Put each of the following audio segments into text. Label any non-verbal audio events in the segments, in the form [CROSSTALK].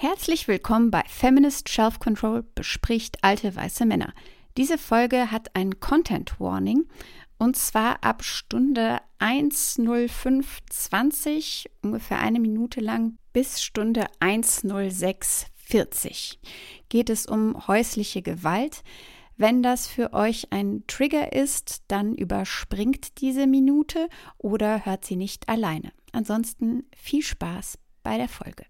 Herzlich willkommen bei Feminist Shelf Control bespricht alte weiße Männer. Diese Folge hat ein Content Warning und zwar ab Stunde 1.05.20, ungefähr eine Minute lang, bis Stunde 1.06.40 geht es um häusliche Gewalt. Wenn das für euch ein Trigger ist, dann überspringt diese Minute oder hört sie nicht alleine. Ansonsten viel Spaß bei der Folge.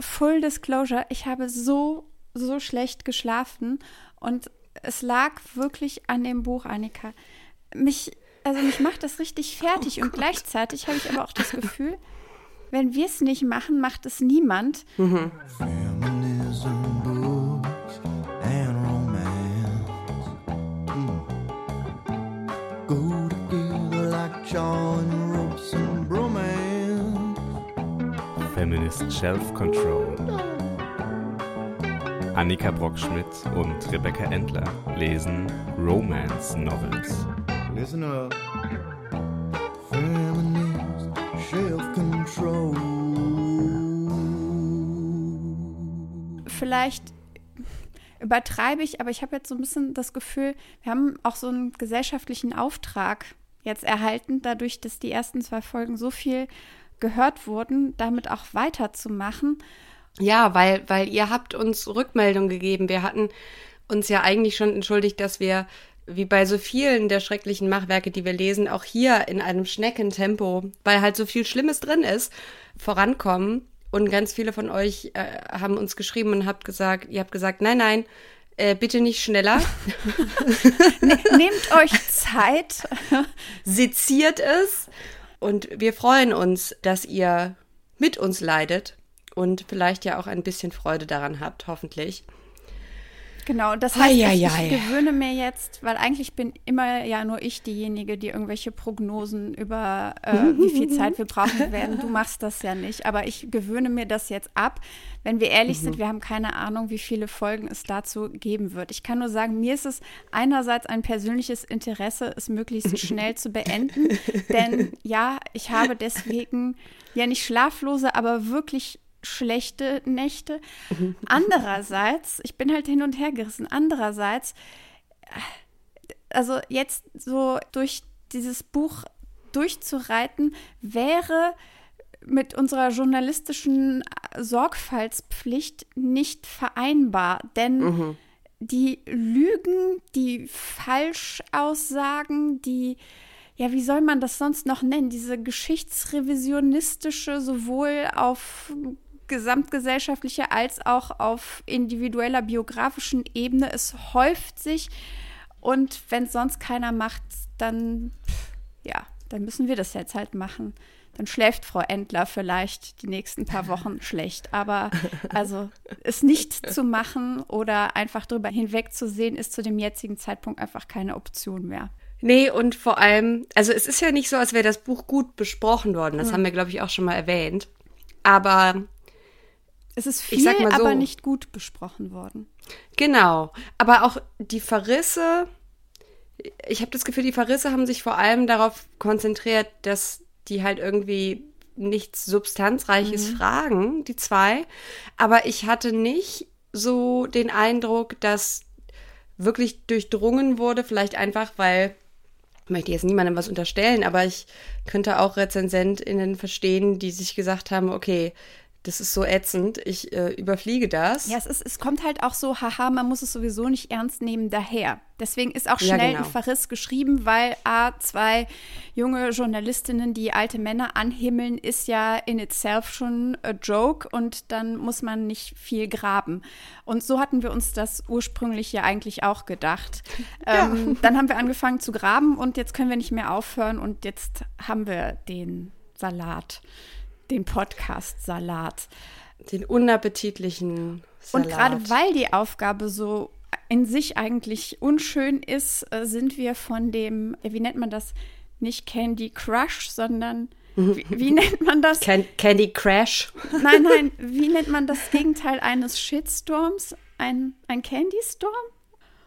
Full Disclosure, ich habe so, so schlecht geschlafen und es lag wirklich an dem Buch, Annika. Mich, also mich macht das richtig [LAUGHS] fertig oh und gleichzeitig habe ich aber auch das Gefühl, wenn wir es nicht machen, macht es niemand. Mhm. Feminist Shelf Control. Annika Brockschmidt und Rebecca Endler lesen Romance Novels. Listen up. Feminist Shelf Control. Vielleicht übertreibe ich, aber ich habe jetzt so ein bisschen das Gefühl, wir haben auch so einen gesellschaftlichen Auftrag jetzt erhalten, dadurch, dass die ersten zwei Folgen so viel gehört wurden, damit auch weiterzumachen. Ja, weil, weil ihr habt uns Rückmeldung gegeben. Wir hatten uns ja eigentlich schon entschuldigt, dass wir, wie bei so vielen der schrecklichen Machwerke, die wir lesen, auch hier in einem Schneckentempo, weil halt so viel Schlimmes drin ist, vorankommen. Und ganz viele von euch äh, haben uns geschrieben und habt gesagt, ihr habt gesagt, nein, nein, äh, bitte nicht schneller. [LAUGHS] [LAUGHS] Ne, nehmt euch Zeit. Seziert es und wir freuen uns, dass ihr mit uns leidet und vielleicht ja auch ein bisschen Freude daran habt, hoffentlich. Genau, das heißt, ich, ich, gewöhne mir jetzt, weil eigentlich bin immer ja nur ich diejenige, die irgendwelche Prognosen über äh, wie viel [LAUGHS] Zeit wir brauchen werden. Du machst das ja nicht, aber ich gewöhne mir das jetzt ab. Wenn wir ehrlich mhm. sind, wir haben keine Ahnung, wie viele Folgen es dazu geben wird. Ich kann nur sagen, mir ist es einerseits ein persönliches Interesse, es möglichst [LAUGHS] schnell zu beenden, denn ja, ich habe deswegen ja nicht schlaflose, aber wirklich schlechte Nächte. Andererseits, ich bin halt hin und her gerissen. Andererseits, also jetzt so durch dieses Buch durchzureiten, wäre mit unserer journalistischen Sorgfaltspflicht nicht vereinbar. Denn mhm. die Lügen, die Falschaussagen, die ja, wie soll man das sonst noch nennen? Diese geschichtsrevisionistische, sowohl auf gesamtgesellschaftlicher als auch auf individueller biografischen Ebene. Es häuft sich und wenn es sonst keiner macht, dann ja, dann müssen wir das jetzt halt machen. Dann schläft Frau Endler vielleicht die nächsten paar Wochen [LAUGHS] schlecht. Aber also es nicht zu machen oder einfach drüber hinwegzusehen, ist zu dem jetzigen Zeitpunkt einfach keine Option mehr. Nee, und vor allem, also es ist ja nicht so, als wäre das Buch gut besprochen worden. Das hm. haben wir, glaube ich, auch schon mal erwähnt. Aber es ist viel, so, aber nicht gut besprochen worden. Genau. Aber auch die Verrisse, ich habe das Gefühl, die Verrisse haben sich vor allem darauf konzentriert, dass die halt irgendwie nichts Substanzreiches mhm. fragen, die zwei. Aber ich hatte nicht so den Eindruck, dass wirklich durchdrungen wurde, vielleicht einfach, weil ich möchte jetzt niemandem was unterstellen, aber ich könnte auch RezensentInnen verstehen, die sich gesagt haben, okay, das ist so ätzend, ich äh, überfliege das. Ja, es, ist, es kommt halt auch so, haha, man muss es sowieso nicht ernst nehmen daher. Deswegen ist auch schnell ja, genau. ein Verriss geschrieben, weil A, zwei junge Journalistinnen, die alte Männer anhimmeln, ist ja in itself schon a joke und dann muss man nicht viel graben. Und so hatten wir uns das ursprünglich ja eigentlich auch gedacht. [LAUGHS] Ja. Ähm, dann haben wir angefangen zu graben und jetzt können wir nicht mehr aufhören und jetzt haben wir den Salat den Podcast Salat. Den unappetitlichen Salat. Und gerade weil die Aufgabe so in sich eigentlich unschön ist, äh, sind wir von dem, wie nennt man das, nicht Candy Crush, sondern wie, wie nennt man das? Can Candy Crash? Nein, nein, [LAUGHS] wie nennt man das Gegenteil eines Shitstorms? Ein, ein Candy Storm?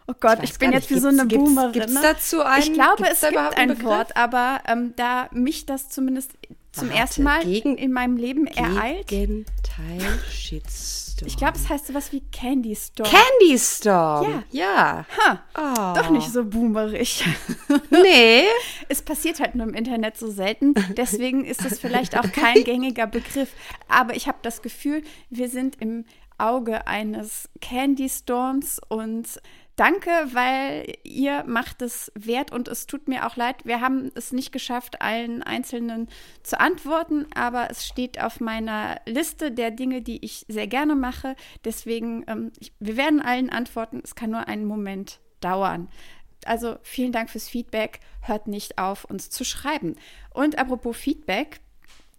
Oh Gott, ich, ich bin jetzt wie so eine Boomerin. Gibt es dazu ein? Ich glaube, es gibt ein Begriff? Wort, aber ähm, da mich das zumindest zum Warte, ersten Mal gegen, in meinem Leben ereilt. Gegenteil [LAUGHS] Shitstorm. Ich glaube, es heißt sowas wie Candy Storm. Candy Storm. Ja. Ja. Ha. Oh. Doch nicht so boomerig. [LAUGHS] Nee. es passiert halt nur im Internet so selten. Deswegen ist es vielleicht auch kein gängiger Begriff. Aber ich habe das Gefühl, wir sind im Auge eines Candy Storms und danke, weil ihr macht es wert und es tut mir auch leid. Wir haben es nicht geschafft, allen Einzelnen zu antworten, aber es steht auf meiner Liste der Dinge, die ich sehr gerne mache. Deswegen, ähm, ich, wir werden allen antworten. Es kann nur einen Moment dauern. Also vielen Dank fürs Feedback. Hört nicht auf, uns zu schreiben. Und apropos Feedback,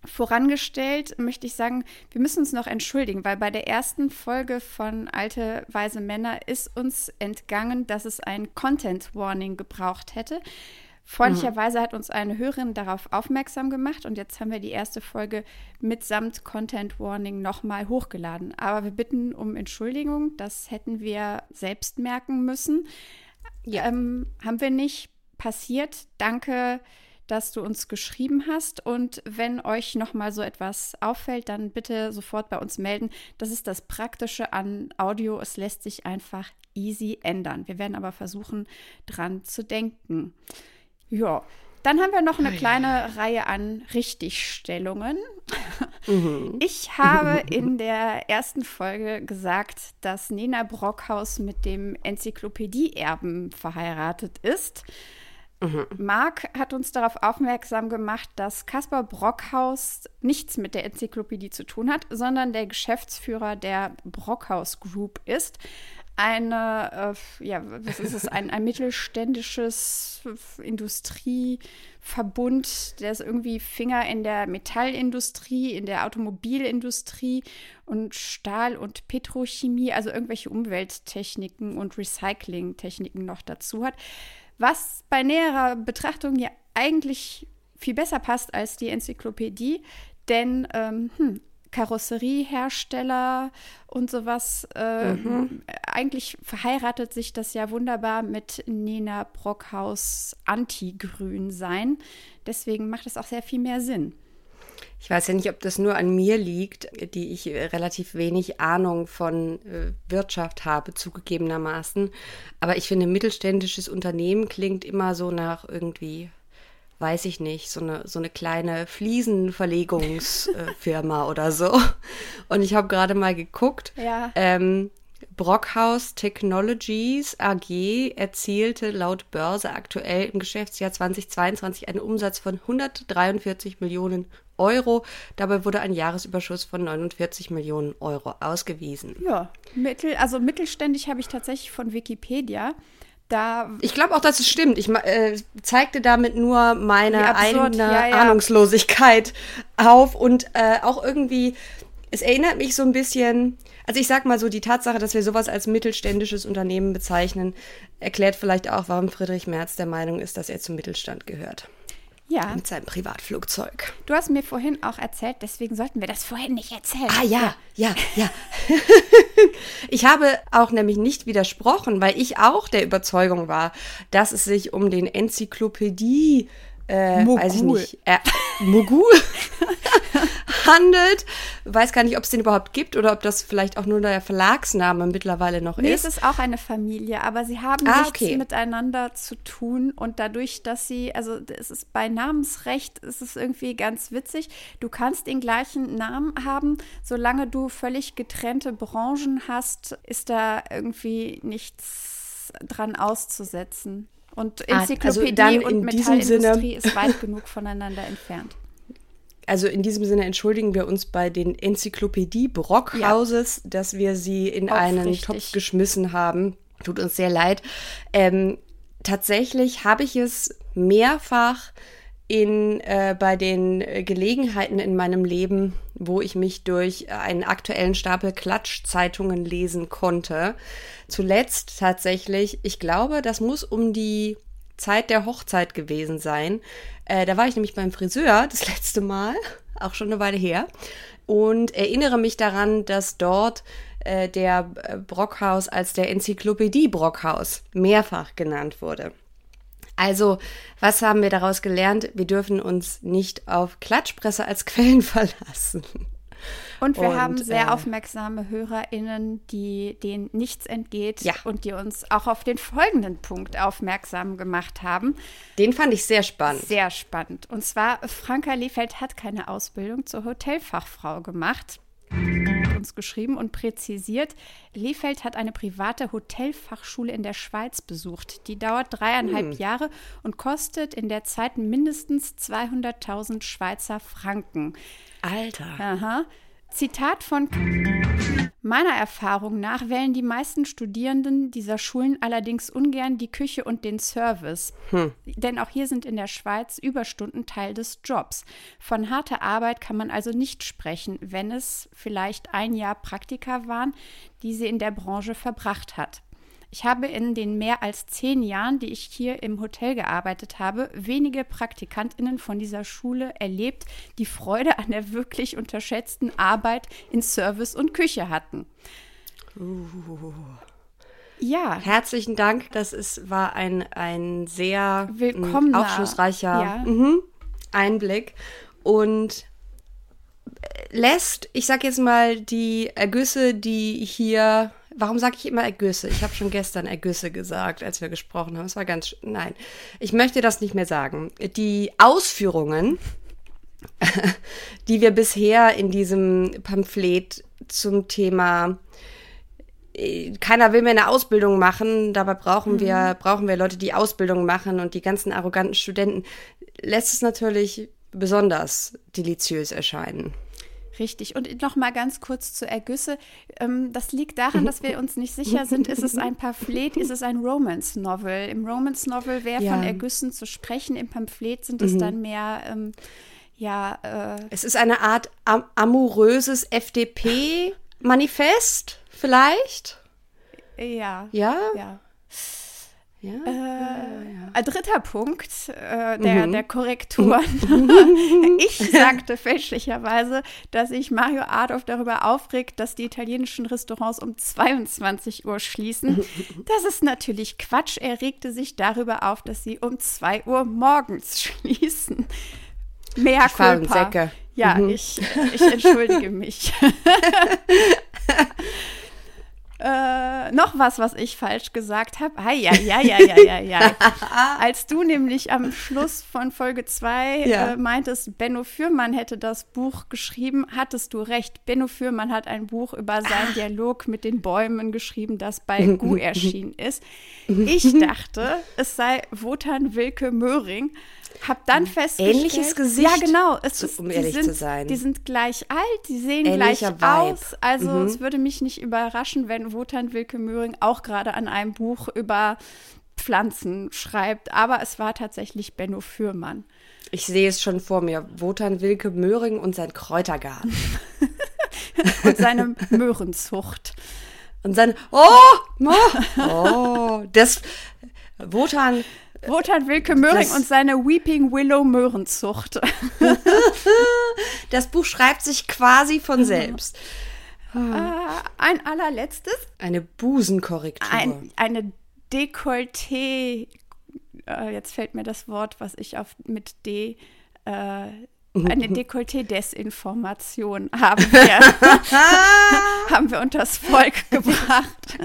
Vorangestellt möchte ich sagen, wir müssen uns noch entschuldigen, weil bei der ersten Folge von Alte Weise Männer ist uns entgangen, dass es ein Content Warning gebraucht hätte. Freundlicherweise hat uns eine Hörerin darauf aufmerksam gemacht und jetzt haben wir die erste Folge mitsamt Content Warning nochmal hochgeladen. Aber wir bitten um Entschuldigung, das hätten wir selbst merken müssen. Ja. Ähm, haben wir nicht passiert. Danke dass du uns geschrieben hast. Und wenn euch nochmal so etwas auffällt, dann bitte sofort bei uns melden. Das ist das Praktische an Audio. Es lässt sich einfach easy ändern. Wir werden aber versuchen, dran zu denken. Ja. Dann haben wir noch eine kleine Reihe an Richtigstellungen. Mhm. Ich habe [LAUGHS] in der ersten Folge gesagt, dass Nena Brockhaus mit dem Enzyklopädie-Erben verheiratet ist. Mhm. Marc hat uns darauf aufmerksam gemacht, dass Caspar Brockhaus nichts mit der Enzyklopädie zu tun hat, sondern der Geschäftsführer der Brockhaus Group ist. Eine, äh, ja, was ist es, ein, ein mittelständisches Industrieverbund, der ist irgendwie Finger in der Metallindustrie, in der Automobilindustrie und Stahl- und Petrochemie, also irgendwelche Umwelttechniken und Recyclingtechniken noch dazu hat. Was bei näherer Betrachtung ja eigentlich viel besser passt als die Enzyklopädie, denn ähm, hm, Karosseriehersteller und sowas. Äh, mhm. Eigentlich verheiratet sich das ja wunderbar mit Nena Brockhaus Anti-Grün sein. Deswegen macht es auch sehr viel mehr Sinn. Ich weiß ja nicht, ob das nur an mir liegt, die ich relativ wenig Ahnung von äh, Wirtschaft habe, zugegebenermaßen. Aber ich finde, mittelständisches Unternehmen klingt immer so nach irgendwie, weiß ich nicht, so eine, so eine kleine Fliesenverlegungsfirma [LAUGHS] oder so. Und ich habe gerade mal geguckt. Ja. Ähm, Brockhaus Technologies AG erzielte laut Börse aktuell im Geschäftsjahr 2022 einen Umsatz von 143 Millionen Euro. Dabei wurde ein Jahresüberschuss von 49 Millionen Euro ausgewiesen. Ja, mittel, also mittelständig habe ich tatsächlich von Wikipedia. Da ich glaube auch, dass es stimmt. Ich äh, zeigte damit nur meine eigene ja, ja. Ahnungslosigkeit auf und äh, auch irgendwie, es erinnert mich so ein bisschen, also ich sag mal so, die Tatsache, dass wir sowas als mittelständisches Unternehmen bezeichnen, erklärt vielleicht auch, warum Friedrich Merz der Meinung ist, dass er zum Mittelstand gehört. Ja. Mit seinem Privatflugzeug. Du hast mir vorhin auch erzählt, deswegen sollten wir das vorhin nicht erzählen. Ah ja, ja, ja. ja. [LAUGHS] ich habe auch nämlich nicht widersprochen, weil ich auch der Überzeugung war, dass es sich um den Enzyklopädie äh, Mogul. weiß ich nicht, äh, [LAUGHS] Mogul [LAUGHS] handelt. Weiß gar nicht, ob es den überhaupt gibt oder ob das vielleicht auch nur der Verlagsname mittlerweile noch nee, ist. Es ist auch eine Familie, aber sie haben ah, nichts okay. miteinander zu tun und dadurch, dass sie, also es ist bei Namensrecht, ist es irgendwie ganz witzig. Du kannst den gleichen Namen haben, solange du völlig getrennte Branchen hast, ist da irgendwie nichts dran auszusetzen. Und Enzyklopädie ah, also und Metallindustrie ist weit genug voneinander entfernt. Also in diesem Sinne entschuldigen wir uns bei den Enzyklopädie Brockhauses, ja. dass wir sie in einen Topf geschmissen haben. Tut uns sehr leid. Ähm, tatsächlich habe ich es mehrfach in, äh, bei den Gelegenheiten in meinem Leben, wo ich mich durch einen aktuellen Stapel Klatschzeitungen lesen konnte. Zuletzt tatsächlich, ich glaube, das muss um die Zeit der Hochzeit gewesen sein. Äh, da war ich nämlich beim Friseur [LAUGHS] das letzte Mal, auch schon eine Weile her, und erinnere mich daran, dass dort äh, der Brockhaus als der Enzyklopädie Brockhaus mehrfach genannt wurde. Also, was haben wir daraus gelernt? Wir dürfen uns nicht auf Klatschpresse als [LAUGHS] Quellen verlassen. Und wir und, haben sehr äh, aufmerksame HörerInnen, die denen nichts entgeht ja. und die uns auch auf den folgenden Punkt aufmerksam gemacht haben. Den fand ich sehr spannend. Sehr spannend. Und zwar, Franka Lefeld hat keine Ausbildung zur Hotelfachfrau gemacht uns geschrieben und präzisiert, Lefeld hat eine private Hotelfachschule in der Schweiz besucht. Die dauert dreieinhalb hm. Jahre und kostet in der Zeit mindestens 200.000 Schweizer Franken. Alter. Aha. Zitat von Meiner Erfahrung nach wählen die meisten Studierenden dieser Schulen allerdings ungern die Küche und den Service. Hm. Denn auch hier sind in der Schweiz Überstunden Teil des Jobs. Von harter Arbeit kann man also nicht sprechen, wenn es vielleicht ein Jahr Praktika waren, die sie in der Branche verbracht hat. Ich habe in den mehr als zehn Jahren, die ich hier im Hotel gearbeitet habe, wenige Praktikantinnen von dieser Schule erlebt, die Freude an der wirklich unterschätzten Arbeit in Service und Küche hatten. Uh. Ja. Herzlichen Dank. Das ist, war ein, ein sehr mm, Willkommener, aufschlussreicher ja. Mhm, Einblick. Und lässt, ich sag jetzt mal, die Ergüsse, die hier Warum sage ich immer Ergüsse? Ich habe schon gestern Ergüsse gesagt, als wir gesprochen haben. Es war ganz. Nein, ich möchte das nicht mehr sagen. Die Ausführungen, [LAUGHS] die wir bisher in diesem Pamphlet zum Thema äh, keiner will mehr eine Ausbildung machen, dabei brauchen wir, mhm. brauchen wir Leute, die Ausbildung machen und die ganzen arroganten Studenten, lässt es natürlich besonders deliziös erscheinen. Richtig. Und noch mal ganz kurz zu Ergüsse. Ähm, das liegt daran, dass wir uns nicht sicher sind, ist es ein Pamphlet, ist es ein Romance-Novel. Im Romance-Novel wäre ja. von Ergüssen zu sprechen, im Pamphlet sind es mhm. dann mehr, ähm, ja. Äh, es ist eine Art am amoröses FDP-Manifest, vielleicht? Ja. Ja? Ja. Ja, äh, ja, ja. Ein dritter Punkt äh, der, mhm. der Korrekturen. [LAUGHS] ich sagte fälschlicherweise, dass sich Mario Adolf darüber aufregt, dass die italienischen Restaurants um 22 Uhr schließen. Das ist natürlich Quatsch. Er regte sich darüber auf, dass sie um 2 Uhr morgens [LAUGHS] schließen. Mehr Culpa. Ja, mhm. ich, ich entschuldige mich. [LAUGHS] Äh, noch was, was ich falsch gesagt habe. Ja, ja, ja, ja, ja, ja. [LAUGHS] Als du nämlich am Schluss von Folge 2 ja. äh, meintest, Benno Fürmann hätte das Buch geschrieben, hattest du recht. Benno Fürmann hat ein Buch über seinen Ach. Dialog mit den Bäumen geschrieben, das bei Gu [LAUGHS] erschienen ist. Ich dachte, es sei Wotan Wilke Möhring. Hab dann festgestellt. Ähnliches Gesicht. Ja, genau. Ist, um ehrlich sind, zu sein. Die sind gleich alt, die sehen Ähnlicher gleich Vibe. aus. Also mhm. es würde mich nicht überraschen, wenn Wotan Wilke Möhring auch gerade an einem Buch über Pflanzen schreibt. Aber es war tatsächlich Benno Fürmann. Ich sehe es schon vor mir. Wotan Wilke Möhring und sein Kräutergarten. [LAUGHS] und seine Möhrenzucht. Und sein Oh! Oh! oh das Wotan Wotan Wilke Möhring das, und seine Weeping Willow Möhrenzucht. [LAUGHS] das Buch schreibt sich quasi von selbst. Äh, ein allerletztes. Eine Busenkorrektur. Ein, eine Dekolleté. Äh, jetzt fällt mir das Wort, was ich auf mit D äh, eine [LAUGHS] Dekolleté-Desinformation haben wir, [LAUGHS] haben wir unters Volk [LAUGHS] gebracht.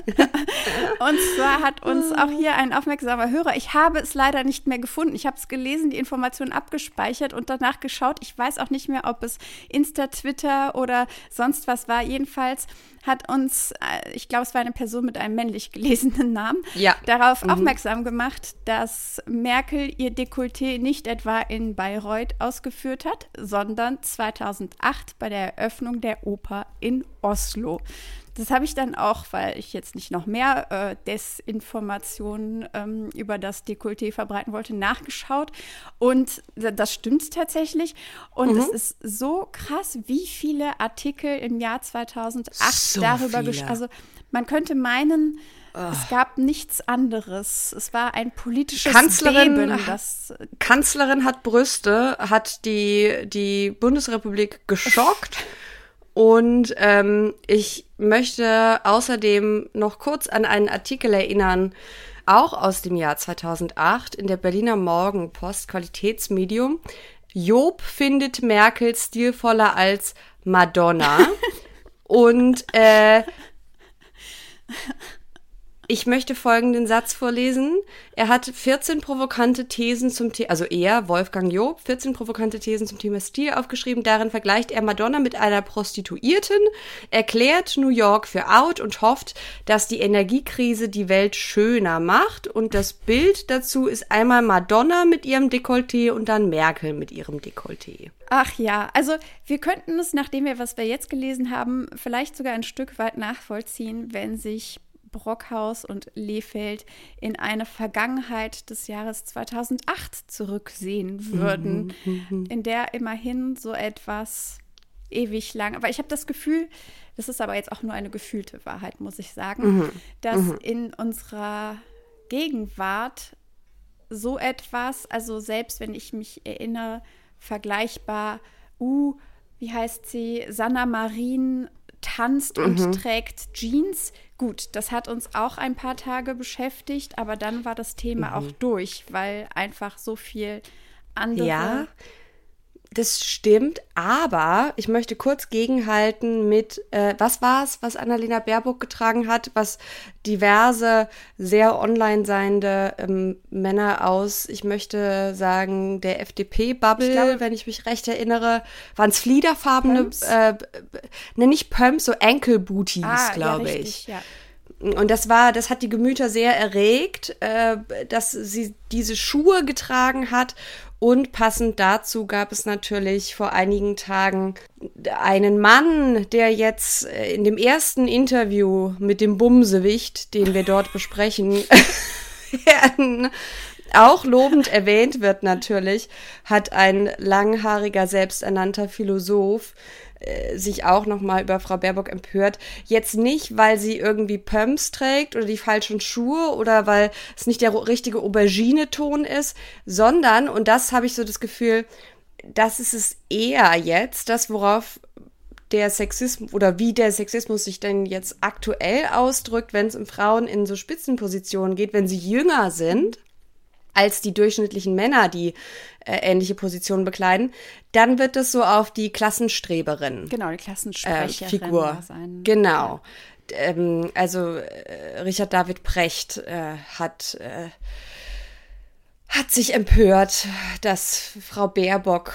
Und zwar hat uns auch hier ein aufmerksamer Hörer, ich habe es leider nicht mehr gefunden, ich habe es gelesen, die Information abgespeichert und danach geschaut. Ich weiß auch nicht mehr, ob es Insta, Twitter oder sonst was war. Jedenfalls hat uns, äh, ich glaube, es war eine Person mit einem männlich gelesenen Namen, ja. darauf mhm. aufmerksam gemacht, dass Merkel ihr Dekolleté nicht etwa in Bayreuth ausgeführt hat, sondern 2008 bei der Eröffnung der Oper in Oslo. Das habe ich dann auch, weil ich jetzt nicht noch mehr äh, Desinformationen ähm, über das Dekolleté verbreiten wollte, nachgeschaut. Und das stimmt tatsächlich. Und mhm. es ist so krass, wie viele Artikel im Jahr 2008 so darüber geschrieben. Also man könnte meinen, es gab nichts anderes. Es war ein politisches Kanzlerin, Beben. Das Kanzlerin hat Brüste, hat die, die Bundesrepublik geschockt. [LAUGHS] Und ähm, ich möchte außerdem noch kurz an einen Artikel erinnern auch aus dem Jahr 2008 in der Berliner Morgenpost Qualitätsmedium. Job findet Merkel stilvoller als Madonna. [LAUGHS] Und äh, ich möchte folgenden Satz vorlesen. Er hat 14 provokante Thesen zum Thema, also er, Wolfgang Job, 14 provokante Thesen zum Thema Stil aufgeschrieben. Darin vergleicht er Madonna mit einer Prostituierten, erklärt New York für out und hofft, dass die Energiekrise die Welt schöner macht. Und das Bild dazu ist einmal Madonna mit ihrem Dekolleté und dann Merkel mit ihrem Dekolleté. Ach ja, also wir könnten es, nachdem wir, was wir jetzt gelesen haben, vielleicht sogar ein Stück weit nachvollziehen, wenn sich Brockhaus und Lefeld in eine Vergangenheit des Jahres 2008 zurücksehen würden, mhm. in der immerhin so etwas ewig lang, aber ich habe das Gefühl, das ist aber jetzt auch nur eine gefühlte Wahrheit, muss ich sagen, mhm. dass mhm. in unserer Gegenwart so etwas, also selbst wenn ich mich erinnere, vergleichbar, uh, wie heißt sie, Sanna Marin tanzt und mhm. trägt Jeans. Gut, das hat uns auch ein paar Tage beschäftigt, aber dann war das Thema mhm. auch durch, weil einfach so viel andere. Ja, das stimmt, aber ich möchte kurz gegenhalten mit, äh, was war es, was Annalena Baerbock getragen hat, was diverse, sehr online seiende ähm, Männer aus, ich möchte sagen, der FDP-Bubble, wenn ich mich recht erinnere, waren es fliederfarbene, äh, nenne ich Pumps, so Ankle-Booties, ah, glaube ja, ich. Ja. Und das war, das hat die Gemüter sehr erregt, äh, dass sie diese Schuhe getragen hat und passend dazu gab es natürlich vor einigen Tagen einen Mann, der jetzt äh, in dem ersten Interview mit dem Bumsewicht, den wir dort besprechen [LAUGHS] auch lobend erwähnt wird natürlich, hat ein langhaariger, selbsternannter Philosoph äh, sich auch nochmal über Frau Baerbock empört. Jetzt nicht, weil sie irgendwie Pumps trägt oder die falschen Schuhe oder weil es nicht der richtige Aubergine-Ton ist, sondern, und das habe ich so das Gefühl, das ist es eher jetzt, das worauf der Sexismus oder wie der Sexismus sich denn jetzt aktuell ausdrückt, wenn es um Frauen in so Spitzenpositionen geht, wenn sie jünger sind als die durchschnittlichen Männer, die äh, ähnliche Positionen bekleiden, dann wird es so auf die Klassenstreberin. Genau, die Klassensprecherin. Äh, Figur. Sein, genau. Ja. Ähm, also äh, Richard David Precht äh, hat äh, hat sich empört, dass Frau Baerbock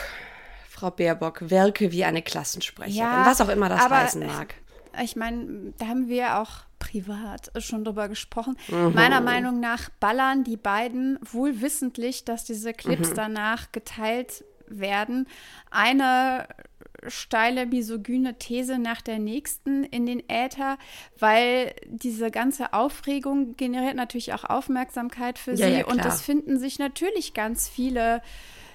Frau Baerbock wirke wie eine Klassensprecherin, ja, was auch immer das heißen mag. Ich meine, da haben wir auch privat schon drüber gesprochen. Mhm. Meiner Meinung nach ballern die beiden wohl wissentlich, dass diese Clips mhm. danach geteilt werden. Eine steile misogyne These nach der nächsten in den Äther, weil diese ganze Aufregung generiert natürlich auch Aufmerksamkeit für ja, sie ja, und das finden sich natürlich ganz viele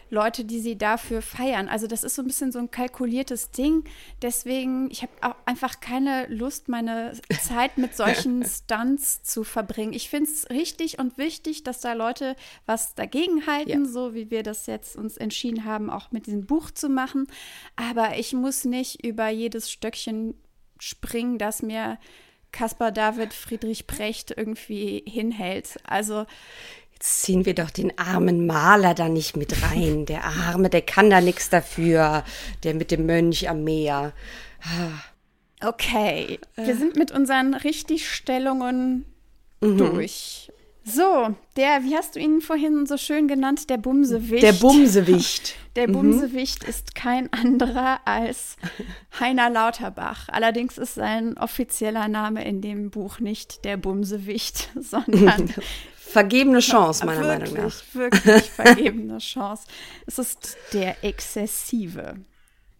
Leute, die sie dafür feiern. Also das ist so ein bisschen so ein kalkuliertes Ding. Deswegen, ich habe auch einfach keine Lust, meine Zeit mit solchen [LAUGHS] Stunts zu verbringen. Ich finde es richtig und wichtig, dass da Leute was dagegen halten, ja. so wie wir das jetzt uns entschieden haben, auch mit diesem Buch zu machen. Aber ich muss nicht über jedes Stöckchen springen, das mir Caspar David Friedrich Precht irgendwie hinhält. Also Jetzt ziehen wir doch den armen Maler da nicht mit rein. [LAUGHS] Der Arme, der kann da nichts dafür. Der mit dem Mönch am Meer. Okay, wir sind mit unseren Richtigstellungen mhm. durch. So, der, wie hast du ihn vorhin so schön genannt, der Bumsewicht? Der Bumsewicht. [LAUGHS] Der mhm. Bumsewicht mhm. ist kein anderer als [LAUGHS] Heiner Lauterbach. Allerdings ist sein offizieller Name in dem Buch nicht der Bumsewicht, sondern vergebene Chance, meiner wirklich, Meinung nach. Wirklich [LAUGHS] vergebene Chance. Es ist der exzessive.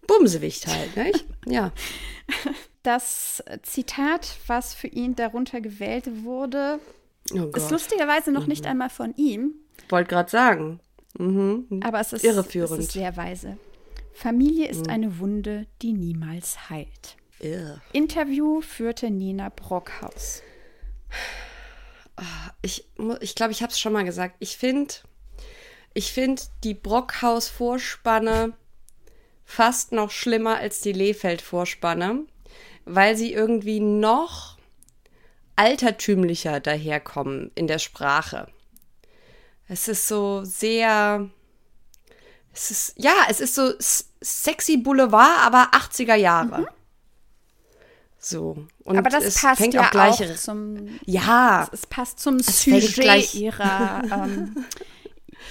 Bumsewicht halt, nicht? Ja. [LAUGHS] Das Zitat, was für ihn darunter gewählt wurde, oh ist lustigerweise noch mhm. nicht einmal von ihm. Wollte gerade sagen. Mhm. Aber es ist, Irreführend. es ist sehr weise. Familie ist mhm. eine Wunde, die niemals heilt. Irr. Interview führte Nina Brockhaus. Ich glaube, ich, glaub, ich habe es schon mal gesagt. Ich finde ich find die Brockhaus-Vorspanne fast noch schlimmer als die Lehfeld-Vorspanne, weil sie irgendwie noch altertümlicher daherkommen in der Sprache. Es ist so sehr, es ist, ja, es ist so sexy Boulevard, aber 80er Jahre. Mhm. So. Und aber das es passt fängt ja auch, gleich, auch zum. Ja. Es, es passt zum Sujet ihrer, [LAUGHS] ähm,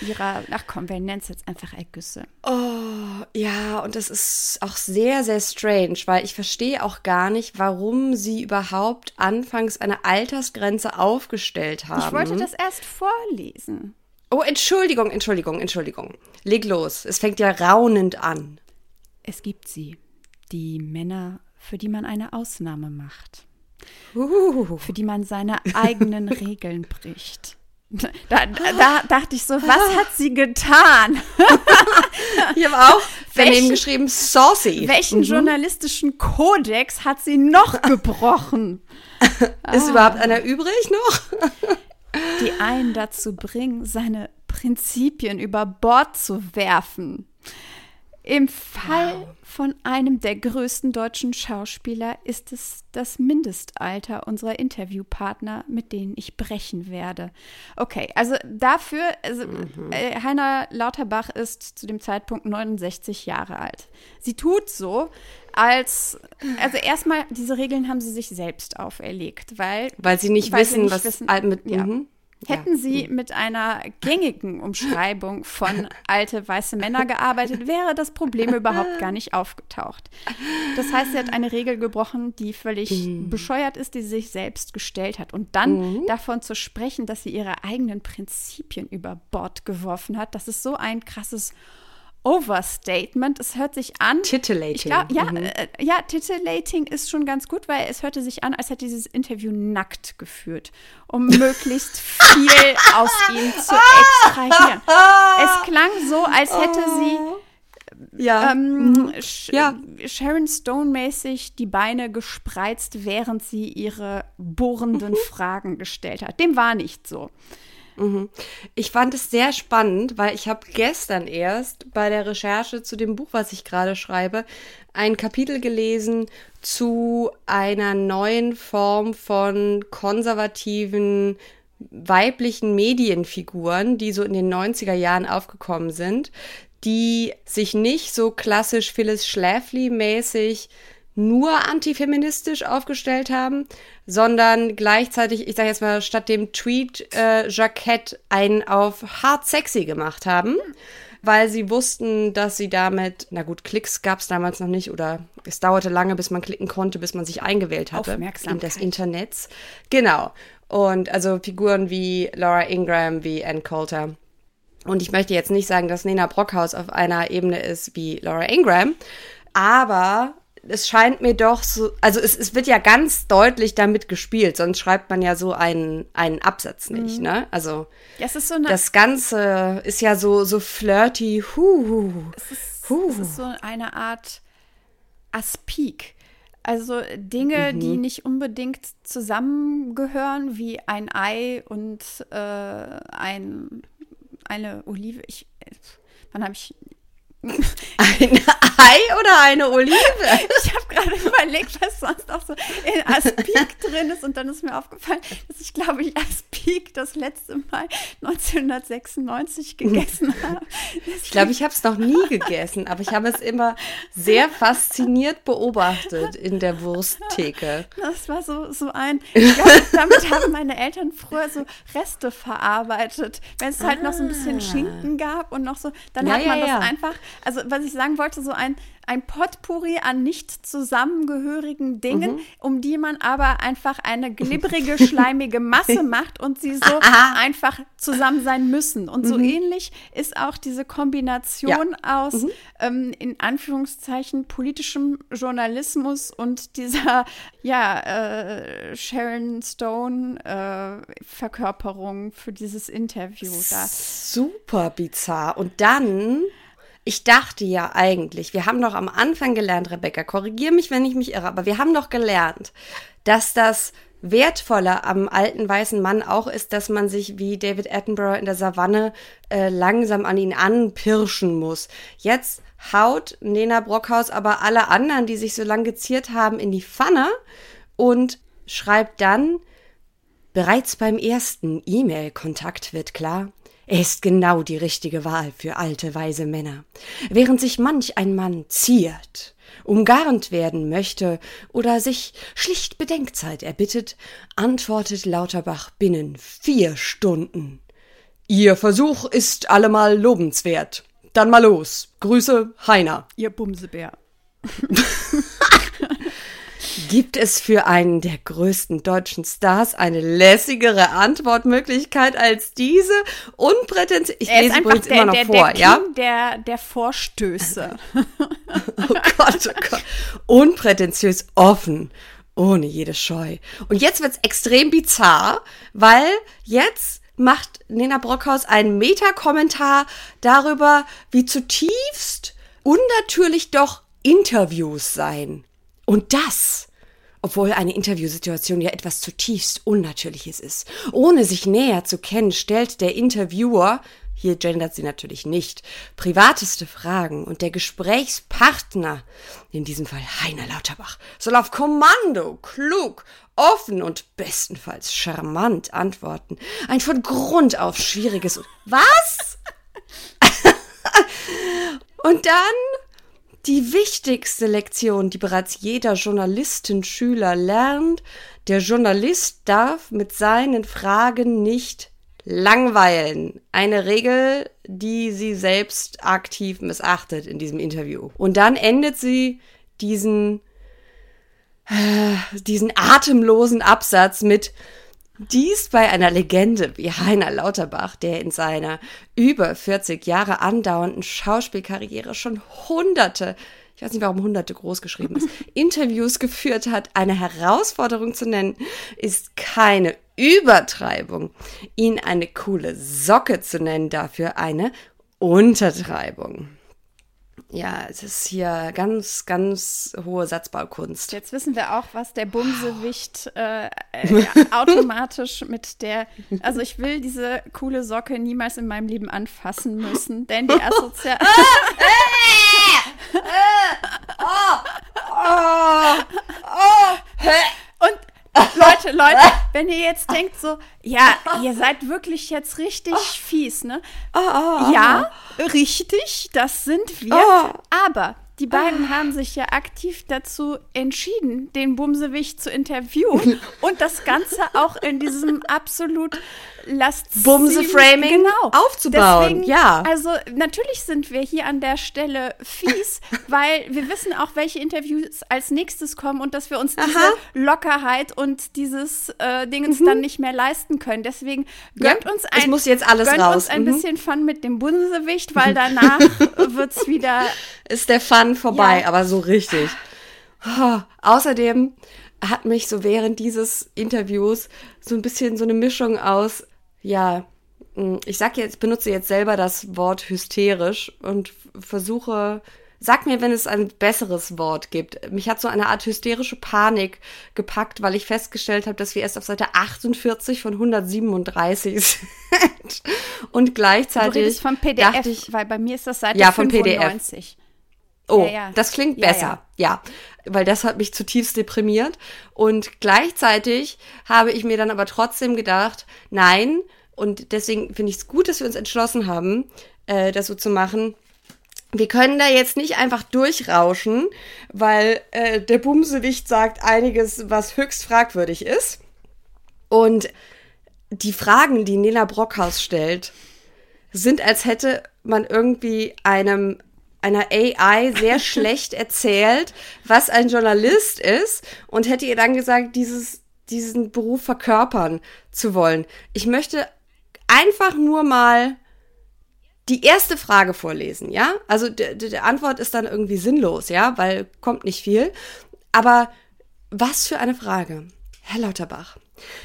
ihrer. Ach komm, wir nennen es jetzt einfach Ergüsse. Oh, ja, und das ist auch sehr, sehr strange, weil ich verstehe auch gar nicht, warum sie überhaupt anfangs eine Altersgrenze aufgestellt haben. Ich wollte das erst vorlesen. Oh, Entschuldigung, Entschuldigung, Entschuldigung. Leg los. Es fängt ja raunend an. Es gibt sie, die Männer für die man eine Ausnahme macht. Uh. Für die man seine eigenen [LAUGHS] Regeln bricht. Da, da, dachte ich so, was hat sie getan? ich habe auch daneben geschrieben, saucy. Welchen mhm. journalistischen Kodex hat sie noch [LAUGHS] gebrochen? Ist ah. überhaupt einer übrig noch? [LAUGHS] Die einen dazu bringen, seine Prinzipien über Bord zu werfen. Im Fall wow. von einem der größten deutschen Schauspieler ist es das Mindestalter unserer Interviewpartner, mit denen ich brechen werde. Okay, also dafür, also, mhm. äh, Heiner Lauterbach ist zu dem Zeitpunkt 69 Jahre alt. Sie tut so, als, also erstmal, diese Regeln haben sie sich selbst auferlegt, weil. Weil sie nicht weil wissen, sie nicht was wissen, mit. Ja. Mhm. Hätten ja. Sie mit einer gängigen Umschreibung von alte weiße Männer gearbeitet, wäre das Problem überhaupt gar nicht aufgetaucht. Das heißt, sie hat eine Regel gebrochen, die völlig mhm. bescheuert ist, die sie sich selbst gestellt hat. Und dann mhm. davon zu sprechen, dass sie ihre eigenen Prinzipien über Bord geworfen hat, das ist so ein krasses Overstatement. Es hört sich an. Titillating. Glaub, ja, mhm. äh, ja, titillating ist schon ganz gut, weil es hörte sich an, als hätte dieses Interview nackt geführt, um [LAUGHS] möglichst viel aus ihm zu extrahieren. Es klang so, als hätte sie ja. Ähm, mhm. ja. Sharon Stone-mäßig die Beine gespreizt, während sie ihre bohrenden Fragen gestellt hat. Dem war nicht so. Mhm. Ich fand es sehr spannend, weil ich habe gestern erst bei der Recherche zu dem Buch, was ich gerade schreibe, ein Kapitel gelesen zu einer neuen Form von konservativen weiblichen Medienfiguren, die so in den 90er Jahren aufgekommen sind, die sich nicht so klassisch Phyllis Schlafly-mäßig nur antifeministisch aufgestellt haben, sondern gleichzeitig, ich sage jetzt mal, statt dem Tweet-Jackett äh, einen auf hart sexy gemacht haben, weil sie wussten, dass sie damit, na gut, Klicks gab es damals noch nicht oder es dauerte lange, bis man klicken konnte, bis man sich eingewählt hatte in das Internet. Genau. Und also Figuren wie Laura Ingram, wie Ann Coulter. Und ich möchte jetzt nicht sagen, dass Nena Brockhaus auf einer Ebene ist wie Laura Ingram, aber es scheint mir doch so, also es, es wird ja ganz deutlich damit gespielt, sonst schreibt man ja so einen, einen Absatz nicht, mhm. ne? Also ja, so das Ganze ist ja so, so flirty, hu, es ist, hu. Es ist so eine Art Aspik. Also Dinge, mhm. die nicht unbedingt zusammengehören, wie ein Ei und äh, ein, eine Olive. Ich, wann habe ich ein Ei oder eine Olive? [LAUGHS] Ich habe gerade überlegt, was sonst auch so in Aspik drin ist. Und dann ist mir aufgefallen, dass ich, glaube ich, Aspik das letzte Mal 1996 gegessen [LAUGHS] habe. Ich glaube, ich habe es noch nie gegessen, aber ich habe es immer sehr fasziniert beobachtet in der Wursttheke. Das war so, so ein, glaube, damit haben meine Eltern früher so Reste verarbeitet. Wenn es halt ah. noch so ein bisschen ah. Schinken gab und noch so, dann ja, hat man ja, das einfach also was ich sagen wollte, so ein, ein Potpourri an nicht zusammengehörigen Dingen, mhm. um die man aber einfach eine [LAUGHS] glibbrige, schleimige Masse macht und sie so einfach zusammen sein müssen. Und mhm. so ähnlich ist auch diese Kombination ja. aus, mhm. ähm, in Anführungszeichen, politischem Journalismus und dieser, ja, äh, Sharon Stone äh, Verkörperung für dieses Interview da. Super bizarr. Und dann ich dachte ja eigentlich, wir haben doch am Anfang gelernt, Rebecca, korrigier mich, wenn ich mich irre, aber wir haben doch gelernt, dass das Wertvolle am alten weißen Mann auch ist, dass man sich wie David Attenborough in der Savanne äh, langsam an ihn anpirschen muss. Jetzt haut Nena Brockhaus aber alle anderen, die sich so lang geziert haben, in die Pfanne und schreibt dann, Bereits beim ersten E-Mail-Kontakt wird klar, er ist genau die richtige Wahl für alte, weise Männer. Während sich manch ein Mann ziert, umgarnt werden möchte oder sich schlicht Bedenkzeit erbittet, antwortet Lauterbach binnen vier Stunden. Ihr Versuch ist allemal lobenswert. Dann mal los. Grüße, Heiner. Ihr Bumsebär. [LAUGHS] Gibt es für einen der größten deutschen Stars eine lässigere Antwortmöglichkeit als diese? Unprätentiös. Ich lese übrigens der, immer noch der, vor, der ja? Der, der Vorstöße. [LAUGHS] oh Gott, oh Gott. Unprätentiös, offen, ohne jede Scheu. Und jetzt wird's extrem bizarr, weil jetzt macht Nena Brockhaus einen Meta-Kommentar darüber, wie zutiefst unnatürlich doch Interviews seien. Und das, obwohl eine Interviewsituation ja etwas zutiefst Unnatürliches ist. Ohne sich näher zu kennen, stellt der Interviewer, hier gendert sie natürlich nicht, privateste Fragen und der Gesprächspartner, in diesem Fall Heiner Lauterbach, soll auf Kommando, klug, offen und bestenfalls charmant antworten. Ein von Grund auf schwieriges. Was? [LAUGHS] und dann die wichtigste Lektion, die bereits jeder Journalistenschüler lernt, der Journalist darf mit seinen Fragen nicht langweilen. Eine Regel, die sie selbst aktiv missachtet in diesem Interview. Und dann endet sie diesen, äh, diesen atemlosen Absatz mit dies bei einer Legende wie Heiner Lauterbach, der in seiner über 40 Jahre andauernden Schauspielkarriere schon hunderte, ich weiß nicht warum hunderte groß geschrieben ist, [LAUGHS] Interviews geführt hat, eine Herausforderung zu nennen, ist keine Übertreibung. Ihn eine coole Socke zu nennen, dafür eine Untertreibung ja, es ist hier ganz, ganz hohe Satzbaukunst. Jetzt wissen wir auch, was der Bumsewicht äh, äh, [LAUGHS] automatisch mit der. Also ich will diese coole Socke niemals in meinem Leben anfassen müssen, denn die Assoziation. [LAUGHS] Und Leute, Leute, [LAUGHS] wenn ihr jetzt denkt so, ja, ihr seid wirklich jetzt richtig fies, ne? Ja, richtig, das sind wir. Aber die beiden haben sich ja aktiv dazu entschieden, den Bumsewich zu interviewen [LAUGHS] und das Ganze auch in diesem absolut Bumse-Framing genau. aufzubauen. Deswegen, ja. Also natürlich sind wir hier an der Stelle fies, [LAUGHS] weil wir wissen auch, welche Interviews als nächstes kommen und dass wir uns diese Aha. Lockerheit und dieses äh, Dingens mhm. dann nicht mehr leisten können. Deswegen gönnt ja, uns ein, muss jetzt alles gönnt raus. uns ein mhm. bisschen Fun mit dem Bunsewicht, weil [LAUGHS] danach wird es wieder ist der Fun vorbei, ja. aber so richtig. Oh, außerdem hat mich so während dieses Interviews so ein bisschen so eine Mischung aus ja, mm, ich sag jetzt, benutze jetzt selber das Wort hysterisch und versuche, sag mir, wenn es ein besseres Wort gibt. Mich hat so eine Art hysterische Panik gepackt, weil ich festgestellt habe, dass wir erst auf Seite 48 von 137 sind. [LAUGHS] Und gleichzeitig. Du redest vom PDF, ich, weil bei mir ist das Seite ja, 95. PDF. Oh, ja, ja. das klingt ja, besser. Ja. weil das hat mich zutiefst deprimiert. Und gleichzeitig habe ich mir dann aber trotzdem gedacht, nein, und deswegen finde ich es gut, dass wir uns entschlossen haben, äh, das so zu machen. Wir können da jetzt nicht einfach durchrauschen, weil äh, der Bumsewicht sagt einiges, was höchst fragwürdig ist. Und die Fragen, die Nela Brockhaus stellt, sind, als hätte man irgendwie einem einer AI sehr [LAUGHS] schlecht erzählt, was ein Journalist ist und hätte ihr dann gesagt, dieses, diesen Beruf verkörpern zu wollen. Ich möchte einfach nur mal die erste Frage vorlesen, ja? Also die Antwort ist dann irgendwie sinnlos, ja, weil kommt nicht viel. Aber was für eine Frage. Herr Lauterbach,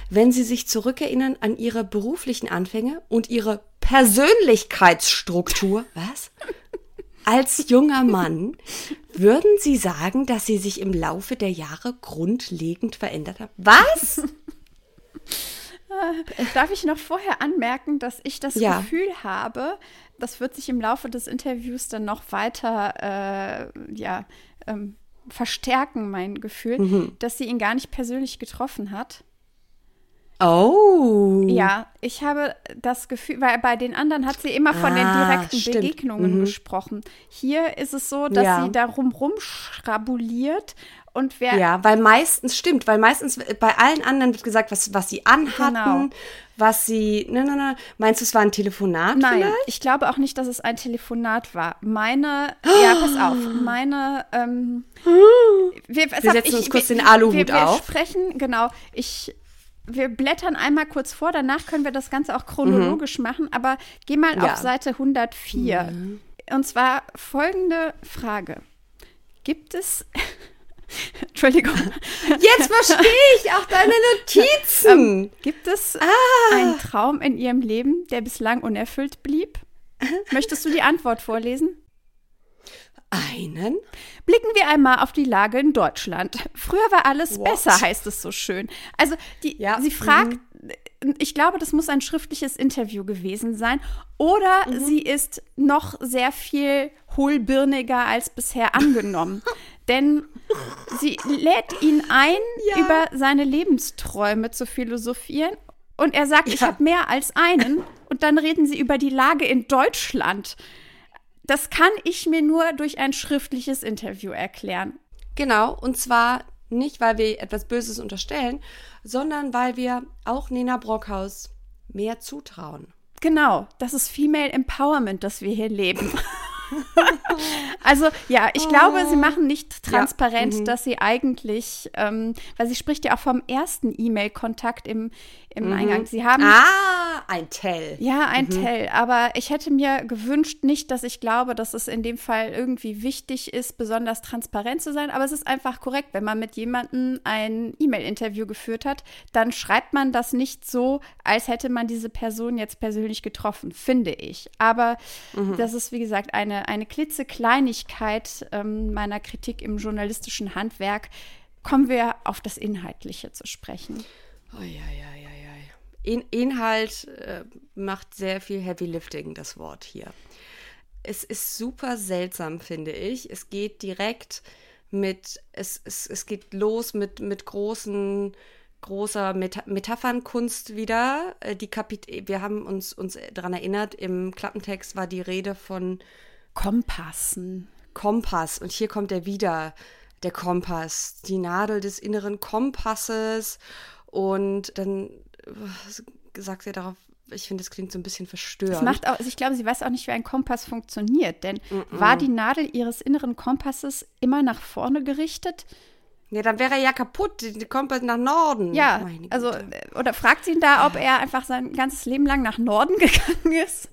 wenn Sie sich zurückerinnern an Ihre beruflichen Anfänge und Ihre Persönlichkeitsstruktur, [LAUGHS] was? Als junger Mann, würden Sie sagen, dass Sie sich im Laufe der Jahre grundlegend verändert haben? Was? [LAUGHS] Darf ich noch vorher anmerken, dass ich das ja. Gefühl habe, das wird sich im Laufe des Interviews dann noch weiter äh, ja, ähm, verstärken, mein Gefühl, mhm. dass sie ihn gar nicht persönlich getroffen hat. Oh. Ja, ich habe das Gefühl, weil bei den anderen hat sie immer von ah, den direkten stimmt. Begegnungen mhm. gesprochen. Hier ist es so, dass ja. sie darum rumschrabuliert und wer. Ja, weil meistens stimmt, weil meistens bei allen anderen wird gesagt, was, was sie anhatten, genau. was sie. Ne, ne, ne. Meinst du, es war ein Telefonat? Nein, vielleicht? ich glaube auch nicht, dass es ein Telefonat war. Meine. [GASPS] ja, pass auf. Meine. Ähm, wir, wir setzen ich, uns kurz wir, den Aluhut wir, wir auf. Wir sprechen, genau. Ich wir blättern einmal kurz vor, danach können wir das Ganze auch chronologisch mhm. machen, aber geh mal ja. auf Seite 104. Mhm. Und zwar folgende Frage. Gibt es. [LAUGHS] Entschuldigung. Jetzt verstehe ich auch deine Notizen. Ähm, gibt es ah. einen Traum in Ihrem Leben, der bislang unerfüllt blieb? Möchtest du die Antwort vorlesen? Einen? Blicken wir einmal auf die Lage in Deutschland. Früher war alles What? besser, heißt es so schön. Also, die, ja. sie fragt, mhm. Ich glaube, das muss ein schriftliches Interview gewesen sein. Oder mhm. sie ist noch sehr viel hohlbirniger als bisher angenommen. [LAUGHS] Denn sie lädt ihn ein, ja. über seine Lebensträume zu philosophieren. Und er sagt, ja. ich habe mehr als einen. Und dann reden sie über die Lage in Deutschland das kann ich mir nur durch ein schriftliches Interview erklären. Genau, und zwar nicht, weil wir etwas Böses unterstellen, sondern weil wir auch Nena Brockhaus mehr zutrauen. Genau, das ist Female Empowerment, das wir hier leben. [LAUGHS] [LAUGHS] also ja, ich glaube, sie machen nicht transparent, ja. mhm. dass sie eigentlich, ähm, weil sie spricht ja auch vom ersten E-Mail-Kontakt im, im mhm. Eingang. Sie haben. Ah, ein Tell. Ja, ein mhm. Tell. Aber ich hätte mir gewünscht, nicht, dass ich glaube, dass es in dem Fall irgendwie wichtig ist, besonders transparent zu sein. Aber es ist einfach korrekt. Wenn man mit jemandem ein E-Mail-Interview geführt hat, dann schreibt man das nicht so, als hätte man diese Person jetzt persönlich getroffen, finde ich. Aber mhm. das ist, wie gesagt, eine, eine klitzekleinigkeit ähm, meiner Kritik im journalistischen Handwerk. Kommen wir auf das Inhaltliche zu sprechen. Oh, ja, ja, ja. In Inhalt äh, macht sehr viel Heavy Lifting, das Wort hier. Es ist super seltsam, finde ich. Es geht direkt mit, es, es, es geht los mit, mit großen, großer Meta Metaphernkunst wieder. Äh, die Kapit wir haben uns, uns daran erinnert, im Klappentext war die Rede von Kompassen. Kompass. Und hier kommt er wieder, der Kompass, die Nadel des inneren Kompasses. Und dann sagt sie darauf, ich finde, das klingt so ein bisschen verstörend. Das macht auch, also ich glaube, sie weiß auch nicht, wie ein Kompass funktioniert, denn mm -mm. war die Nadel ihres inneren Kompasses immer nach vorne gerichtet? Ja, dann wäre er ja kaputt, der Kompass nach Norden. Ja, also, äh, oder fragt sie ihn da, ob er einfach sein ganzes Leben lang nach Norden [LAUGHS] gegangen ist?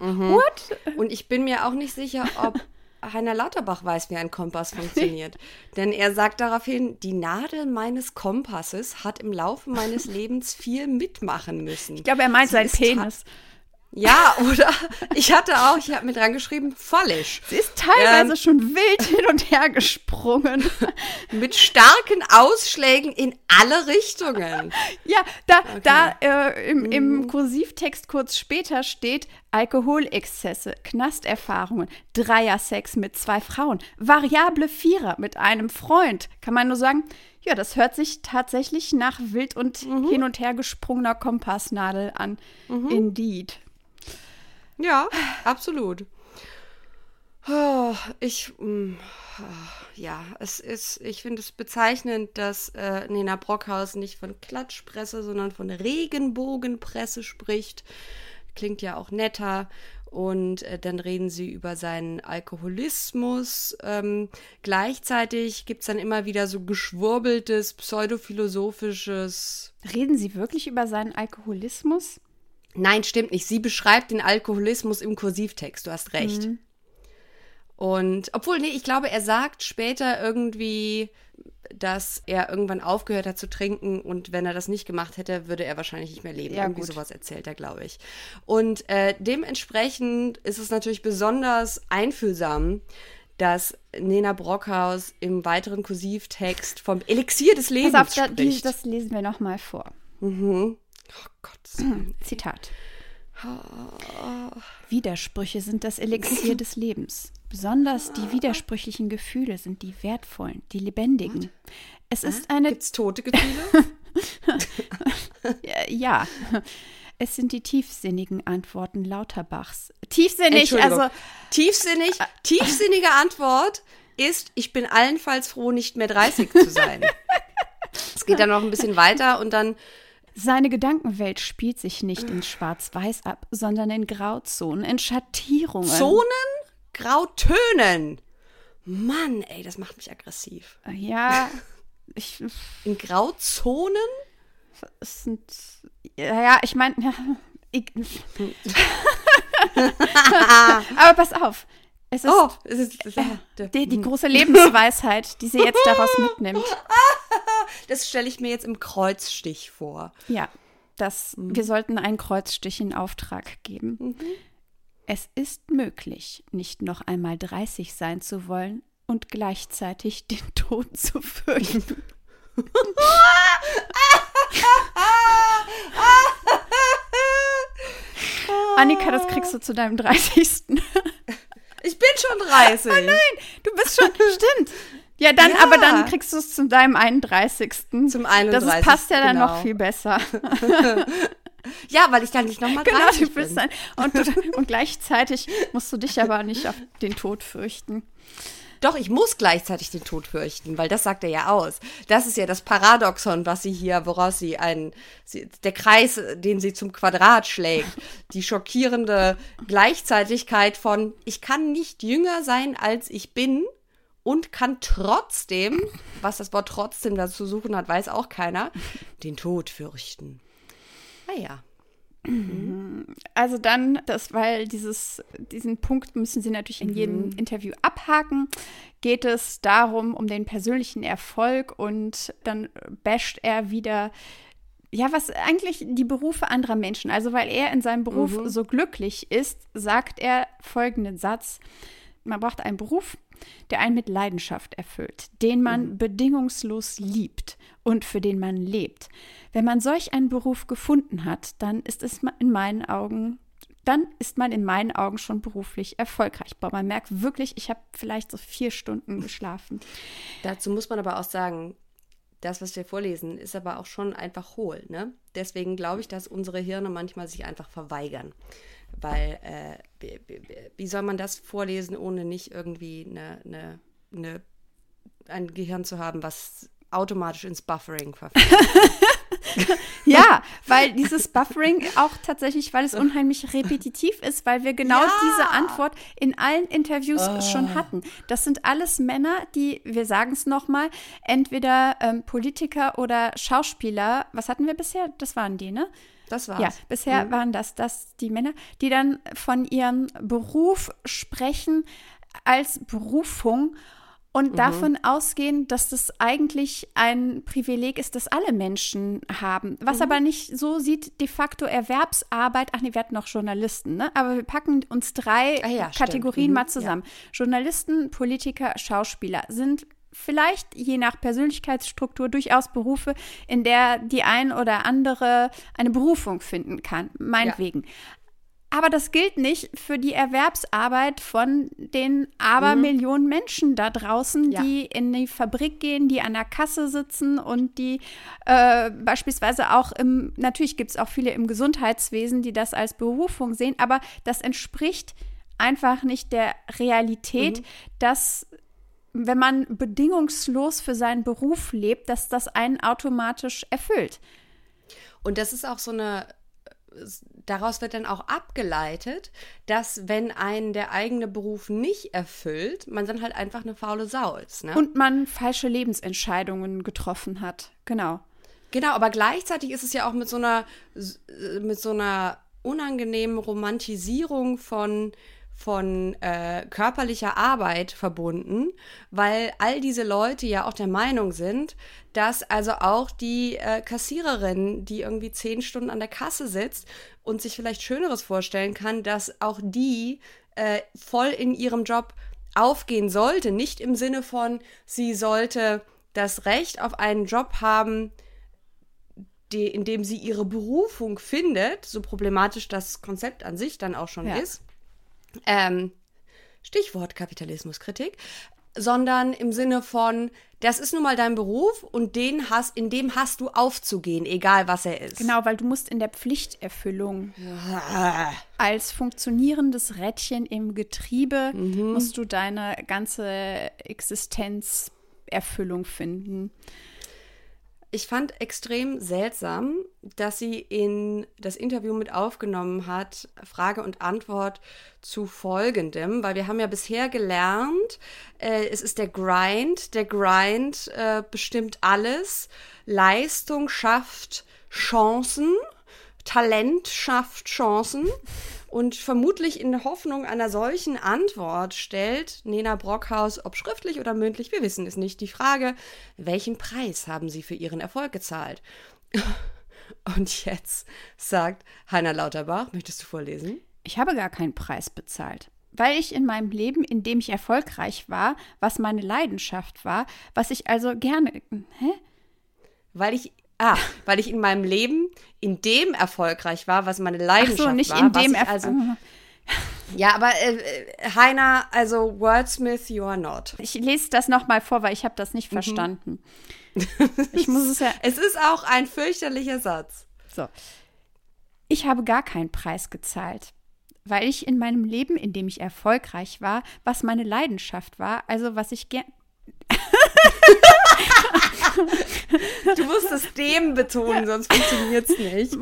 Mhm. What? Und ich bin mir auch nicht sicher, ob [LAUGHS] Heiner Lauterbach weiß, wie ein Kompass funktioniert. Denn er sagt daraufhin, die Nadel meines Kompasses hat im Laufe meines [LAUGHS] Lebens viel mitmachen müssen. Ich glaube, er meint seinen Penis. Ja, oder ich hatte auch, ich habe mir dran geschrieben, fallisch. Sie ist teilweise ähm, schon wild hin und her gesprungen. [LAUGHS] Mit starken Ausschlägen in alle Richtungen. Ja, da, okay. da äh, im, im mhm. Kursivtext kurz später steht Alkoholexzesse, Knasterfahrungen, Dreiersex mit zwei Frauen, variable Vierer mit einem Freund. Kann man nur sagen, ja, das hört sich tatsächlich nach wild und mhm. hin und her gesprungener Kompassnadel an. Mhm. Indeed. Ja, absolut. Oh, ich, mm, ja, es ist, ich finde es bezeichnend, dass äh, Nena Brockhaus nicht von Klatschpresse, sondern von Regenbogenpresse spricht. Klingt ja auch netter. Und äh, dann reden sie über seinen Alkoholismus. Ähm, gleichzeitig gibt es dann immer wieder so geschwurbeltes, pseudophilosophisches. Reden sie wirklich über seinen Alkoholismus? Nein, stimmt nicht. Sie beschreibt den Alkoholismus im Kursivtext. Du hast recht. Mhm. Und obwohl, nee, ich glaube, er sagt später irgendwie, dass er irgendwann aufgehört hat zu trinken und wenn er das nicht gemacht hätte, würde er wahrscheinlich nicht mehr leben. Ja, irgendwie gut. sowas erzählt er, glaube ich. Und äh, dementsprechend ist es natürlich besonders einfühlsam, dass Nena Brockhaus im weiteren Kursivtext vom Elixier des Lebens Pass auf, spricht. Da, das lesen wir nochmal vor. Mhm. Oh Gott. Zitat. Widersprüche sind das Elixier des Lebens. Besonders die widersprüchlichen Gefühle sind die wertvollen, die lebendigen. Es ist eine. Gibt's tote Gefühle? [LAUGHS] ja. Es sind die tiefsinnigen Antworten Lauterbachs. Tiefsinnig, also. Tiefsinnig, tiefsinnige Antwort ist, ich bin allenfalls froh, nicht mehr 30 zu sein. [LAUGHS] es geht dann noch ein bisschen weiter und dann. Seine Gedankenwelt spielt sich nicht in Schwarz-Weiß ab, sondern in Grauzonen, in Schattierungen. Zonen? Grautönen. Mann, ey, das macht mich aggressiv. Ja. [LAUGHS] Ich, in Grauzonen? Es sind ja, ich meine, ja, [LAUGHS] [LAUGHS] aber pass auf. Es ist, oh, es ist äh, die, die, große Lebensweisheit, die sie jetzt daraus [LAUGHS] mitnimmt. Das stelle ich mir jetzt im Kreuzstich vor. Ja, das, mhm. wir sollten einen Kreuzstich in Auftrag geben. Mhm. Es ist möglich, nicht noch einmal 30 sein zu wollen und gleichzeitig den [LAUGHS] Tod zu fürchten. [LAUGHS] Annika, das kriegst du zu deinem 30. ich bin schon 30. Oh [LAUGHS] nein, du bist schon, stimmt. Ja, dann, ja. aber dann kriegst du es zu deinem 31. Zum 31. Das passt ja dann genau. noch viel besser. [LAUGHS] ja, weil ich dann nicht nochmal [LAUGHS] genau, 30 du bist bin. Dann, und, und gleichzeitig musst du dich aber nicht auf den Tod fürchten. Doch, ich muss gleichzeitig den Tod fürchten, weil das sagt er ja aus. Das ist ja das Paradoxon, was sie hier, woraus sie einen, sie, der Kreis, den sie zum Quadrat schlägt. Die schockierende Gleichzeitigkeit von, ich kann nicht jünger sein, als ich bin und kann trotzdem, was das Wort trotzdem dazu suchen hat, weiß auch keiner, den Tod fürchten. Naja. Ah Mhm. Also dann, das, weil dieses, diesen Punkt müssen Sie natürlich in jedem mhm. Interview abhaken, geht es darum, um den persönlichen Erfolg und dann basht er wieder, ja, was eigentlich die Berufe anderer Menschen. Also weil er in seinem Beruf mhm. so glücklich ist, sagt er folgenden Satz. Man braucht einen Beruf, der einen mit Leidenschaft erfüllt, den man mhm. bedingungslos liebt und für den man lebt. Wenn man solch einen Beruf gefunden hat, dann ist es in meinen Augen dann ist man in meinen Augen schon beruflich erfolgreich. Boah, man merkt wirklich, ich habe vielleicht so vier Stunden [LAUGHS] geschlafen. Dazu muss man aber auch sagen, das, was wir vorlesen, ist aber auch schon einfach hohl. Ne? Deswegen glaube ich, dass unsere Hirne manchmal sich einfach verweigern. Weil, äh, wie, soll man das vorlesen, ohne nicht irgendwie eine, eine, eine, ein Gehirn zu haben, was automatisch ins Buffering verfällt? [LAUGHS] ja, weil dieses Buffering auch tatsächlich, weil es unheimlich repetitiv ist, weil wir genau ja. diese Antwort in allen Interviews oh. schon hatten. Das sind alles Männer, die, wir sagen es nochmal, entweder ähm, Politiker oder Schauspieler, was hatten wir bisher? Das waren die, ne? Das war's. Ja, bisher mhm. waren das, das die Männer, die dann von ihrem Beruf sprechen als Berufung und mhm. davon ausgehen, dass das eigentlich ein Privileg ist, das alle Menschen haben. Was mhm. aber nicht so sieht, de facto Erwerbsarbeit, ach nee, wir hatten noch Journalisten, ne? Aber wir packen uns drei ah, ja, Kategorien mhm. mal zusammen. Ja. Journalisten, Politiker, Schauspieler sind vielleicht je nach Persönlichkeitsstruktur durchaus Berufe, in der die ein oder andere eine Berufung finden kann, meinetwegen. Ja. Aber das gilt nicht für die Erwerbsarbeit von den Abermillionen mhm. Menschen da draußen, ja. die in die Fabrik gehen, die an der Kasse sitzen und die äh, beispielsweise auch im, natürlich gibt es auch viele im Gesundheitswesen, die das als Berufung sehen, aber das entspricht einfach nicht der Realität, mhm. dass wenn man bedingungslos für seinen Beruf lebt, dass das einen automatisch erfüllt. Und das ist auch so eine, daraus wird dann auch abgeleitet, dass wenn einen der eigene Beruf nicht erfüllt, man dann halt einfach eine faule Sau ist. Ne? Und man falsche Lebensentscheidungen getroffen hat. Genau. Genau, aber gleichzeitig ist es ja auch mit so einer, mit so einer unangenehmen Romantisierung von von äh, körperlicher Arbeit verbunden, weil all diese Leute ja auch der Meinung sind, dass also auch die äh, Kassiererin, die irgendwie zehn Stunden an der Kasse sitzt und sich vielleicht Schöneres vorstellen kann, dass auch die äh, voll in ihrem Job aufgehen sollte. Nicht im Sinne von, sie sollte das Recht auf einen Job haben, die, in dem sie ihre Berufung findet, so problematisch das Konzept an sich dann auch schon ja. ist, ähm, Stichwort Kapitalismuskritik. sondern im Sinne von, das ist nun mal dein Beruf und den hast, in dem hast du aufzugehen, egal was er ist. Genau, weil du musst in der Pflichterfüllung als funktionierendes Rädchen im Getriebe mhm. musst du deine ganze Existenzerfüllung finden ich fand extrem seltsam, dass sie in das Interview mit aufgenommen hat, Frage und Antwort zu folgendem, weil wir haben ja bisher gelernt, äh, es ist der Grind, der Grind äh, bestimmt alles, Leistung schafft Chancen, Talent schafft Chancen. Und vermutlich in Hoffnung einer solchen Antwort stellt Nena Brockhaus, ob schriftlich oder mündlich, wir wissen es nicht, die Frage, welchen Preis haben Sie für Ihren Erfolg gezahlt? [LAUGHS] Und jetzt sagt Heiner Lauterbach, möchtest du vorlesen? Ich habe gar keinen Preis bezahlt. Weil ich in meinem Leben, in dem ich erfolgreich war, was meine Leidenschaft war, was ich also gerne. Hä? Weil ich Ah, weil ich in meinem Leben in dem erfolgreich war, was meine Leidenschaft war. Ach so, nicht war, in dem also, Ja, aber äh, Heiner, also Wordsmith, you are not. Ich lese das nochmal vor, weil ich habe das nicht mhm. verstanden. [LAUGHS] ich muss es ja. Es ist auch ein fürchterlicher Satz. So. Ich habe gar keinen Preis gezahlt, weil ich in meinem Leben, in dem ich erfolgreich war, was meine Leidenschaft war, also was ich du musst es dem betonen, sonst funktioniert es nicht.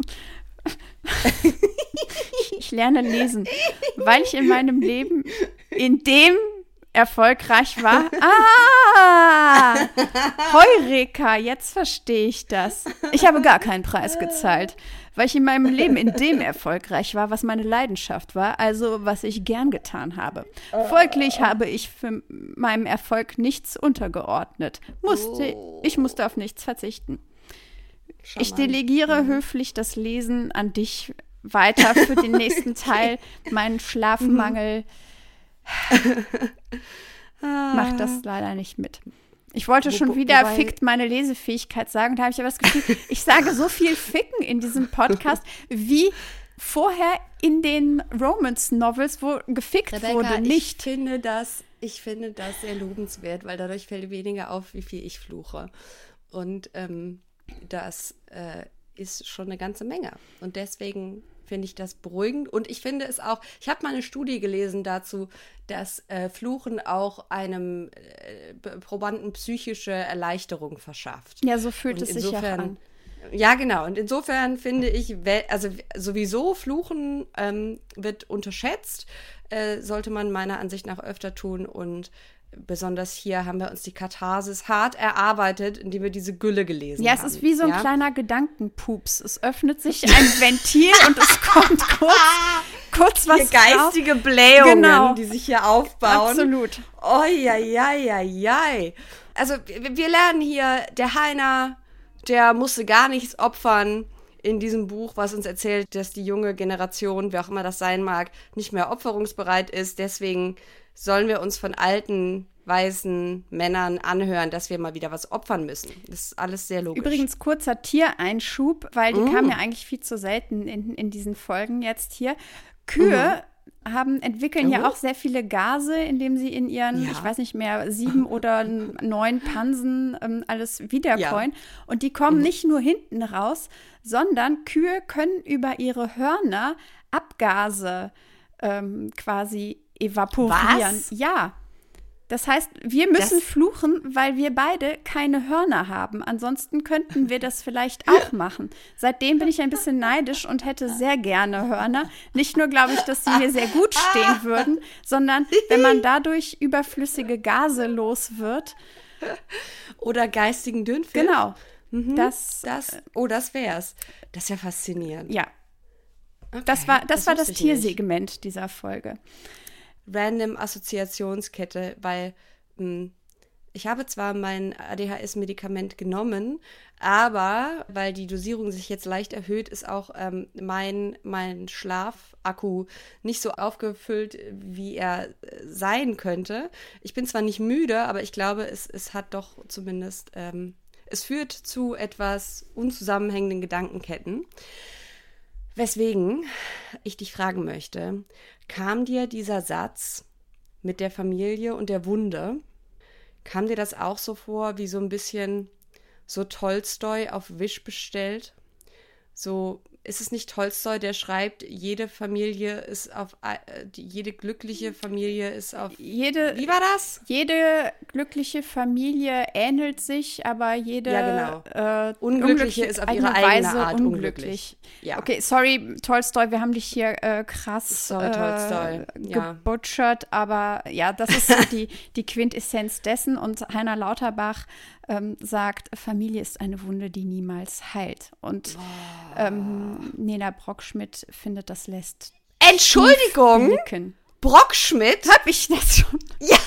Ich lerne lesen, weil ich in meinem Leben in dem erfolgreich war. Ah! Heureka, jetzt verstehe ich das. Ich habe gar keinen Preis gezahlt weil ich in meinem Leben in dem erfolgreich war, was meine Leidenschaft war, also was ich gern getan habe. Folglich habe ich für meinem Erfolg nichts untergeordnet. Musste, oh. Ich musste auf nichts verzichten. Charmant. Ich delegiere mhm. höflich das Lesen an dich weiter für den [LAUGHS] nächsten Teil. Mein Schlafmangel [LAUGHS] macht das leider nicht mit. Ich wollte schon wieder wobei, fickt meine Lesefähigkeit sagen. Da habe ich aber das Gefühl, [LAUGHS] ich sage so viel ficken in diesem Podcast, wie vorher in den Romance-Novels, wo gefickt Rebecca, wurde, nicht. Ich finde das, ich finde das sehr lobenswert, weil dadurch fällt weniger auf, wie viel ich fluche. Und ähm, das äh, ist schon eine ganze Menge. Und deswegen finde ich das beruhigend. Und ich finde es auch, ich habe mal eine Studie gelesen dazu, dass äh, Fluchen auch einem äh, Probanden psychische Erleichterung verschafft. Ja, so fühlt Und es sich ja an. Ja, genau. Und insofern finde ich, also sowieso Fluchen ähm, wird unterschätzt, äh, sollte man meiner Ansicht nach öfter tun. Und besonders hier haben wir uns die Katharsis hart erarbeitet, indem wir diese Gülle gelesen ja, haben. Ja, es ist wie so ein ja? kleiner Gedankenpups. Es öffnet sich [LAUGHS] ein Ventil und es kommt kurz, [LAUGHS] kurz was hier geistige raus. Blähungen, genau. die sich hier aufbauen. Absolut. Oi, Also wir lernen hier, der Heiner, der musste gar nichts opfern in diesem Buch, was uns erzählt, dass die junge Generation, wer auch immer das sein mag, nicht mehr opferungsbereit ist. Deswegen sollen wir uns von alten weißen Männern anhören, dass wir mal wieder was opfern müssen. Das ist alles sehr logisch. Übrigens kurzer Tiereinschub, weil die mm. kamen ja eigentlich viel zu selten in, in diesen Folgen jetzt hier. Kühe mhm. haben, entwickeln oh. ja auch sehr viele Gase, indem sie in ihren, ja. ich weiß nicht mehr, sieben oder neun Pansen ähm, alles wiederkäuen. Ja. Und die kommen mhm. nicht nur hinten raus, sondern Kühe können über ihre Hörner Abgase ähm, quasi evaporieren. Was? Ja. Das heißt, wir müssen das fluchen, weil wir beide keine Hörner haben. Ansonsten könnten wir das vielleicht [LAUGHS] auch machen. Seitdem bin ich ein bisschen neidisch und hätte sehr gerne Hörner. Nicht nur glaube ich, dass sie mir sehr gut stehen [LAUGHS] würden, sondern wenn man dadurch überflüssige Gase los wird. Oder geistigen Dünnfilm. Genau. Mhm. Das, das, oh, das wär's. Das ist ja faszinierend. Ja. Okay, das war das, das war das Tiersegment dieser Folge random Assoziationskette, weil mh, hm, ich habe zwar mein ADHS-Medikament genommen, aber weil die Dosierung sich jetzt leicht erhöht, ist auch ähm, mein, mein Schlafakku nicht so aufgefüllt, wie er äh, sein könnte. Ich bin zwar nicht müde, aber ich glaube, es, es hat doch zumindest, ähm, es führt zu etwas unzusammenhängenden Gedankenketten. Weswegen ich dich fragen möchte, kam dir dieser Satz mit der Familie und der Wunde kam dir das auch so vor, wie so ein bisschen so Tolstoi auf Wish bestellt? So ist es nicht Tolstoi, der schreibt, jede Familie ist auf, äh, jede glückliche Familie ist auf. Jede, wie war das? Jede glückliche Familie ähnelt sich, aber jede ja, genau. äh, unglückliche ist auf ihre eigene Weise Art unglücklich. unglücklich. Ja. Okay, sorry, Tolstoi, wir haben dich hier äh, krass sorry. Äh, ja. gebutschert, aber ja, das ist so die, die Quintessenz dessen. Und Heiner Lauterbach ähm, sagt, Familie ist eine Wunde, die niemals heilt. Und oh. ähm, Nena Brockschmidt findet, das lässt. Entschuldigung! Brockschmidt? Hab ich das schon? [LAUGHS] Ja!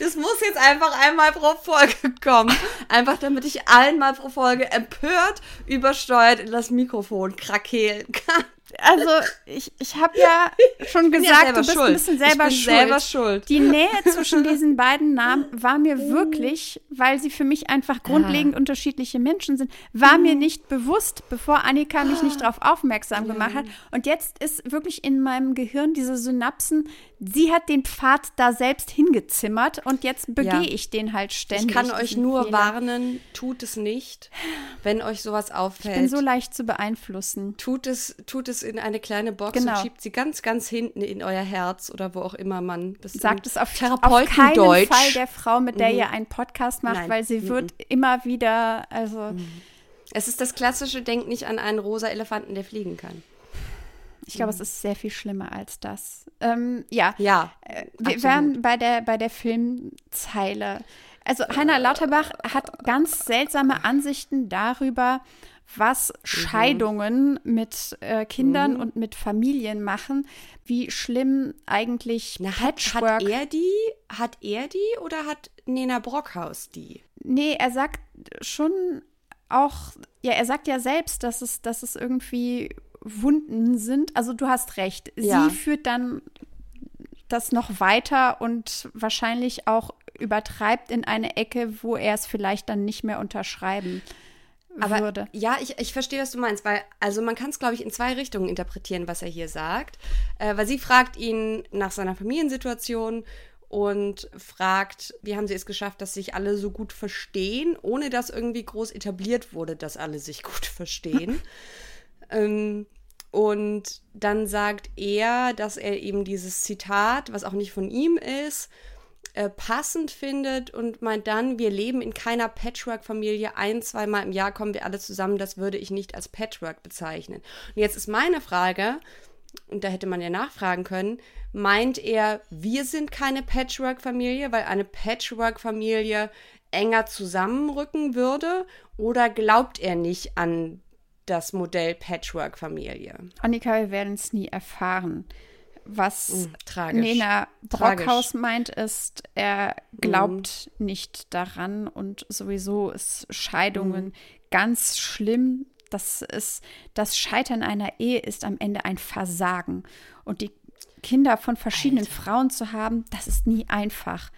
Das muss jetzt einfach einmal pro Folge kommen. Einfach damit ich einmal pro Folge empört übersteuert in das Mikrofon krakeelen kann. Also, ich, ich habe ja schon gesagt, ja du bist schuld. ein bisschen selber, ich bin schuld. selber schuld. Die Nähe zwischen diesen beiden Namen war mir [LAUGHS] wirklich, weil sie für mich einfach grundlegend ah. unterschiedliche Menschen sind, war mir nicht bewusst, bevor Annika mich nicht darauf aufmerksam gemacht hat. Und jetzt ist wirklich in meinem Gehirn diese Synapsen, sie hat den Pfad da selbst hingezimmert und jetzt begehe ja. ich den halt ständig. Ich kann euch nur Fehler. warnen, tut es nicht, wenn euch sowas auffällt. Ich bin so leicht zu beeinflussen. Tut es, tut es in eine kleine Box genau. und schiebt sie ganz, ganz hinten in euer Herz oder wo auch immer man das sagt. Es auf, auf keinen Fall der Frau, mit der mhm. ihr einen Podcast macht, Nein. weil sie mhm. wird immer wieder, also. Mhm. Es ist das klassische, denk nicht an einen rosa Elefanten, der fliegen kann. Ich glaube, es ist sehr viel schlimmer als das. Ähm, ja, ja äh, wir wären bei der, bei der Filmzeile. Also Heiner Lauterbach hat ganz seltsame Ansichten darüber, was mhm. Scheidungen mit äh, Kindern mhm. und mit Familien machen, wie schlimm eigentlich Na, Patchwork. Hat, hat er die? Hat er die oder hat Nena Brockhaus die? Nee, er sagt schon auch, ja, er sagt ja selbst, dass es, dass es irgendwie Wunden sind. Also du hast recht. Ja. Sie führt dann das noch weiter und wahrscheinlich auch übertreibt in eine Ecke, wo er es vielleicht dann nicht mehr unterschreiben aber, würde. Ja, ich, ich verstehe, was du meinst, weil, also man kann es, glaube ich, in zwei Richtungen interpretieren, was er hier sagt. Äh, weil sie fragt ihn nach seiner Familiensituation und fragt, wie haben sie es geschafft, dass sich alle so gut verstehen, ohne dass irgendwie groß etabliert wurde, dass alle sich [LAUGHS] gut verstehen. [LAUGHS] ähm, und dann sagt er, dass er eben dieses Zitat, was auch nicht von ihm ist, äh, passend findet und meint dann, wir leben in keiner Patchwork-Familie. Ein, zweimal im Jahr kommen wir alle zusammen. Das würde ich nicht als Patchwork bezeichnen. Und jetzt ist meine Frage, und da hätte man ja nachfragen können, meint er, wir sind keine Patchwork-Familie, weil eine Patchwork-Familie enger zusammenrücken würde? Oder glaubt er nicht an das Modell Patchwork-Familie? Annika, wir werden es nie erfahren. Was mm, Nena Brockhaus Tragisch. meint, ist, er glaubt mm. nicht daran und sowieso ist Scheidungen mm. ganz schlimm. Das ist, das Scheitern einer Ehe ist am Ende ein Versagen. Und die Kinder von verschiedenen Alter. Frauen zu haben, das ist nie einfach.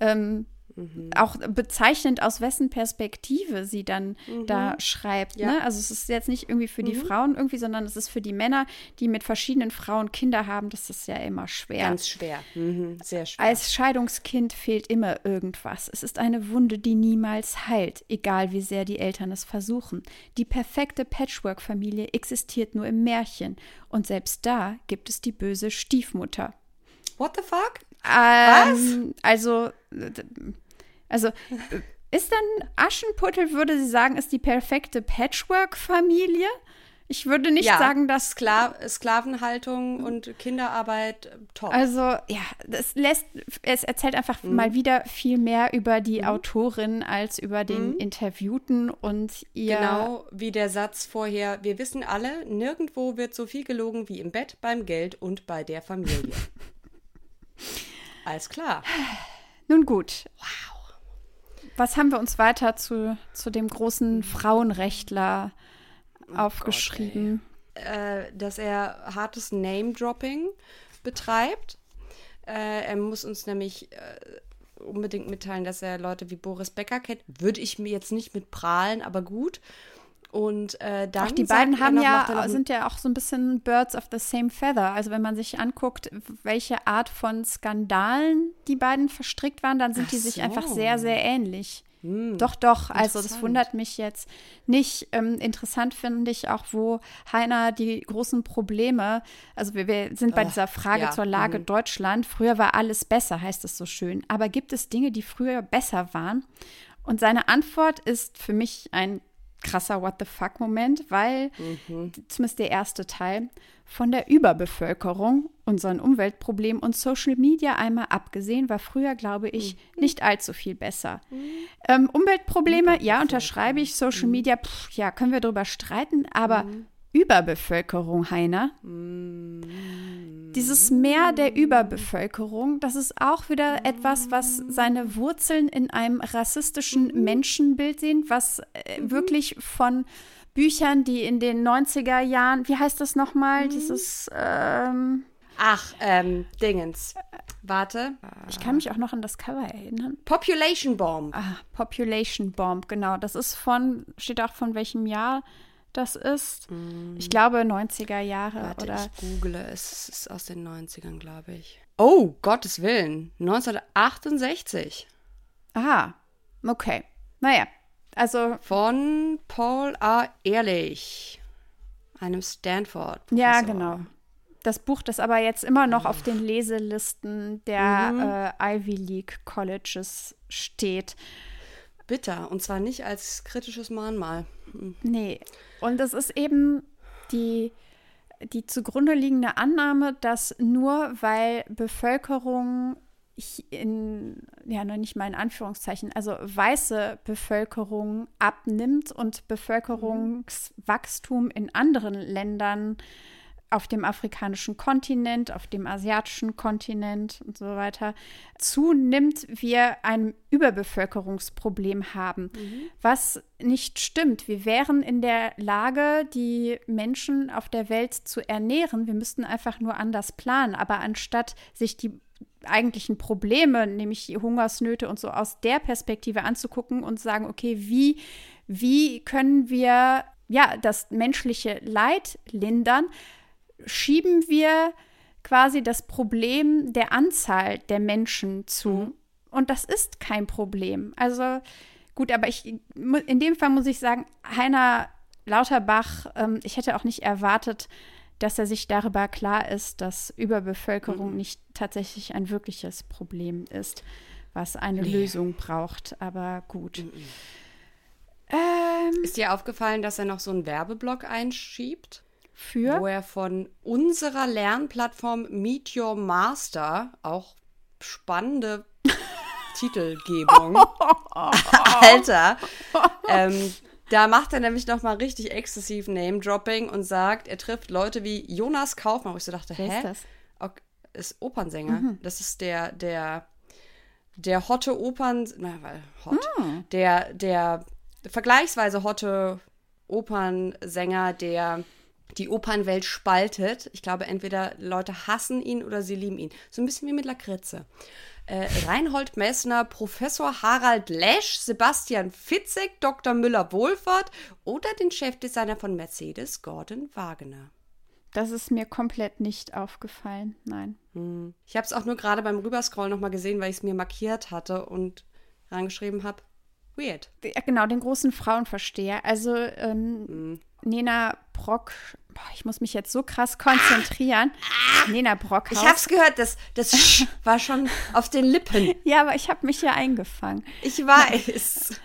Ähm, Mhm. Auch bezeichnend, aus wessen Perspektive sie dann mhm. da schreibt. Ja. Ne? Also es ist jetzt nicht irgendwie für die mhm. Frauen irgendwie, sondern es ist für die Männer, die mit verschiedenen Frauen Kinder haben. Das ist ja immer schwer. Ganz schwer. Mhm. Sehr schwer. Als Scheidungskind fehlt immer irgendwas. Es ist eine Wunde, die niemals heilt, egal wie sehr die Eltern es versuchen. Die perfekte Patchwork-Familie existiert nur im Märchen. Und selbst da gibt es die böse Stiefmutter. What the fuck? Ähm, Was? Also, also ist dann Aschenputtel, würde sie sagen, ist die perfekte Patchwork-Familie? Ich würde nicht ja, sagen, dass Skla Sklavenhaltung und Kinderarbeit top. Also ja, das lässt es erzählt einfach mhm. mal wieder viel mehr über die mhm. Autorin als über den mhm. Interviewten und ihr Genau wie der Satz vorher, wir wissen alle, nirgendwo wird so viel gelogen wie im Bett, beim Geld und bei der Familie. [LAUGHS] Alles klar. Nun gut. Wow. Was haben wir uns weiter zu, zu dem großen Frauenrechtler oh aufgeschrieben? Gott, äh, dass er hartes Name-Dropping betreibt. Äh, er muss uns nämlich äh, unbedingt mitteilen, dass er Leute wie Boris Becker kennt. Würde ich mir jetzt nicht mit prahlen, aber gut. Und äh, dann. Auch die beiden haben ja, sind ja auch so ein bisschen Birds of the same feather. Also wenn man sich anguckt, welche Art von Skandalen die beiden verstrickt waren, dann sind Ach die sich so. einfach sehr, sehr ähnlich. Hm, doch, doch. Also das wundert mich jetzt nicht. Ähm, interessant finde ich auch, wo Heiner die großen Probleme, also wir, wir sind bei Ach, dieser Frage ja. zur Lage mhm. Deutschland. Früher war alles besser, heißt es so schön. Aber gibt es Dinge, die früher besser waren? Und seine Antwort ist für mich ein krasser What the fuck-Moment, weil mhm. zumindest der erste Teil von der Überbevölkerung, unseren Umweltproblemen und Social Media einmal abgesehen, war früher, glaube ich, mhm. nicht allzu viel besser. Mhm. Ähm, Umweltprobleme, ja, unterschreibe ich. Social mhm. Media, pff, ja, können wir darüber streiten, aber mhm. Überbevölkerung, Heiner. Mm. Dieses Meer der Überbevölkerung, das ist auch wieder etwas, was seine Wurzeln in einem rassistischen mhm. Menschenbild sehen, was äh, mhm. wirklich von Büchern, die in den 90er Jahren, wie heißt das nochmal, mhm. dieses ähm, Ach, ähm, Dingens. Warte. Ich kann mich auch noch an das Cover erinnern. Population Bomb. Ah, Population Bomb, genau. Das ist von, steht auch von welchem Jahr das ist. Mm. Ich glaube 90er Jahre. Warte, oder ich google es. Es ist aus den 90ern, glaube ich. Oh, Gottes Willen. 1968. Aha, okay. Naja, also. Von Paul A. Ehrlich, einem Stanford. -Professor. Ja, genau. Das Buch, das aber jetzt immer noch auf den Leselisten der mhm. äh, Ivy League Colleges steht. Bitter. Und zwar nicht als kritisches Mahnmal. Nee. Und es ist eben die, die zugrunde liegende Annahme, dass nur weil Bevölkerung in, ja, noch nicht mal in Anführungszeichen, also weiße Bevölkerung abnimmt und Bevölkerungswachstum in anderen Ländern auf dem afrikanischen Kontinent, auf dem asiatischen Kontinent und so weiter zunimmt, wir ein Überbevölkerungsproblem haben. Mhm. Was nicht stimmt. Wir wären in der Lage, die Menschen auf der Welt zu ernähren. Wir müssten einfach nur anders planen. Aber anstatt sich die eigentlichen Probleme, nämlich die Hungersnöte und so aus der Perspektive anzugucken und sagen, okay, wie, wie können wir ja das menschliche Leid lindern, schieben wir quasi das Problem der Anzahl der Menschen zu. Mhm. Und das ist kein Problem. Also gut, aber ich, in dem Fall muss ich sagen, Heiner Lauterbach, ähm, ich hätte auch nicht erwartet, dass er sich darüber klar ist, dass Überbevölkerung mhm. nicht tatsächlich ein wirkliches Problem ist, was eine nee. Lösung braucht. Aber gut. Mhm. Ähm, ist dir aufgefallen, dass er noch so einen Werbeblock einschiebt? Für? Wo er von unserer Lernplattform Meet Your Master auch spannende [LAUGHS] Titelgebung. [LAUGHS] Alter. Ähm, da macht er nämlich noch mal richtig exzessiv Name-Dropping und sagt, er trifft Leute wie Jonas Kaufmann, wo ich so dachte, Wer hä? Ist das? Okay, ist Opernsänger. Mhm. Das ist der, der, der hotte Opern, na, weil hot, mhm. der, der vergleichsweise hotte Opernsänger, der die Opernwelt spaltet. Ich glaube, entweder Leute hassen ihn oder sie lieben ihn. So ein bisschen wie mit Lakritze. Äh, Reinhold Messner, Professor Harald Lesch, Sebastian Fitzek, Dr. Müller-Wohlfahrt oder den Chefdesigner von Mercedes, Gordon Wagner. Das ist mir komplett nicht aufgefallen, nein. Hm. Ich habe es auch nur gerade beim Rüberscrollen nochmal gesehen, weil ich es mir markiert hatte und reingeschrieben habe. Weird. Genau, den großen Frauenversteher. Also ähm, hm. Nena Brock, boah, ich muss mich jetzt so krass konzentrieren. Ah, Nena Brockhaus. Ich hab's gehört, das, das [LAUGHS] war schon auf den Lippen. Ja, aber ich habe mich hier eingefangen. Ich weiß.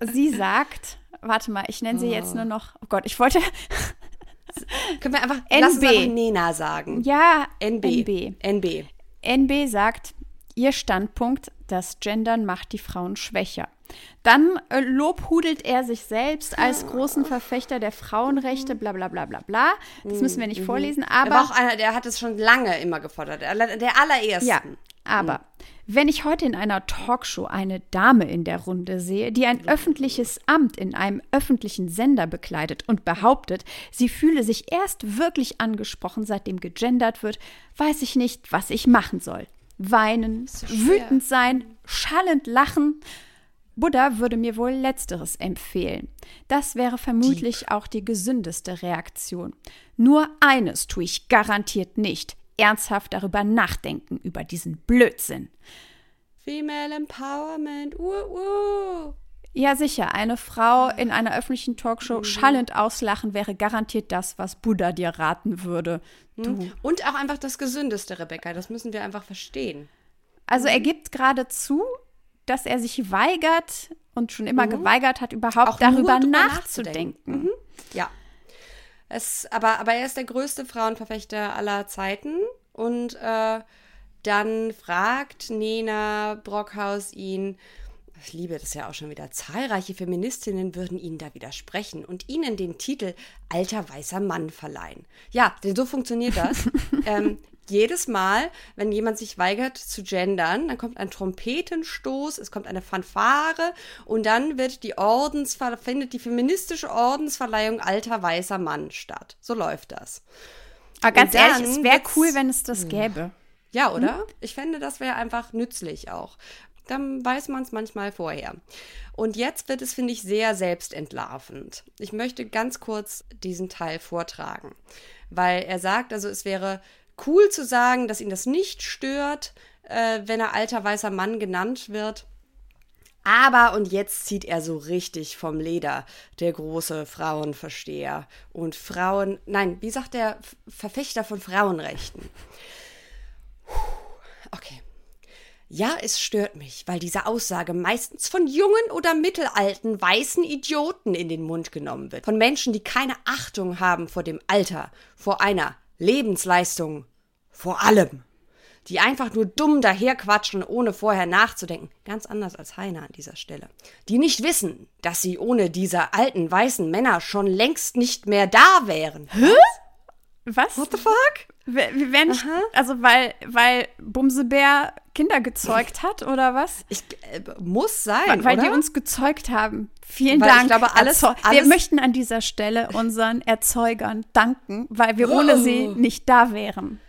[LAUGHS] Sie sagt, warte mal, ich nenne sie oh. jetzt nur noch, oh Gott, ich wollte. [LAUGHS] Können wir einfach, NB. lass uns einfach Nena sagen. Ja, NB. NB. NB. NB sagt, ihr Standpunkt, das Gendern macht die Frauen schwächer. Dann äh, lobhudelt er sich selbst als großen Verfechter der Frauenrechte, bla bla bla bla bla. Das müssen wir nicht mhm. vorlesen, aber. Er war auch einer, der hat es schon lange immer gefordert. Der allererste. Ja, aber mhm. wenn ich heute in einer Talkshow eine Dame in der Runde sehe, die ein öffentliches Amt in einem öffentlichen Sender bekleidet und behauptet, sie fühle sich erst wirklich angesprochen, seitdem gegendert wird, weiß ich nicht, was ich machen soll. Weinen, so wütend sein, schallend lachen Buddha würde mir wohl letzteres empfehlen. Das wäre vermutlich Deep. auch die gesündeste Reaktion. Nur eines tue ich garantiert nicht. Ernsthaft darüber nachdenken, über diesen Blödsinn. Female Empowerment. Uh, uh. Ja, sicher. Eine Frau in einer öffentlichen Talkshow mhm. schallend auslachen wäre garantiert das, was Buddha dir raten würde. Mhm. Du. Und auch einfach das Gesündeste, Rebecca. Das müssen wir einfach verstehen. Also er mhm. gibt gerade zu, dass er sich weigert und schon immer mhm. geweigert hat, überhaupt darüber nachzudenken. nachzudenken. Mhm. Ja. Es, aber, aber er ist der größte Frauenverfechter aller Zeiten. Und äh, dann fragt Nena Brockhaus ihn, ich liebe das ja auch schon wieder, zahlreiche Feministinnen würden Ihnen da widersprechen und Ihnen den Titel alter weißer Mann verleihen. Ja, denn so funktioniert das. [LAUGHS] ähm, jedes Mal, wenn jemand sich weigert zu gendern, dann kommt ein Trompetenstoß, es kommt eine Fanfare und dann wird die Ordensver findet die feministische Ordensverleihung alter weißer Mann statt. So läuft das. Aber ganz ehrlich, es wäre cool, wenn es das gäbe. Ja, oder? Hm? Ich fände, das wäre einfach nützlich auch dann weiß man es manchmal vorher. Und jetzt wird es, finde ich, sehr selbstentlarvend. Ich möchte ganz kurz diesen Teil vortragen, weil er sagt, also es wäre cool zu sagen, dass ihn das nicht stört, äh, wenn er alter weißer Mann genannt wird. Aber, und jetzt zieht er so richtig vom Leder, der große Frauenversteher und Frauen, nein, wie sagt der Verfechter von Frauenrechten? Okay. Ja, es stört mich, weil diese Aussage meistens von jungen oder mittelalten weißen Idioten in den Mund genommen wird. Von Menschen, die keine Achtung haben vor dem Alter, vor einer Lebensleistung, vor allem. Die einfach nur dumm daherquatschen, ohne vorher nachzudenken. Ganz anders als Heiner an dieser Stelle. Die nicht wissen, dass sie ohne diese alten weißen Männer schon längst nicht mehr da wären. Hä? Was? What the fuck? Wir werden nicht, also weil, weil Bumsebär Kinder gezeugt hat oder was? Ich, äh, muss sein, Weil, weil die uns gezeugt haben. Vielen weil Dank. Ich glaube, alles, alles, Wir möchten an dieser Stelle unseren Erzeugern danken, weil wir oh. ohne sie nicht da wären.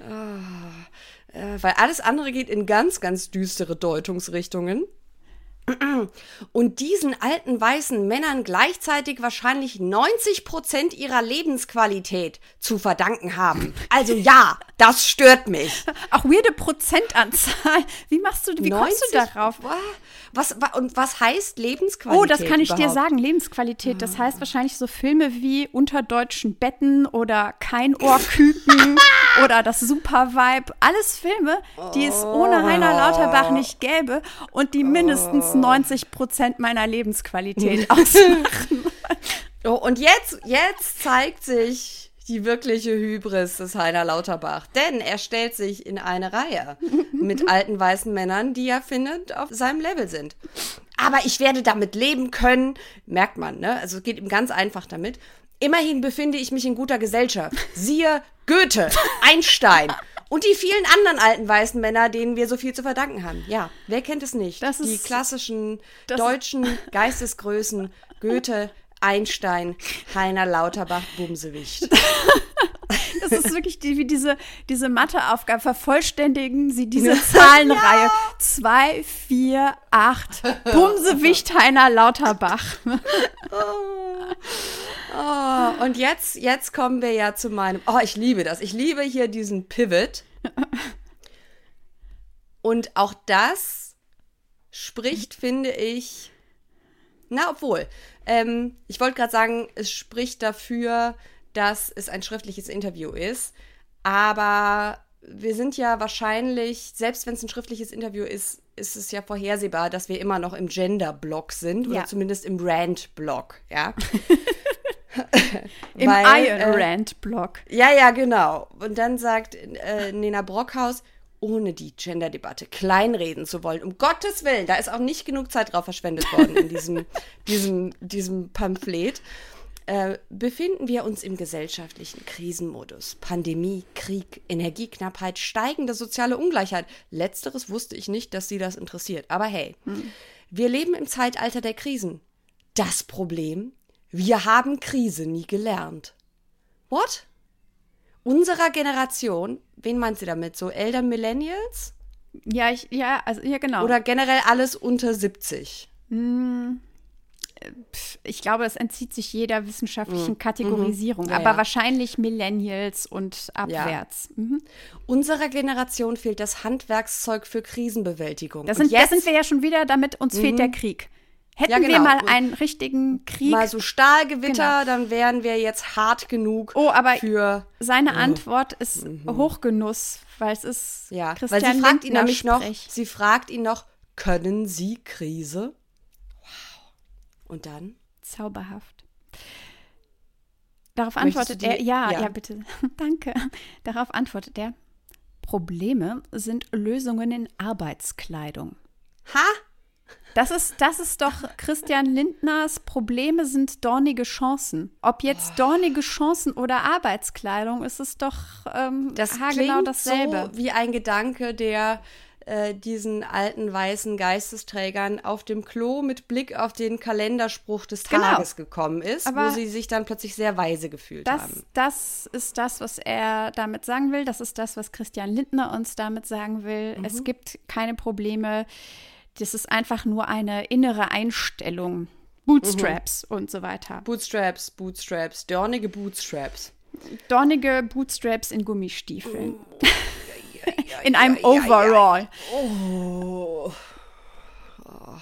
Oh. Äh, weil alles andere geht in ganz, ganz düstere Deutungsrichtungen und diesen alten weißen Männern gleichzeitig wahrscheinlich 90 Prozent ihrer Lebensqualität zu verdanken haben. Also ja, das stört mich. Auch weirde Prozentanzahl. Wie machst du, wie 90? kommst du darauf? Was, und was heißt Lebensqualität? Oh, das kann ich überhaupt? dir sagen, Lebensqualität. Das heißt wahrscheinlich so Filme wie Unter deutschen Betten oder Kein Ohrküken [LAUGHS] oder das Super Vibe. Alles Filme, die es ohne Heiner Lauterbach nicht gäbe und die mindestens 90 Prozent meiner Lebensqualität [LAUGHS] ausmachen. Oh, und jetzt, jetzt zeigt sich die wirkliche Hybris des Heiner Lauterbach. Denn er stellt sich in eine Reihe mit [LAUGHS] alten weißen Männern, die er findet auf seinem Level sind. Aber ich werde damit leben können, merkt man, ne? Also es geht ihm ganz einfach damit. Immerhin befinde ich mich in guter Gesellschaft. Siehe Goethe, [LAUGHS] Einstein und die vielen anderen alten weißen Männer, denen wir so viel zu verdanken haben. Ja, wer kennt es nicht? Das die klassischen deutschen Geistesgrößen [LAUGHS] Goethe, Einstein, Heiner Lauterbach, Bumsewicht. [LAUGHS] Das ist wirklich die, wie diese, diese Matheaufgabe. Vervollständigen Sie diese Zahlenreihe. 2, 4, 8. Bumsewicht Heiner Lauterbach. Oh. [LAUGHS] Oh, und jetzt, jetzt kommen wir ja zu meinem. Oh, ich liebe das. Ich liebe hier diesen Pivot. [LAUGHS] Und auch das spricht, finde ich. Na, obwohl. Ähm, ich wollte gerade sagen, es spricht dafür, dass es ein schriftliches Interview ist. Aber wir sind ja wahrscheinlich, selbst wenn es ein schriftliches Interview ist, ist es ja vorhersehbar, dass wir immer noch im Gender-Block sind oder zumindest im Rand-Block, ja. [LAUGHS] Im Weil, Iron äh. Ja, ja, genau. Und dann sagt äh, Nena Brockhaus, ohne die Gender-Debatte kleinreden zu wollen. Um Gottes Willen, da ist auch nicht genug Zeit drauf verschwendet worden in diesem, [LAUGHS] diesem, diesem Pamphlet. Äh, befinden wir uns im gesellschaftlichen Krisenmodus. Pandemie, Krieg, Energieknappheit, steigende soziale Ungleichheit. Letzteres wusste ich nicht, dass sie das interessiert. Aber hey, hm. wir leben im Zeitalter der Krisen. Das Problem, wir haben Krise nie gelernt. What? Unserer Generation, wen meint sie damit? So Elder Millennials? Ja, ich, ja, also, ja, genau. Oder generell alles unter 70? Hm, ich glaube, es entzieht sich jeder wissenschaftlichen mhm. Kategorisierung, mhm. ja, aber ja. wahrscheinlich Millennials und abwärts. Ja. Mhm. Unserer Generation fehlt das Handwerkszeug für Krisenbewältigung. Da sind, da sind wir ja schon wieder damit, uns fehlt der mhm. Krieg. Hätten ja, genau. wir mal einen richtigen Krieg. Mal so Stahlgewitter, genau. dann wären wir jetzt hart genug oh, aber für. Seine oh. Antwort ist mhm. Hochgenuss, weil es ist. Ja, Christian weil sie fragt ihn nämlich noch, sie fragt ihn noch, können Sie Krise? Wow. Und dann? Zauberhaft. Darauf antwortet er, ja, ja, ja, bitte. [LAUGHS] Danke. Darauf antwortet er, Probleme sind Lösungen in Arbeitskleidung. Ha? Das ist, das ist doch Christian Lindners Probleme sind dornige Chancen. Ob jetzt dornige Chancen oder Arbeitskleidung, ist es doch ähm, das genau dasselbe. So wie ein Gedanke, der äh, diesen alten weißen Geistesträgern auf dem Klo mit Blick auf den Kalenderspruch des genau. Tages gekommen ist, Aber wo sie sich dann plötzlich sehr weise gefühlt das, haben. Das ist das, was er damit sagen will. Das ist das, was Christian Lindner uns damit sagen will. Mhm. Es gibt keine Probleme das ist einfach nur eine innere Einstellung. Bootstraps mhm. und so weiter. Bootstraps, Bootstraps, dornige Bootstraps. Dornige Bootstraps in Gummistiefeln. Oh. [LAUGHS] in einem Overall. Oh. oh.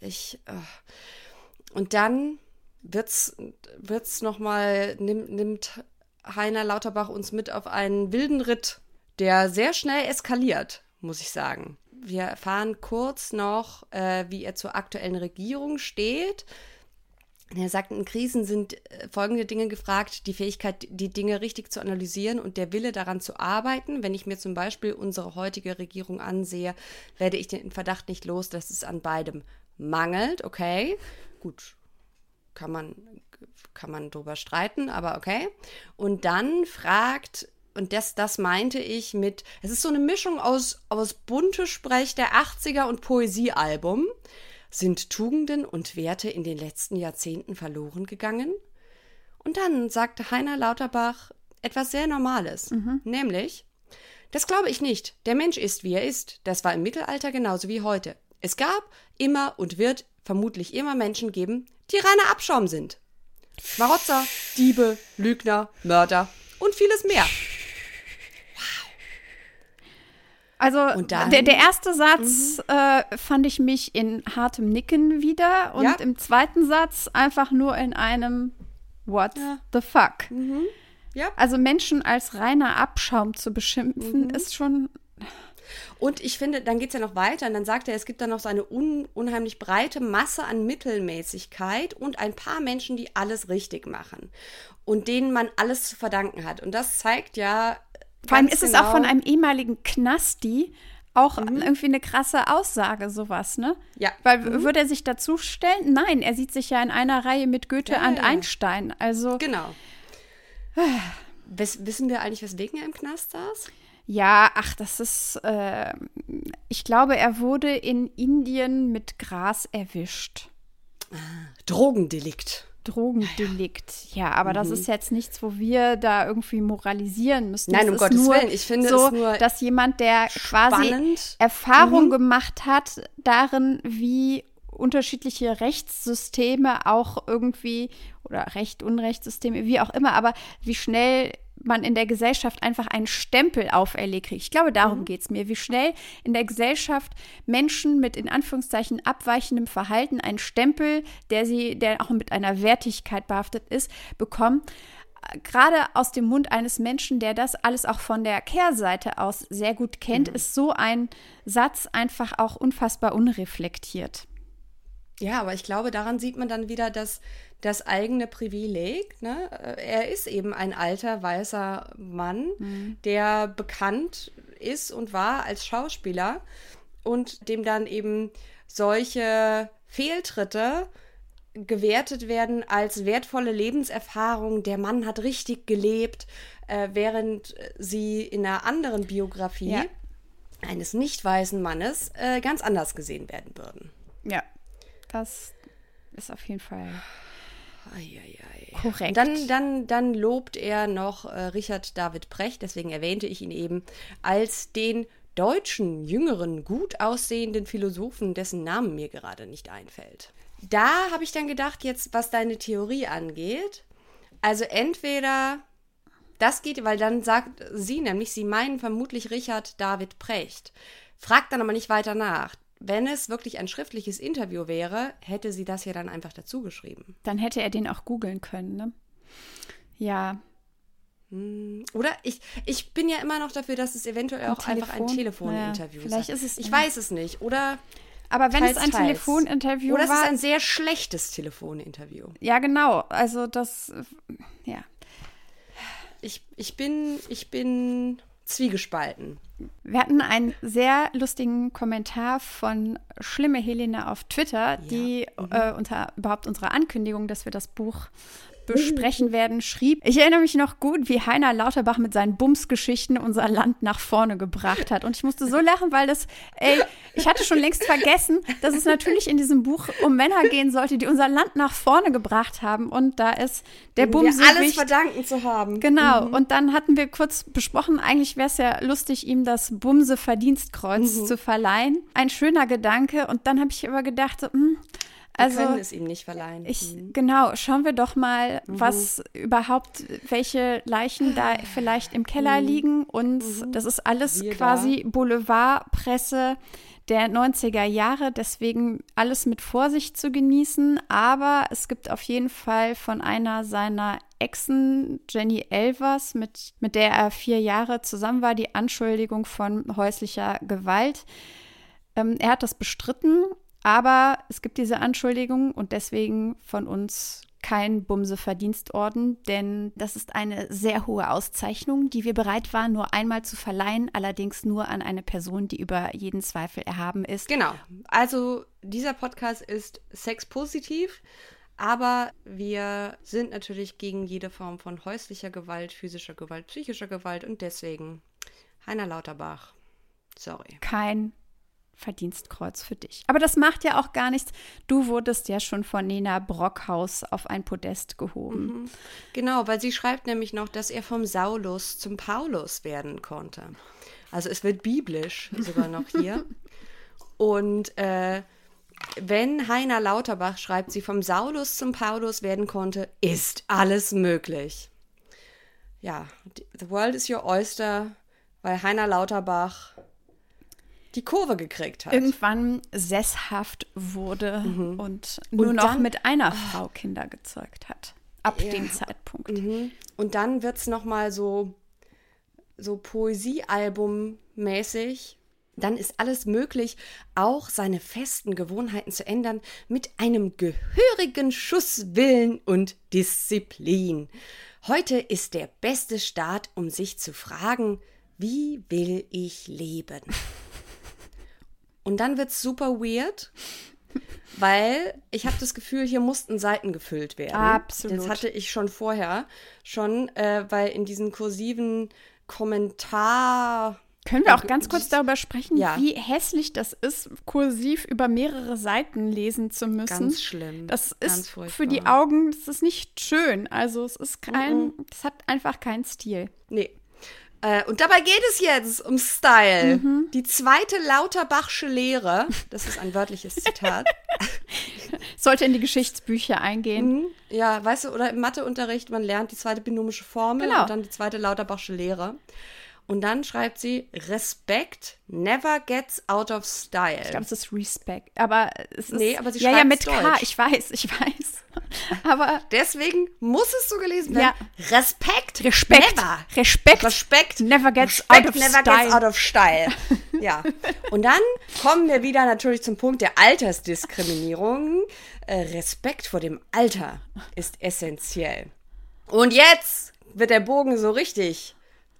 Ich. Uh. Und dann wird's, wird's noch mal, nimm, nimmt Heiner Lauterbach uns mit auf einen wilden Ritt, der sehr schnell eskaliert, muss ich sagen wir erfahren kurz noch, äh, wie er zur aktuellen Regierung steht. Er sagt, in Krisen sind äh, folgende Dinge gefragt, die Fähigkeit, die Dinge richtig zu analysieren und der Wille daran zu arbeiten. Wenn ich mir zum Beispiel unsere heutige Regierung ansehe, werde ich den Verdacht nicht los, dass es an beidem mangelt. Okay, gut, kann man, kann man drüber streiten, aber okay. Und dann fragt und das, das meinte ich mit, es ist so eine Mischung aus, aus bunte Sprech der 80er und Poesiealbum. Sind Tugenden und Werte in den letzten Jahrzehnten verloren gegangen? Und dann sagte Heiner Lauterbach etwas sehr Normales, mhm. nämlich, das glaube ich nicht. Der Mensch ist, wie er ist. Das war im Mittelalter genauso wie heute. Es gab immer und wird vermutlich immer Menschen geben, die reiner Abschaum sind. Schmarotzer, Diebe, Lügner, Mörder und vieles mehr. Also der, der, erste Satz mhm. äh, fand ich mich in hartem Nicken wieder und ja. im zweiten Satz einfach nur in einem What ja. the fuck. Mhm. Ja. Also Menschen als reiner Abschaum zu beschimpfen, mhm. ist schon. Und ich finde, dann geht es ja noch weiter und dann sagt er, es gibt dann noch so eine un unheimlich breite Masse an Mittelmäßigkeit und ein paar Menschen, die alles richtig machen und denen man alles zu verdanken hat. Und das zeigt ja vor allem ist genau. es auch von genau. einem ehemaligen Knasti auch mhm. irgendwie eine krasse Aussage, sowas, ne? Ja. Weil mhm. würde er sich dazu stellen? Nein, er sieht sich ja in einer Reihe mit Goethe ja, und ja. Einstein. Also. Genau. [SIGHS] Wiss, wissen wir eigentlich, weswegen er im Knast saß? Ja, ach, das ist. Äh, ich glaube, er wurde in Indien mit Gras erwischt. Ah, Drogendelikt. Drogendelikt. Ja, aber mhm. das ist jetzt nichts, wo wir da irgendwie moralisieren müssen. Nein, um Gottes nur Willen. Ich finde so, es nur dass jemand, der quasi Erfahrung mhm. gemacht hat darin, wie unterschiedliche Rechtssysteme auch irgendwie oder Recht, Unrechtssysteme, wie auch immer, aber wie schnell man in der Gesellschaft einfach einen Stempel auferlegt kriegt. Ich glaube, darum mhm. geht es mir. Wie schnell in der Gesellschaft Menschen mit in Anführungszeichen abweichendem Verhalten einen Stempel, der sie, der auch mit einer Wertigkeit behaftet ist, bekommen. Gerade aus dem Mund eines Menschen, der das alles auch von der Kehrseite aus sehr gut kennt, mhm. ist so ein Satz einfach auch unfassbar unreflektiert. Ja, aber ich glaube, daran sieht man dann wieder, dass das eigene Privileg. Ne? Er ist eben ein alter weißer Mann, mhm. der bekannt ist und war als Schauspieler und dem dann eben solche Fehltritte gewertet werden als wertvolle Lebenserfahrung. Der Mann hat richtig gelebt, äh, während sie in einer anderen Biografie ja. eines nicht weißen Mannes äh, ganz anders gesehen werden würden. Ja, das ist auf jeden Fall Eieiei. Korrekt. Dann, dann, dann lobt er noch äh, Richard David Precht, deswegen erwähnte ich ihn eben, als den deutschen, jüngeren, gut aussehenden Philosophen, dessen Namen mir gerade nicht einfällt. Da habe ich dann gedacht, jetzt was deine Theorie angeht, also entweder das geht, weil dann sagt sie nämlich, sie meinen vermutlich Richard David Precht. Fragt dann aber nicht weiter nach. Wenn es wirklich ein schriftliches Interview wäre, hätte sie das ja dann einfach dazu geschrieben. Dann hätte er den auch googeln können, ne? Ja. Hm, oder ich, ich bin ja immer noch dafür, dass es eventuell auch ein einfach ein Telefoninterview naja, Vielleicht ist es. Ich weiß es nicht. Oder aber wenn teils, es ein teils. Telefoninterview Oder war. Oder es ist ein sehr schlechtes Telefoninterview. Ja, genau. Also das, ja. Ich, ich bin, ich bin zwiegespalten. Wir hatten einen sehr lustigen Kommentar von Schlimme Helene auf Twitter, ja. die mhm. äh, unter überhaupt unserer Ankündigung, dass wir das Buch besprechen werden, schrieb. Ich erinnere mich noch gut, wie Heiner Lauterbach mit seinen Bumsgeschichten unser Land nach vorne gebracht hat. Und ich musste so lachen, weil das, ey, ich hatte schon längst vergessen, dass es natürlich in diesem Buch um Männer gehen sollte, die unser Land nach vorne gebracht haben. Und da ist der Bumse. Wir alles verdanken zu haben. Genau. Mhm. Und dann hatten wir kurz besprochen, eigentlich wäre es ja lustig, ihm das Bumse-Verdienstkreuz mhm. zu verleihen. Ein schöner Gedanke. Und dann habe ich aber gedacht, so, mh, hm, also, wir können es ihm nicht verleihen. Ich, mhm. Genau, schauen wir doch mal, mhm. was überhaupt, welche Leichen da vielleicht im Keller mhm. liegen. Und mhm. das ist alles wir quasi Boulevardpresse der 90er Jahre, deswegen alles mit Vorsicht zu genießen. Aber es gibt auf jeden Fall von einer seiner Exen, Jenny Elvers, mit, mit der er vier Jahre zusammen war, die Anschuldigung von häuslicher Gewalt. Ähm, er hat das bestritten aber es gibt diese Anschuldigung und deswegen von uns kein Bumse-Verdienstorden, denn das ist eine sehr hohe Auszeichnung, die wir bereit waren, nur einmal zu verleihen, allerdings nur an eine Person, die über jeden Zweifel erhaben ist. Genau. Also dieser Podcast ist sexpositiv, aber wir sind natürlich gegen jede Form von häuslicher Gewalt, physischer Gewalt, psychischer Gewalt und deswegen Heiner Lauterbach. Sorry. Kein Verdienstkreuz für dich. Aber das macht ja auch gar nichts. Du wurdest ja schon von Nina Brockhaus auf ein Podest gehoben. Mhm. Genau, weil sie schreibt nämlich noch, dass er vom Saulus zum Paulus werden konnte. Also es wird biblisch sogar noch hier. [LAUGHS] Und äh, wenn Heiner Lauterbach schreibt, sie vom Saulus zum Paulus werden konnte, ist alles möglich. Ja, the world is your oyster, weil Heiner Lauterbach die Kurve gekriegt hat. Irgendwann sesshaft wurde mhm. und nur und noch dann, mit einer Frau Kinder gezeugt hat. Ab ja. dem Zeitpunkt. Mhm. Und dann wird es nochmal so, so Poesiealbum-mäßig. Dann ist alles möglich, auch seine festen Gewohnheiten zu ändern, mit einem gehörigen Schuss Willen und Disziplin. Heute ist der beste Start, um sich zu fragen, wie will ich leben? [LAUGHS] Und dann wird es super weird, weil ich habe das Gefühl, hier mussten Seiten gefüllt werden. Absolut. Das hatte ich schon vorher, schon, äh, weil in diesen kursiven Kommentar. Können wir auch ganz kurz darüber sprechen, ja. wie hässlich das ist, kursiv über mehrere Seiten lesen zu müssen? Ganz schlimm. Das ist für die Augen, das ist nicht schön. Also es ist kein, mm -mm. es hat einfach keinen Stil. Nee, äh, und dabei geht es jetzt um Style. Mhm. Die zweite Lauterbachsche Lehre, das ist ein wörtliches Zitat. [LAUGHS] Sollte in die Geschichtsbücher eingehen. Mhm. Ja, weißt du, oder im Matheunterricht, man lernt die zweite binomische Formel genau. und dann die zweite Lauterbachsche Lehre. Und dann schreibt sie, Respect never gets out of style. Ich glaube, es ist Respect. Aber es ist. Nee, aber sie ja, schreibt ja, mit Deutsch. K. Ich weiß, ich weiß. [LAUGHS] aber. Deswegen muss es so gelesen werden. Ja. Respekt. Respekt. Never. Respekt. Respekt. Never gets Respect out of never style. Gets out of style. [LAUGHS] ja. Und dann kommen wir wieder natürlich zum Punkt der Altersdiskriminierung. Äh, Respekt vor dem Alter ist essentiell. Und jetzt wird der Bogen so richtig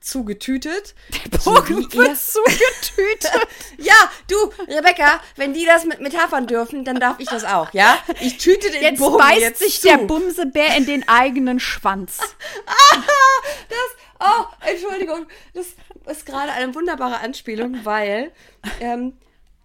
zugetütet. Der Bogen so wird zugetütet. [LAUGHS] ja, du, Rebecca, wenn die das mit Metaphern dürfen, dann darf ich das auch, ja? Ich tüte den jetzt Bogen beißt jetzt sich zu. der Bumsebär in den eigenen Schwanz. [LAUGHS] ah, das, oh, Entschuldigung, das ist gerade eine wunderbare Anspielung, weil ähm,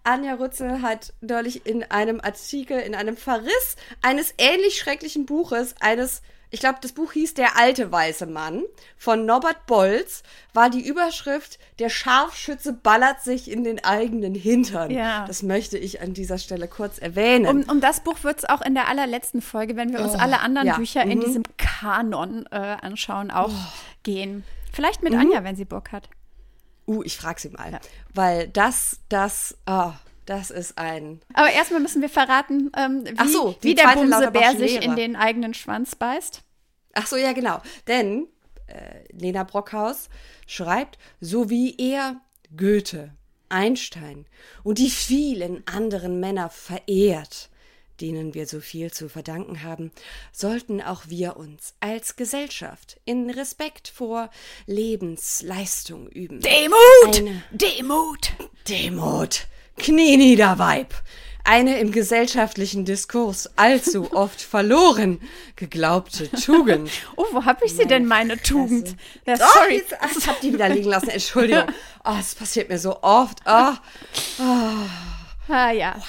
Anja Rutzel hat neulich in einem Artikel, in einem Verriss eines ähnlich schrecklichen Buches, eines ich glaube, das Buch hieß Der alte weiße Mann von Norbert Bolz, war die Überschrift Der Scharfschütze ballert sich in den eigenen Hintern. Ja. Das möchte ich an dieser Stelle kurz erwähnen. Um, um das Buch wird es auch in der allerletzten Folge, wenn wir uns oh, alle anderen ja. Bücher mhm. in diesem Kanon äh, anschauen, auch oh. gehen. Vielleicht mit mhm. Anja, wenn sie Bock hat. Uh, ich frage sie mal. Ja. Weil das, das, oh, das ist ein. Aber erstmal müssen wir verraten, ähm, wie, so, wie der Bumsebär sich in den eigenen Schwanz beißt. Ach so, ja, genau. Denn äh, Lena Brockhaus schreibt, so wie er Goethe, Einstein und die vielen anderen Männer verehrt, denen wir so viel zu verdanken haben, sollten auch wir uns als Gesellschaft in Respekt vor Lebensleistung üben. Demut! Eine Demut! Demut! Knie nieder, Weib! Eine im gesellschaftlichen Diskurs allzu [LAUGHS] oft verloren geglaubte Tugend. [LAUGHS] Oh, wo habe ich sie meine denn, meine Tugend? Ja, sorry. Oh, jetzt, ach, ich habe die wieder liegen lassen, Entschuldigung. [LAUGHS] Oh, es passiert mir so oft. Oh. Oh. Ah ja. Wow.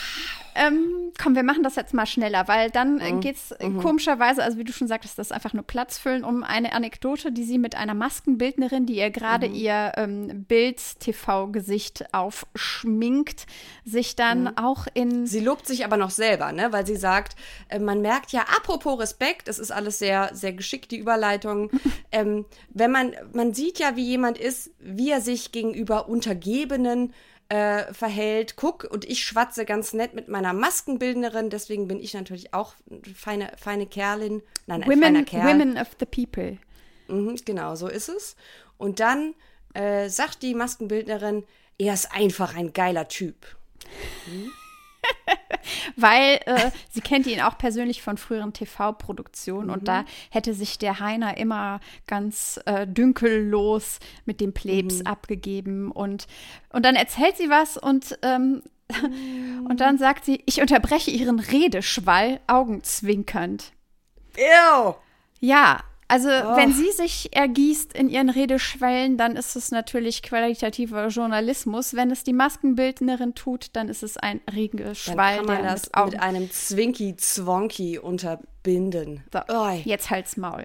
Ähm, komm, wir machen das jetzt mal schneller, weil dann äh, mhm. geht es mhm. komischerweise, also wie du schon sagtest, das ist einfach nur Platz füllen, um eine Anekdote, die sie mit einer Maskenbildnerin, die ihr gerade mhm. ihr ähm, Bild-TV-Gesicht aufschminkt, sich dann mhm. auch in. Sie lobt sich aber noch selber, ne? Weil sie sagt, äh, man merkt ja, apropos Respekt, es ist alles sehr, sehr geschickt, die Überleitung. [LAUGHS] ähm, wenn man, man sieht ja, wie jemand ist, wie er sich gegenüber Untergebenen äh, verhält. Guck, und ich schwatze ganz nett mit meiner Maskenbildnerin, deswegen bin ich natürlich auch feine, feine Kerlin. Nein, ein women, feiner Kerl. Women of the people. Mhm, genau, so ist es. Und dann äh, sagt die Maskenbildnerin, er ist einfach ein geiler Typ. Mhm. Weil äh, sie kennt ihn auch persönlich von früheren TV-Produktionen mhm. und da hätte sich der Heiner immer ganz äh, dünkellos mit dem Plebs mhm. abgegeben und, und dann erzählt sie was und ähm, und dann sagt sie, ich unterbreche ihren Redeschwall augenzwinkernd. Ew. Ja, also, oh. wenn sie sich ergießt in ihren Redeschwellen, dann ist es natürlich qualitativer Journalismus. Wenn es die Maskenbildnerin tut, dann ist es ein Regenschwall. Dann kann man das mit, mit einem Zwinky-Zwonky unterbinden. So, oh. jetzt halt's Maul.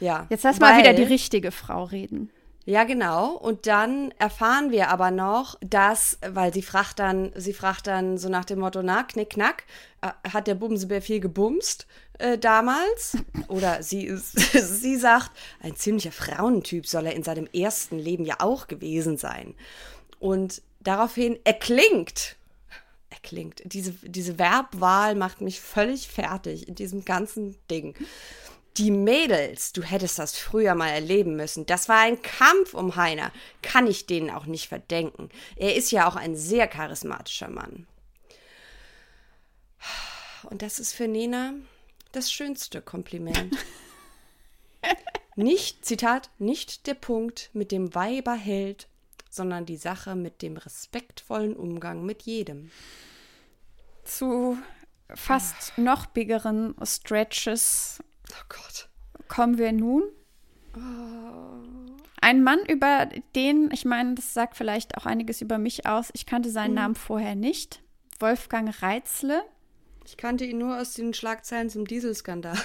Ja. Jetzt lass mal wieder die richtige Frau reden. Ja, genau. Und dann erfahren wir aber noch, dass, weil sie fragt dann, sie fragt dann so nach dem Motto, na, knick, knack, äh, hat der Bumsebär viel gebumst äh, damals? Oder sie, [LAUGHS] sie sagt, ein ziemlicher Frauentyp soll er in seinem ersten Leben ja auch gewesen sein. Und daraufhin erklingt, erklingt, diese, diese Verbwahl macht mich völlig fertig in diesem ganzen Ding die Mädels, du hättest das früher mal erleben müssen. Das war ein Kampf um Heiner. Kann ich denen auch nicht verdenken. Er ist ja auch ein sehr charismatischer Mann. Und das ist für Nena das schönste Kompliment. [LAUGHS] nicht, Zitat, nicht der Punkt, mit dem Weiber hält, sondern die Sache mit dem respektvollen Umgang mit jedem. Zu fast noch biggeren Stretches Oh Gott. Kommen wir nun. Oh. Ein Mann, über den, ich meine, das sagt vielleicht auch einiges über mich aus. Ich kannte seinen mhm. Namen vorher nicht. Wolfgang Reitzle. Ich kannte ihn nur aus den Schlagzeilen zum Dieselskandal.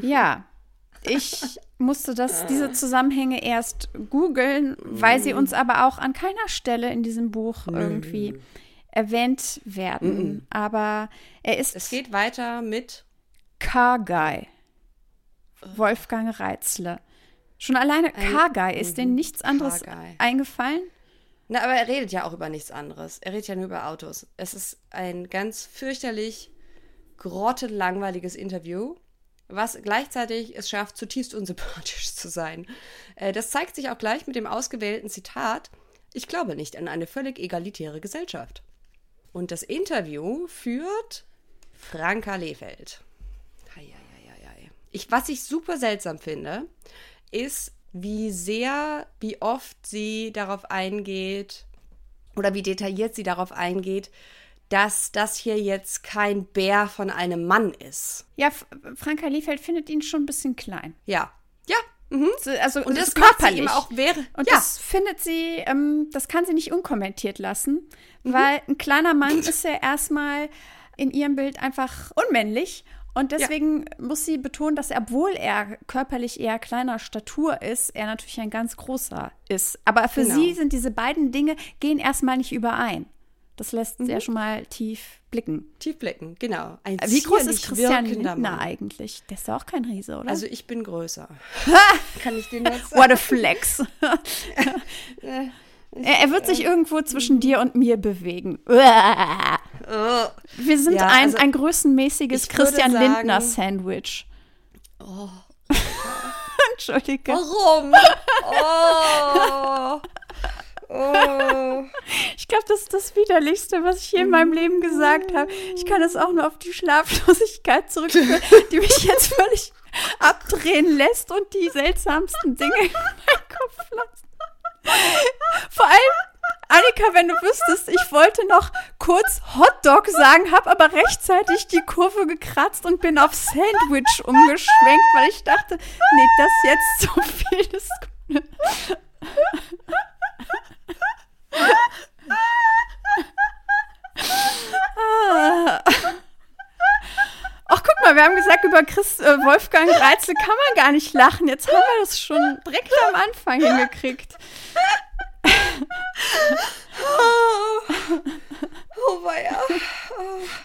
Ja, ich musste das, diese Zusammenhänge erst googeln, weil sie uns aber auch an keiner Stelle in diesem Buch irgendwie erwähnt werden. Mhm. Aber er ist. Es geht weiter mit Car Guy. Wolfgang Reitzle. Schon alleine Kargei, ist denen nichts anderes eingefallen? Na, aber er redet ja auch über nichts anderes. Er redet ja nur über Autos. Es ist ein ganz fürchterlich grottelangweiliges Interview, was gleichzeitig es schafft, zutiefst unsympathisch zu sein. Äh, das zeigt sich auch gleich mit dem ausgewählten Zitat: Ich glaube nicht an eine völlig egalitäre Gesellschaft. Und das Interview führt Franka Lehfeld. Ich, was ich super seltsam finde, ist, wie sehr, wie oft sie darauf eingeht oder wie detailliert sie darauf eingeht, dass das hier jetzt kein Bär von einem Mann ist. Ja, Franka Liefeld findet ihn schon ein bisschen klein. Ja, ja, Mhm. Also und, das, das körperlich. auch wäre. Und ja. das findet sie, ähm, das kann sie nicht unkommentiert lassen, mhm. weil ein kleiner Mann ist ja erstmal in ihrem Bild einfach unmännlich. Und deswegen ja. muss sie betonen, dass er, obwohl er körperlich eher kleiner Statur ist, er natürlich ein ganz großer ist. Aber für genau. sie sind diese beiden Dinge, gehen erstmal nicht überein. Das lässt mhm. ja schon mal tief blicken. Tief blicken, genau. Ein Wie groß ist Christian Lindner eigentlich? Der ist ja auch kein Riese, oder? Also ich bin größer. [LAUGHS] Kann ich den jetzt sagen? What a flex. [LAUGHS] Äh, er, wird sich irgendwo zwischen dir und mir bewegen. Oh. Wir sind ja, ein, also ein größenmäßiges Christian sagen, Lindner Sandwich. Oh. [LAUGHS] Entschuldige. Warum? Oh. Oh. [LAUGHS] Ich glaube, das ist das Widerlichste, was ich je in meinem Leben gesagt habe. Ich kann es auch nur auf die Schlaflosigkeit zurückführen, [LAUGHS] die mich jetzt völlig abdrehen lässt und die seltsamsten Dinge in meinen Kopf lassen. Vor allem, Annika, wenn du wüsstest, ich wollte noch kurz Hotdog sagen, habe aber rechtzeitig die Kurve gekratzt und bin auf Sandwich umgeschwenkt, weil ich dachte, nee, das jetzt so viel ist. Ach, guck mal, wir haben gesagt, über Chris, äh, Wolfgang Reitzel kann man gar nicht lachen. Jetzt haben wir das schon direkt am Anfang hingekriegt. oh, oh weia.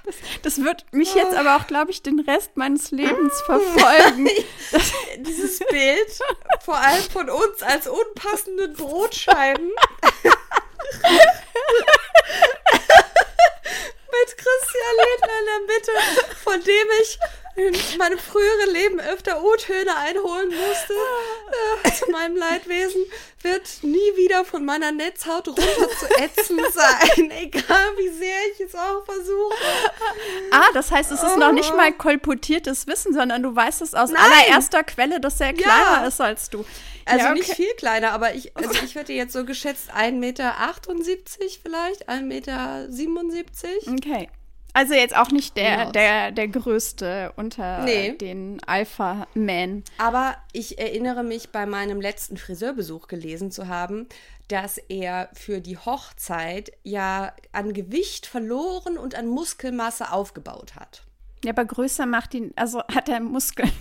Das, das, wird mich jetzt aber auch, glaube ich, den Rest meines Lebens verfolgen. Dieses Bild, vor allem von uns als unpassenden Brotscheiben. Mit Christian Lindner in der Mitte, von dem ich in meinem früheren Leben öfter O-Töne einholen musste. Äh, zu meinem Leidwesen wird nie wieder von meiner Netzhaut runter zu ätzen sein, [LAUGHS] egal wie sehr ich es auch versuche. Ah, das heißt, es ist oh. noch nicht mal kolportiertes Wissen, sondern du weißt es aus Nein. allererster Quelle, dass er kleiner ja. ist als du. Also ja, okay. nicht viel kleiner, aber ich, also [LAUGHS] ich hätte jetzt so geschätzt 1,78 Meter vielleicht, 1,77 Meter. Okay. Also jetzt auch nicht der, der, der größte unter nee. den Alpha-Men. Aber ich erinnere mich bei meinem letzten Friseurbesuch gelesen zu haben, dass er für die Hochzeit ja an Gewicht verloren und an Muskelmasse aufgebaut hat. Ja, aber größer macht ihn, also hat er Muskeln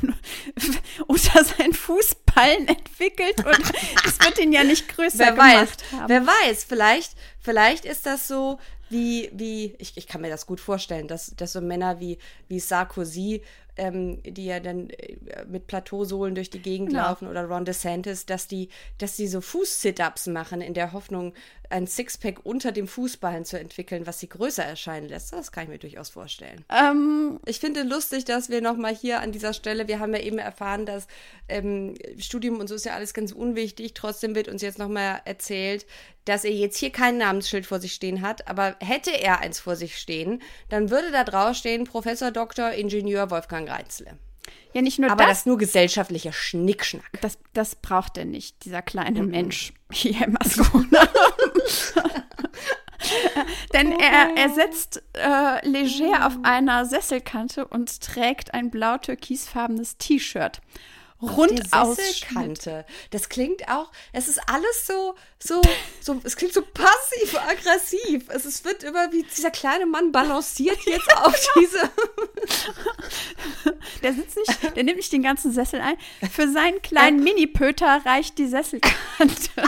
[LAUGHS] unter seinen Fußballen entwickelt und [LAUGHS] das wird ihn ja nicht größer wer gemacht weiß, haben. Wer weiß, vielleicht, vielleicht ist das so wie, wie ich, ich kann mir das gut vorstellen, dass, dass so Männer wie, wie Sarkozy ähm, die ja dann äh, mit Plateausohlen durch die Gegend genau. laufen oder Ron DeSantis, dass die, dass die so Fuß-Sit-Ups machen in der Hoffnung, ein Sixpack unter dem Fußballen zu entwickeln, was sie größer erscheinen lässt. Das kann ich mir durchaus vorstellen. Ähm, ich finde lustig, dass wir nochmal hier an dieser Stelle, wir haben ja eben erfahren, dass ähm, Studium und so ist ja alles ganz unwichtig. Trotzdem wird uns jetzt nochmal erzählt, dass er jetzt hier kein Namensschild vor sich stehen hat, aber hätte er eins vor sich stehen, dann würde da draufstehen Professor Dr. Ingenieur Wolfgang Reitzle. Ja, nicht nur aber das. Aber das ist nur gesellschaftlicher Schnickschnack. Das, das braucht er nicht, dieser kleine mhm. Mensch [LAUGHS] hier im Ascona. [LAUGHS] Denn er, er sitzt äh, leger auf einer Sesselkante und trägt ein blau-türkisfarbenes T-Shirt rund aus Kante. Das klingt auch, es ist alles so, so, so, es klingt so passiv-aggressiv. Es ist, wird immer wie dieser kleine Mann balanciert jetzt auf [LAUGHS] diese. der sitzt nicht, der nimmt nicht den ganzen Sessel ein. Für seinen kleinen Mini-Pöter reicht die Sesselkante. [LAUGHS]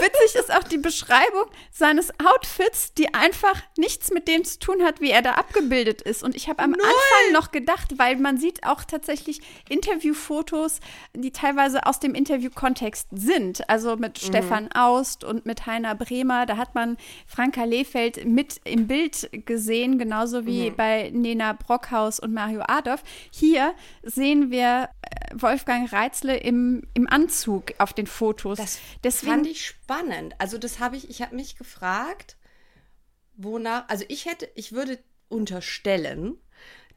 Witzig ist auch die Beschreibung seines Outfits, die einfach nichts mit dem zu tun hat, wie er da abgebildet ist. Und ich habe am Null. Anfang noch gedacht, weil man sieht auch tatsächlich Interviewfotos, die teilweise aus dem Interviewkontext sind. Also mit mhm. Stefan Aust und mit Heiner Bremer. Da hat man Franka Lehfeld mit im Bild gesehen, genauso wie mhm. bei Nena Brockhaus und Mario Adolf. Hier sehen wir äh, Wolfgang Reitzle im, im Anzug auf den Fotos. Das Deswegen, fand ich spannend. Also das habe ich, ich habe mich gefragt, wonach, also ich hätte, ich würde unterstellen,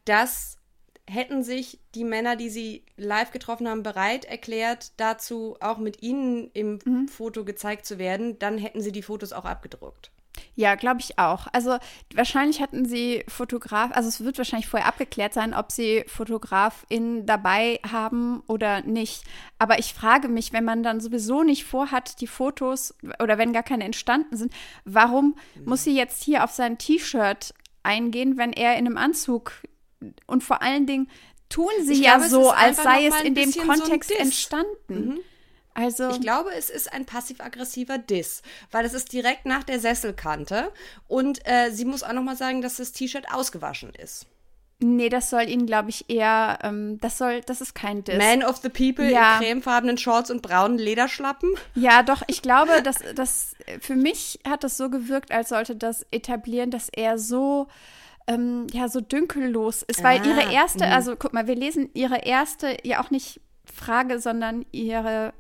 dass hätten sich die Männer, die sie live getroffen haben, bereit erklärt, dazu auch mit ihnen im mhm. Foto gezeigt zu werden, dann hätten sie die Fotos auch abgedruckt. Ja, glaube ich auch. Also wahrscheinlich hatten sie Fotograf, also es wird wahrscheinlich vorher abgeklärt sein, ob sie Fotografin dabei haben oder nicht. Aber ich frage mich, wenn man dann sowieso nicht vorhat, die Fotos oder wenn gar keine entstanden sind, warum mhm. muss sie jetzt hier auf sein T-Shirt eingehen, wenn er in einem Anzug und vor allen Dingen tun sie ich ja glaube, so, als sei es in dem Kontext so entstanden. Mhm. Also ich glaube, es ist ein passiv-aggressiver Diss, weil es ist direkt nach der Sesselkante und äh, sie muss auch noch mal sagen, dass das T-Shirt ausgewaschen ist. Nee, das soll ihn, glaube ich, eher, ähm, das soll, das ist kein Diss. Man of the People ja. in cremefarbenen Shorts und braunen Lederschlappen? Ja, doch, ich glaube, dass das, für mich hat das so gewirkt, als sollte das etablieren, dass er so, ähm, ja, so dünkellos ist, weil ah, ihre erste, mh. also guck mal, wir lesen ihre erste, ja auch nicht Frage, sondern ihre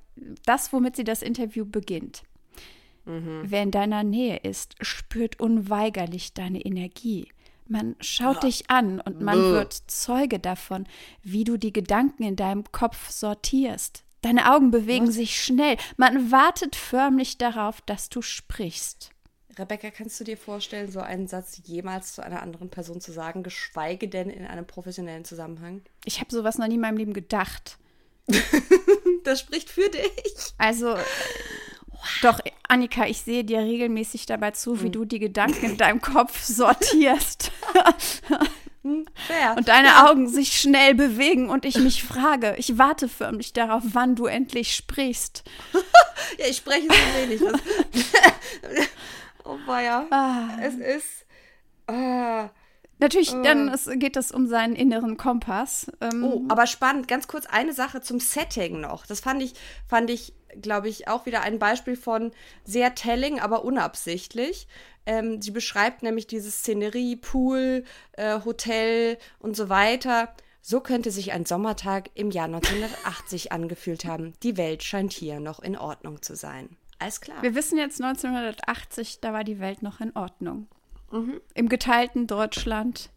das, womit sie das Interview beginnt. Mhm. Wer in deiner Nähe ist, spürt unweigerlich deine Energie. Man schaut ja. dich an und man Bäh. wird Zeuge davon, wie du die Gedanken in deinem Kopf sortierst. Deine Augen bewegen Was? sich schnell. Man wartet förmlich darauf, dass du sprichst. Rebecca, kannst du dir vorstellen, so einen Satz jemals zu einer anderen Person zu sagen, geschweige denn in einem professionellen Zusammenhang? Ich habe sowas noch nie in meinem Leben gedacht. Das spricht für dich. Also, doch, Annika, ich sehe dir regelmäßig dabei zu, wie hm. du die Gedanken in deinem Kopf sortierst. Hm, fair. Und deine ja. Augen sich schnell bewegen und ich mich frage, ich warte förmlich darauf, wann du endlich sprichst. [LAUGHS] ja, ich spreche so wenig. [LAUGHS] oh, weia. Ah. Es ist. Ah. Natürlich, äh. dann es, geht es um seinen inneren Kompass. Ähm, oh, aber spannend. Ganz kurz eine Sache zum Setting noch. Das fand ich, fand ich, glaube ich, auch wieder ein Beispiel von sehr telling, aber unabsichtlich. Ähm, sie beschreibt nämlich diese Szenerie, Pool, äh, Hotel und so weiter. So könnte sich ein Sommertag im Jahr 1980 angefühlt haben. Die Welt scheint hier noch in Ordnung zu sein. Alles klar. Wir wissen jetzt 1980, da war die Welt noch in Ordnung. Mhm. Im geteilten Deutschland.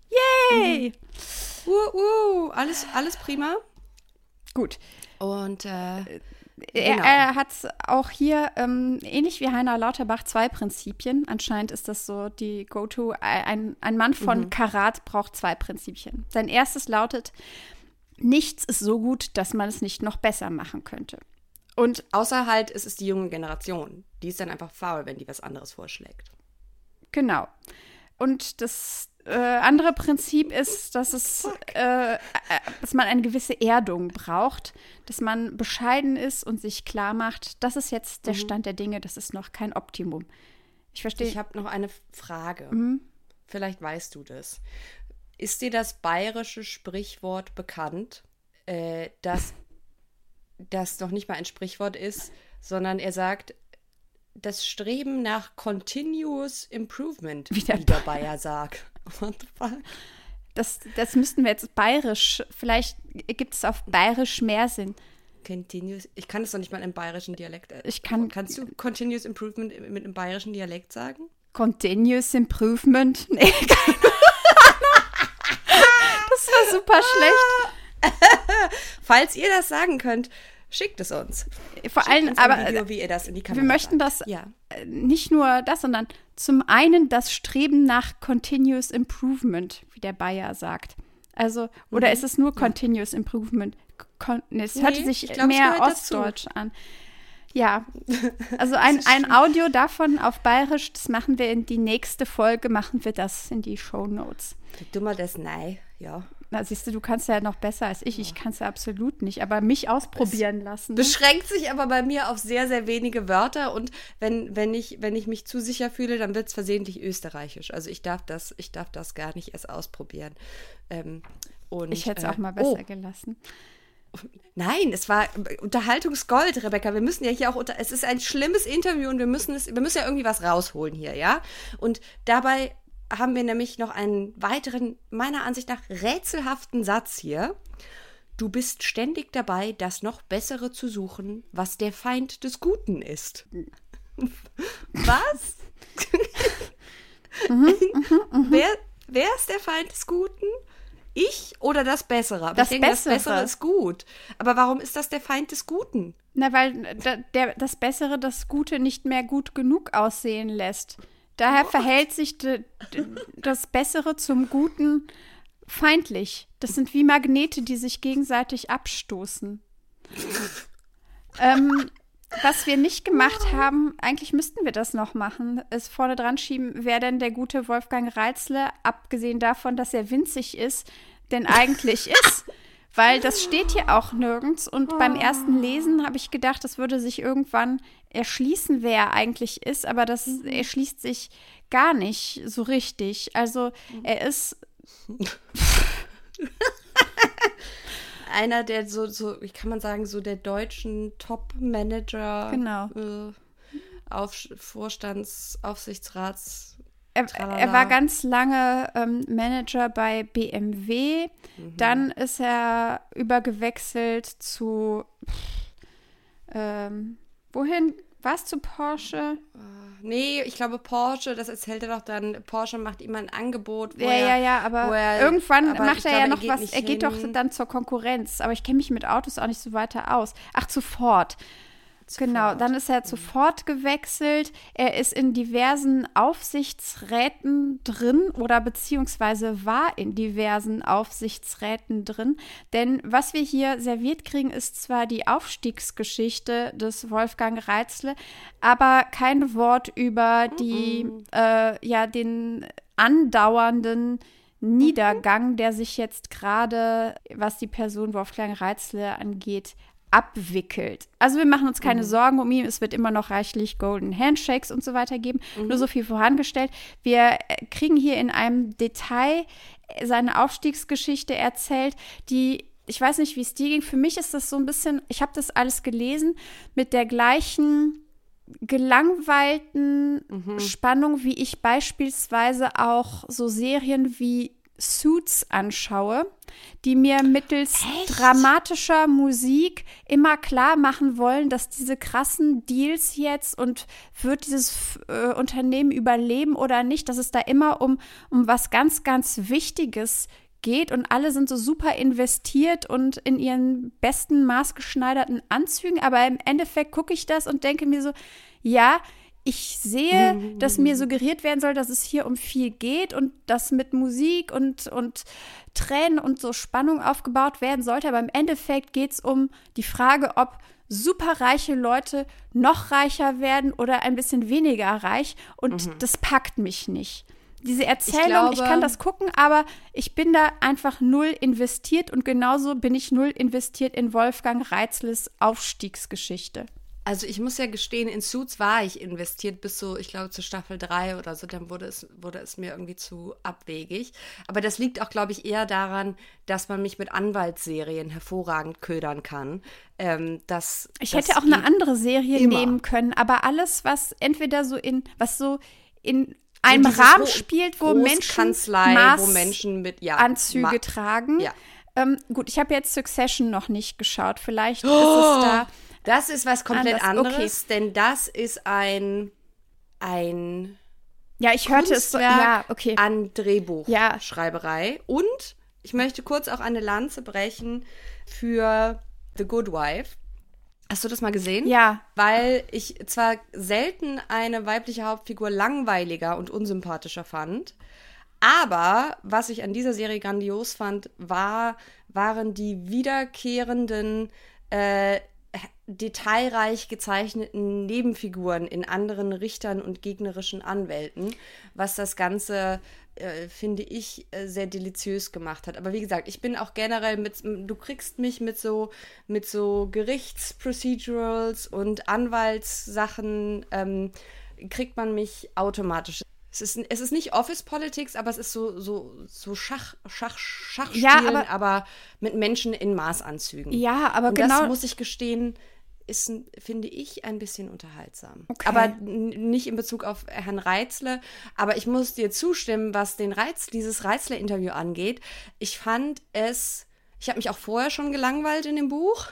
Yay! Mhm. Uh, uh, alles, alles prima. Gut. Und äh, er, genau. er, hat auch hier, ähm, ähnlich wie Heiner Lauterbach, zwei Prinzipien. Anscheinend ist das so die Go-To. Ein, ein Mann von mhm. Karat braucht zwei Prinzipien. Sein erstes lautet, nichts ist so gut, dass man es nicht noch besser machen könnte. Und außer halt, es ist die junge Generation. Die ist dann einfach faul, wenn die was anderes vorschlägt. Genau. Und das äh, andere Prinzip ist, dass es, äh, äh, dass man eine gewisse Erdung braucht, dass man bescheiden ist und sich klar macht, das ist jetzt der mhm. Stand der Dinge, das ist noch kein Optimum. Ich verstehe. Ich habe noch eine Frage. Mhm. Vielleicht weißt du das. Ist dir das bayerische Sprichwort bekannt, äh, dass das noch nicht mal ein Sprichwort ist, sondern er sagt, das Streben nach Continuous Improvement, wie der, wie der Bayer sagt. [LAUGHS] What the fuck? Das, das müssten wir jetzt bayerisch, vielleicht gibt es auf bayerisch mehr Sinn. Continuous, ich kann es doch nicht mal im bayerischen Dialekt. Äh, ich kann. Kannst du Continuous Improvement mit einem bayerischen Dialekt sagen? Continuous Improvement? [LAUGHS] Nee, keine Das war super schlecht. [LAUGHS] Falls ihr das sagen könnt, Schickt es uns. Vor allem, aber Video, wie ihr das in die Kamera wir möchten das ja. Äh, nicht nur das, sondern zum einen das Streben nach Continuous Improvement, wie der Bayer sagt. Also, oder mhm. ist es nur Continuous ja. Improvement? Kon es nee, hört sich glaub, mehr ostdeutsch dazu. an. Ja, [LAUGHS] also ein, ein Audio davon auf Bayerisch, das machen wir in die nächste Folge, machen wir das in die Show Notes. Du mal das nein, ja. Na, siehst du, du kannst ja noch besser als ich. Ich kann es ja absolut nicht, aber mich ausprobieren es lassen. Beschränkt sich aber bei mir auf sehr, sehr wenige Wörter und wenn, wenn, ich, wenn ich mich zu sicher fühle, dann wird es versehentlich österreichisch. Also ich darf das, ich darf das gar nicht erst ausprobieren. Ähm, und, ich hätte es äh, auch mal besser oh. gelassen. Nein, es war Unterhaltungsgold, Rebecca. Wir müssen ja hier auch unter. Es ist ein schlimmes Interview und wir müssen es, wir müssen ja irgendwie was rausholen hier, ja? Und dabei haben wir nämlich noch einen weiteren, meiner Ansicht nach, rätselhaften Satz hier. Du bist ständig dabei, das noch Bessere zu suchen, was der Feind des Guten ist. [LAUGHS] was? Mhm, mhm, mhm, wer, wer ist der Feind des Guten? Ich oder das Bessere? Das, denke, Bessere. das Bessere ist gut. Aber warum ist das der Feind des Guten? Na, weil der, das Bessere das Gute nicht mehr gut genug aussehen lässt. Daher What? verhält sich das Bessere zum Guten feindlich. Das sind wie Magnete, die sich gegenseitig abstoßen. ähm, was wir nicht gemacht haben, eigentlich müssten wir das noch machen, ist vorne dran schieben, wer denn der gute Wolfgang Reitzle, abgesehen davon, dass er winzig ist, denn eigentlich ist. Weil das steht hier auch nirgends. Und beim ersten Lesen habe ich gedacht, das würde sich irgendwann erschließen, wer er eigentlich ist. Aber das mhm. erschließt sich gar nicht so richtig. Also er ist. [LAUGHS] einer der so, so, wie kann man sagen, so der deutschen Top-Manager. Genau. Äh, auf Vorstands-, Aufsichtsrats. Er, er, war ganz lange ähm, Manager bei BMW. Mhm. Dann ist er übergewechselt zu. Ähm, wohin? Was zu Porsche? Uh, nee, ich glaube Porsche, das erzählt er doch dann. Porsche macht ihm ein Angebot. ja, er, ja, ja, aber er, irgendwann aber macht er glaube, ja noch er was. Er geht hin. doch dann zur Konkurrenz. Aber ich kenne mich mit Autos auch nicht so weiter aus. Ach, zu Ford. Genau, dann ist er zu Ford gewechselt. Er ist in diversen Aufsichtsräten drin oder beziehungsweise war in diversen Aufsichtsräten drin. Denn was wir hier serviert kriegen, ist zwar die Aufstiegsgeschichte des Wolfgang Reitzle, aber kein Wort über die, mm -mm. Äh, ja, den andauernden Niedergang, der sich jetzt gerade, was die Person Wolfgang Reitzle angeht, abwickelt. Also wir machen uns keine mhm. Sorgen um ihn. Es wird immer noch reichlich Golden Handshakes und so weiter geben. Mhm. Nur so viel vorangestellt. Wir äh, kriegen hier in einem Detail seine Aufstiegsgeschichte erzählt, die ich weiß nicht, wie es dir ging. Für mich ist das so ein bisschen, ich habe das alles gelesen mit der gleichen gelangweilten mhm. Spannung, wie ich beispielsweise auch so Serien wie Suits anschaue, die mir mittels Echt? dramatischer Musik immer klar machen wollen, dass diese krassen Deals jetzt und wird dieses äh, Unternehmen überleben oder nicht, dass es da immer um, um was ganz, ganz Wichtiges geht und alle sind so super investiert und in ihren besten maßgeschneiderten Anzügen, aber im Endeffekt gucke ich das und denke mir so, ja, ich sehe, dass mir suggeriert werden soll, dass es hier um viel geht und dass mit Musik und, und Tränen und so Spannung aufgebaut werden sollte. Aber im Endeffekt geht es um die Frage, ob superreiche Leute noch reicher werden oder ein bisschen weniger reich. Und mhm. das packt mich nicht. Diese Erzählung, ich, glaube, ich kann das gucken, aber ich bin da einfach null investiert und genauso bin ich null investiert in Wolfgang Reitzles Aufstiegsgeschichte. Also ich muss ja gestehen, in Suits war ich investiert bis so, ich glaube, zur Staffel 3 oder so. Dann wurde es, wurde es mir irgendwie zu abwegig. Aber das liegt auch, glaube ich, eher daran, dass man mich mit Anwaltsserien hervorragend ködern kann. Ähm, dass, ich das hätte auch eine andere Serie immer. nehmen können, aber alles, was entweder so in, was so in einem Rahmen spielt, wo Menschen, wo Menschen mit ja, Anzüge tragen. Ja. Ähm, gut, ich habe jetzt Succession noch nicht geschaut. Vielleicht oh. ist es da das ist was komplett Anders. anderes, okay. denn das ist ein ein ja, ich hörte es so, ja, okay. an Drehbuchschreiberei. Ja. Und ich möchte kurz auch eine Lanze brechen für The Good Wife. Hast du das mal gesehen? Ja. Weil ich zwar selten eine weibliche Hauptfigur langweiliger und unsympathischer fand, aber was ich an dieser Serie grandios fand, war, waren die wiederkehrenden äh, detailreich gezeichneten Nebenfiguren in anderen Richtern und gegnerischen Anwälten, was das Ganze, äh, finde ich, äh, sehr deliziös gemacht hat. Aber wie gesagt, ich bin auch generell mit, du kriegst mich mit so, mit so Gerichtsprocedurals und Anwaltssachen, ähm, kriegt man mich automatisch. Es ist, es ist nicht Office Politics, aber es ist so, so, so Schach, Schach, Schachspielen, ja, aber, aber, mit Menschen in Maßanzügen. Ja, aber Und genau. Das muss ich gestehen, ist, finde ich, ein bisschen unterhaltsam. Okay. Aber nicht in Bezug auf Herrn Reitzle. Aber ich muss dir zustimmen, was den Reiz, dieses Reitzle-Interview angeht. Ich fand es, ich habe mich auch vorher schon gelangweilt in dem Buch,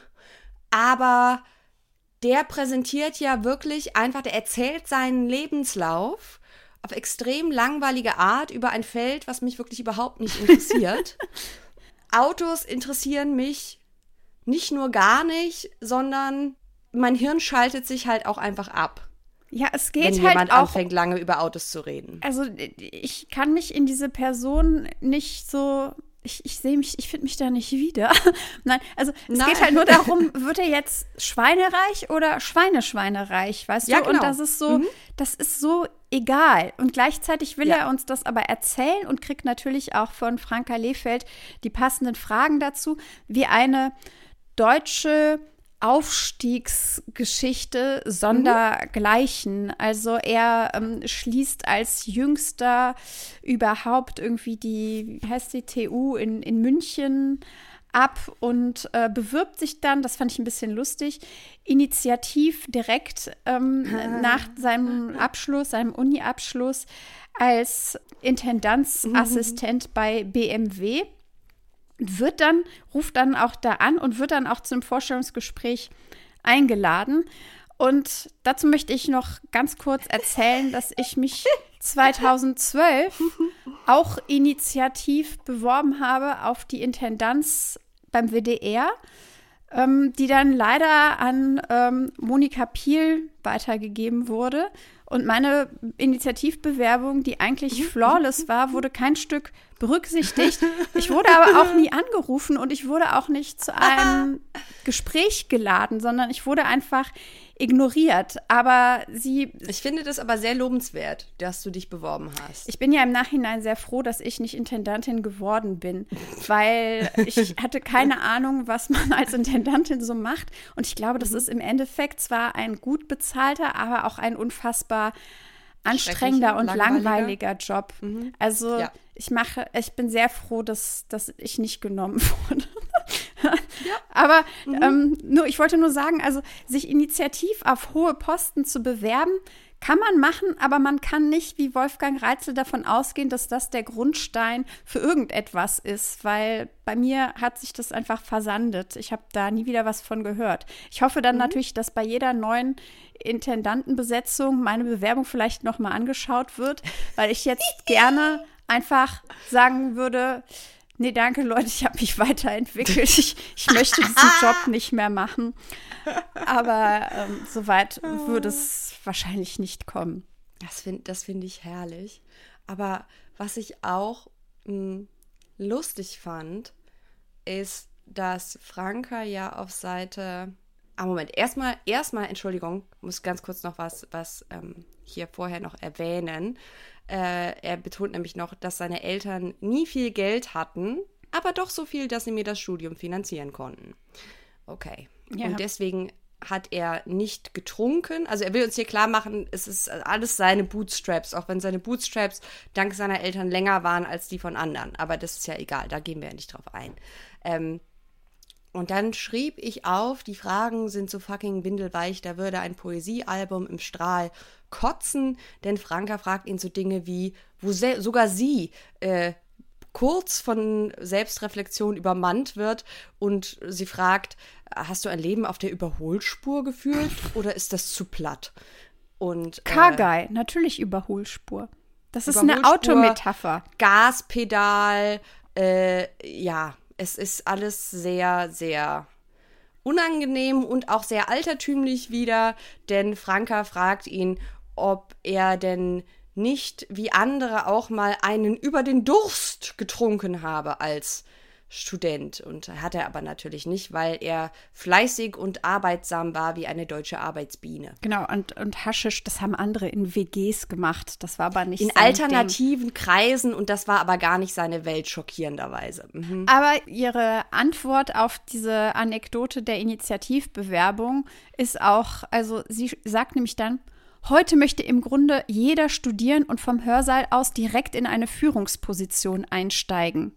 aber der präsentiert ja wirklich einfach, der erzählt seinen Lebenslauf auf extrem langweilige Art über ein Feld, was mich wirklich überhaupt nicht interessiert. [LAUGHS] Autos interessieren mich nicht nur gar nicht, sondern mein Hirn schaltet sich halt auch einfach ab. Ja, es geht wenn halt jemand auch, anfängt, lange über Autos zu reden. Also ich kann mich in diese Person nicht so ich, ich sehe mich, ich finde mich da nicht wieder. [LAUGHS] Nein, also es Nein. geht halt nur darum, wird er jetzt schweinereich oder Schweineschweinereich, weißt ja, du? Genau. Und das ist so, mhm. das ist so egal. Und gleichzeitig will ja. er uns das aber erzählen und kriegt natürlich auch von Franka Lehfeld die passenden Fragen dazu, wie eine deutsche Aufstiegsgeschichte sondergleichen. Also er ähm, schließt als jüngster überhaupt irgendwie die, wie heißt die, TU in, in München ab und äh, bewirbt sich dann, das fand ich ein bisschen lustig, initiativ direkt ähm, nach seinem Abschluss, seinem Uni-Abschluss als Intendanzassistent mhm. bei BMW wird dann, ruft dann auch da an und wird dann auch zum Vorstellungsgespräch eingeladen. Und dazu möchte ich noch ganz kurz erzählen, dass ich mich [LAUGHS] 2012 auch initiativ beworben habe auf die Intendanz beim WDR, ähm, die dann leider an ähm, Monika Piel weitergegeben wurde. Und meine Initiativbewerbung, die eigentlich flawless war, wurde kein Stück berücksichtigt. [LAUGHS] Ich wurde aber auch nie angerufen und ich wurde auch nicht zu einem [LAUGHS] Gespräch geladen, sondern ich wurde einfach ignoriert. Aber sie. Ich finde das aber sehr lobenswert, dass du dich beworben hast. Ich bin ja im Nachhinein sehr froh, dass ich nicht Intendantin geworden bin, weil ich [LAUGHS] hatte keine Ahnung, was man als Intendantin so macht. Und ich glaube, das mhm. ist im Endeffekt zwar ein gut bezahlter, aber auch ein unfassbar anstrengender und langweiliger, langweiliger Job. Mhm. Also ja. ich mache, ich bin sehr froh, dass, dass ich nicht genommen [LAUGHS] wurde. [LAUGHS] ja. Aber mhm. ähm, nur, ich wollte nur sagen, also sich initiativ auf hohe Posten zu bewerben, kann man machen, aber man kann nicht wie Wolfgang Reitzel davon ausgehen, dass das der Grundstein für irgendetwas ist, weil bei mir hat sich das einfach versandet. Ich habe da nie wieder was von gehört. Ich hoffe dann mhm. natürlich, dass bei jeder neuen Intendantenbesetzung meine Bewerbung vielleicht noch mal angeschaut wird, weil ich jetzt [LAUGHS] gerne einfach sagen würde, nee, danke Leute, ich habe mich [LAUGHS] weiterentwickelt. Ich, ich möchte diesen Job [LAUGHS] nicht mehr machen. Aber ähm, soweit würde es wahrscheinlich nicht kommen. Das finde das find ich herrlich. Aber was ich auch mh, hm, lustig fand, ist, dass Franka ja auf Seite. Ah, Moment, erstmal, erstmal, Entschuldigung, muss ganz kurz noch was, was ähm, hier vorher noch erwähnen. Äh, er betont nämlich noch, dass seine Eltern nie viel Geld hatten, aber doch so viel, dass sie mir das Studium finanzieren konnten. Okay. Ja. Und deswegen hat er nicht getrunken. Also er will uns hier klar machen, es ist alles seine Bootstraps, auch wenn seine Bootstraps dank seiner Eltern länger waren als die von anderen. Aber das ist ja egal, da gehen wir ja nicht drauf ein. Ähm, und dann schrieb ich auf, die Fragen sind so fucking windelweich, da würde ein Poesiealbum im Strahl kotzen, denn Franka fragt ihn so Dinge wie, wo sogar sie äh, kurz von Selbstreflexion übermannt wird und sie fragt, hast du ein Leben auf der Überholspur geführt oder ist das zu platt? Und äh, Kargei, natürlich Überholspur. Das ist eine Autometapher. Gaspedal, äh, ja, es ist alles sehr, sehr unangenehm und auch sehr altertümlich wieder, denn Franka fragt ihn, ob er denn nicht wie andere auch mal einen über den Durst getrunken habe als Student. Und hat er aber natürlich nicht, weil er fleißig und arbeitsam war wie eine deutsche Arbeitsbiene. Genau, und, und Haschisch, das haben andere in WGs gemacht. Das war aber nicht In alternativen Ding. Kreisen und das war aber gar nicht seine Welt, schockierenderweise. Mhm. Aber ihre Antwort auf diese Anekdote der Initiativbewerbung ist auch, also sie sagt nämlich dann, Heute möchte im Grunde jeder studieren und vom Hörsaal aus direkt in eine Führungsposition einsteigen.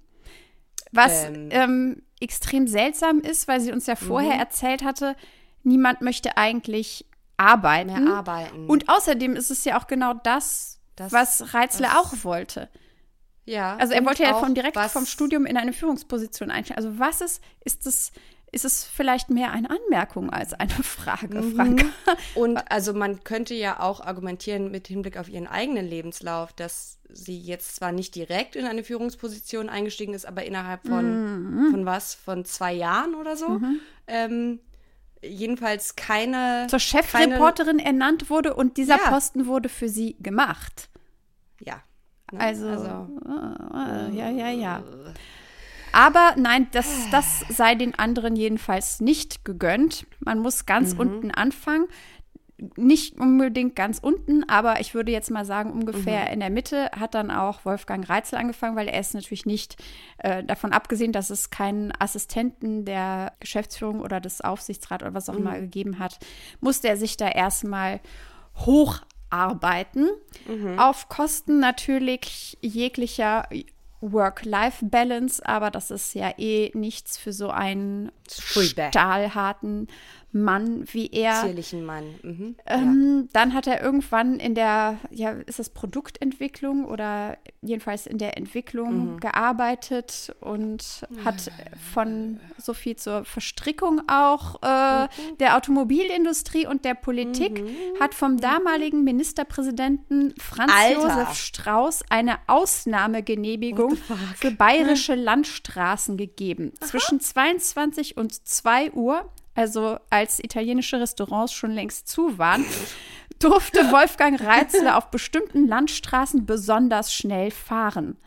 Was ähm. Ähm, extrem seltsam ist, weil sie uns ja vorher mhm. erzählt hatte, niemand möchte eigentlich arbeiten. Mehr arbeiten. Und außerdem ist es ja auch genau das, das was Reitzler das, auch wollte. Ja. Also er wollte ja vom direkt vom Studium in eine Führungsposition einsteigen. Also was ist, ist das ist es vielleicht mehr eine Anmerkung als eine Frage, mhm. Frank. Und also man könnte ja auch argumentieren mit Hinblick auf ihren eigenen Lebenslauf, dass sie jetzt zwar nicht direkt in eine Führungsposition eingestiegen ist, aber innerhalb von, mhm. von was, von zwei Jahren oder so, mhm. ähm, jedenfalls keine. Zur Chefreporterin keine, ernannt wurde und dieser ja. Posten wurde für sie gemacht. Ja. Ne? Also, also äh, ja, ja, ja. Aber nein, das, das sei den anderen jedenfalls nicht gegönnt. Man muss ganz mhm. unten anfangen nicht unbedingt ganz unten, aber ich würde jetzt mal sagen, ungefähr mhm. in der Mitte hat dann auch Wolfgang Reitzel angefangen, weil er ist natürlich nicht äh, davon abgesehen, dass es keinen Assistenten der Geschäftsführung oder des Aufsichtsrats oder was auch mhm. immer gegeben hat, musste er sich da erstmal hocharbeiten. Mhm. Auf Kosten natürlich jeglicher Work-Life-Balance, aber das ist ja eh nichts für so einen stahlharten Mann wie er. Zierlichen Mann. Mhm. Ähm, ja. Dann hat er irgendwann in der, ja, ist das Produktentwicklung oder jedenfalls in der Entwicklung mhm. gearbeitet und hat von so viel zur Verstrickung auch äh, mhm. der Automobilindustrie und der Politik, mhm. hat vom damaligen Ministerpräsidenten Franz Alter. Josef Strauß eine Ausnahmegenehmigung für bayerische Landstraßen gegeben. Aha. Zwischen 22 und 2 Uhr also als italienische Restaurants schon längst zu waren, durfte Wolfgang Reitzler auf bestimmten Landstraßen besonders schnell fahren.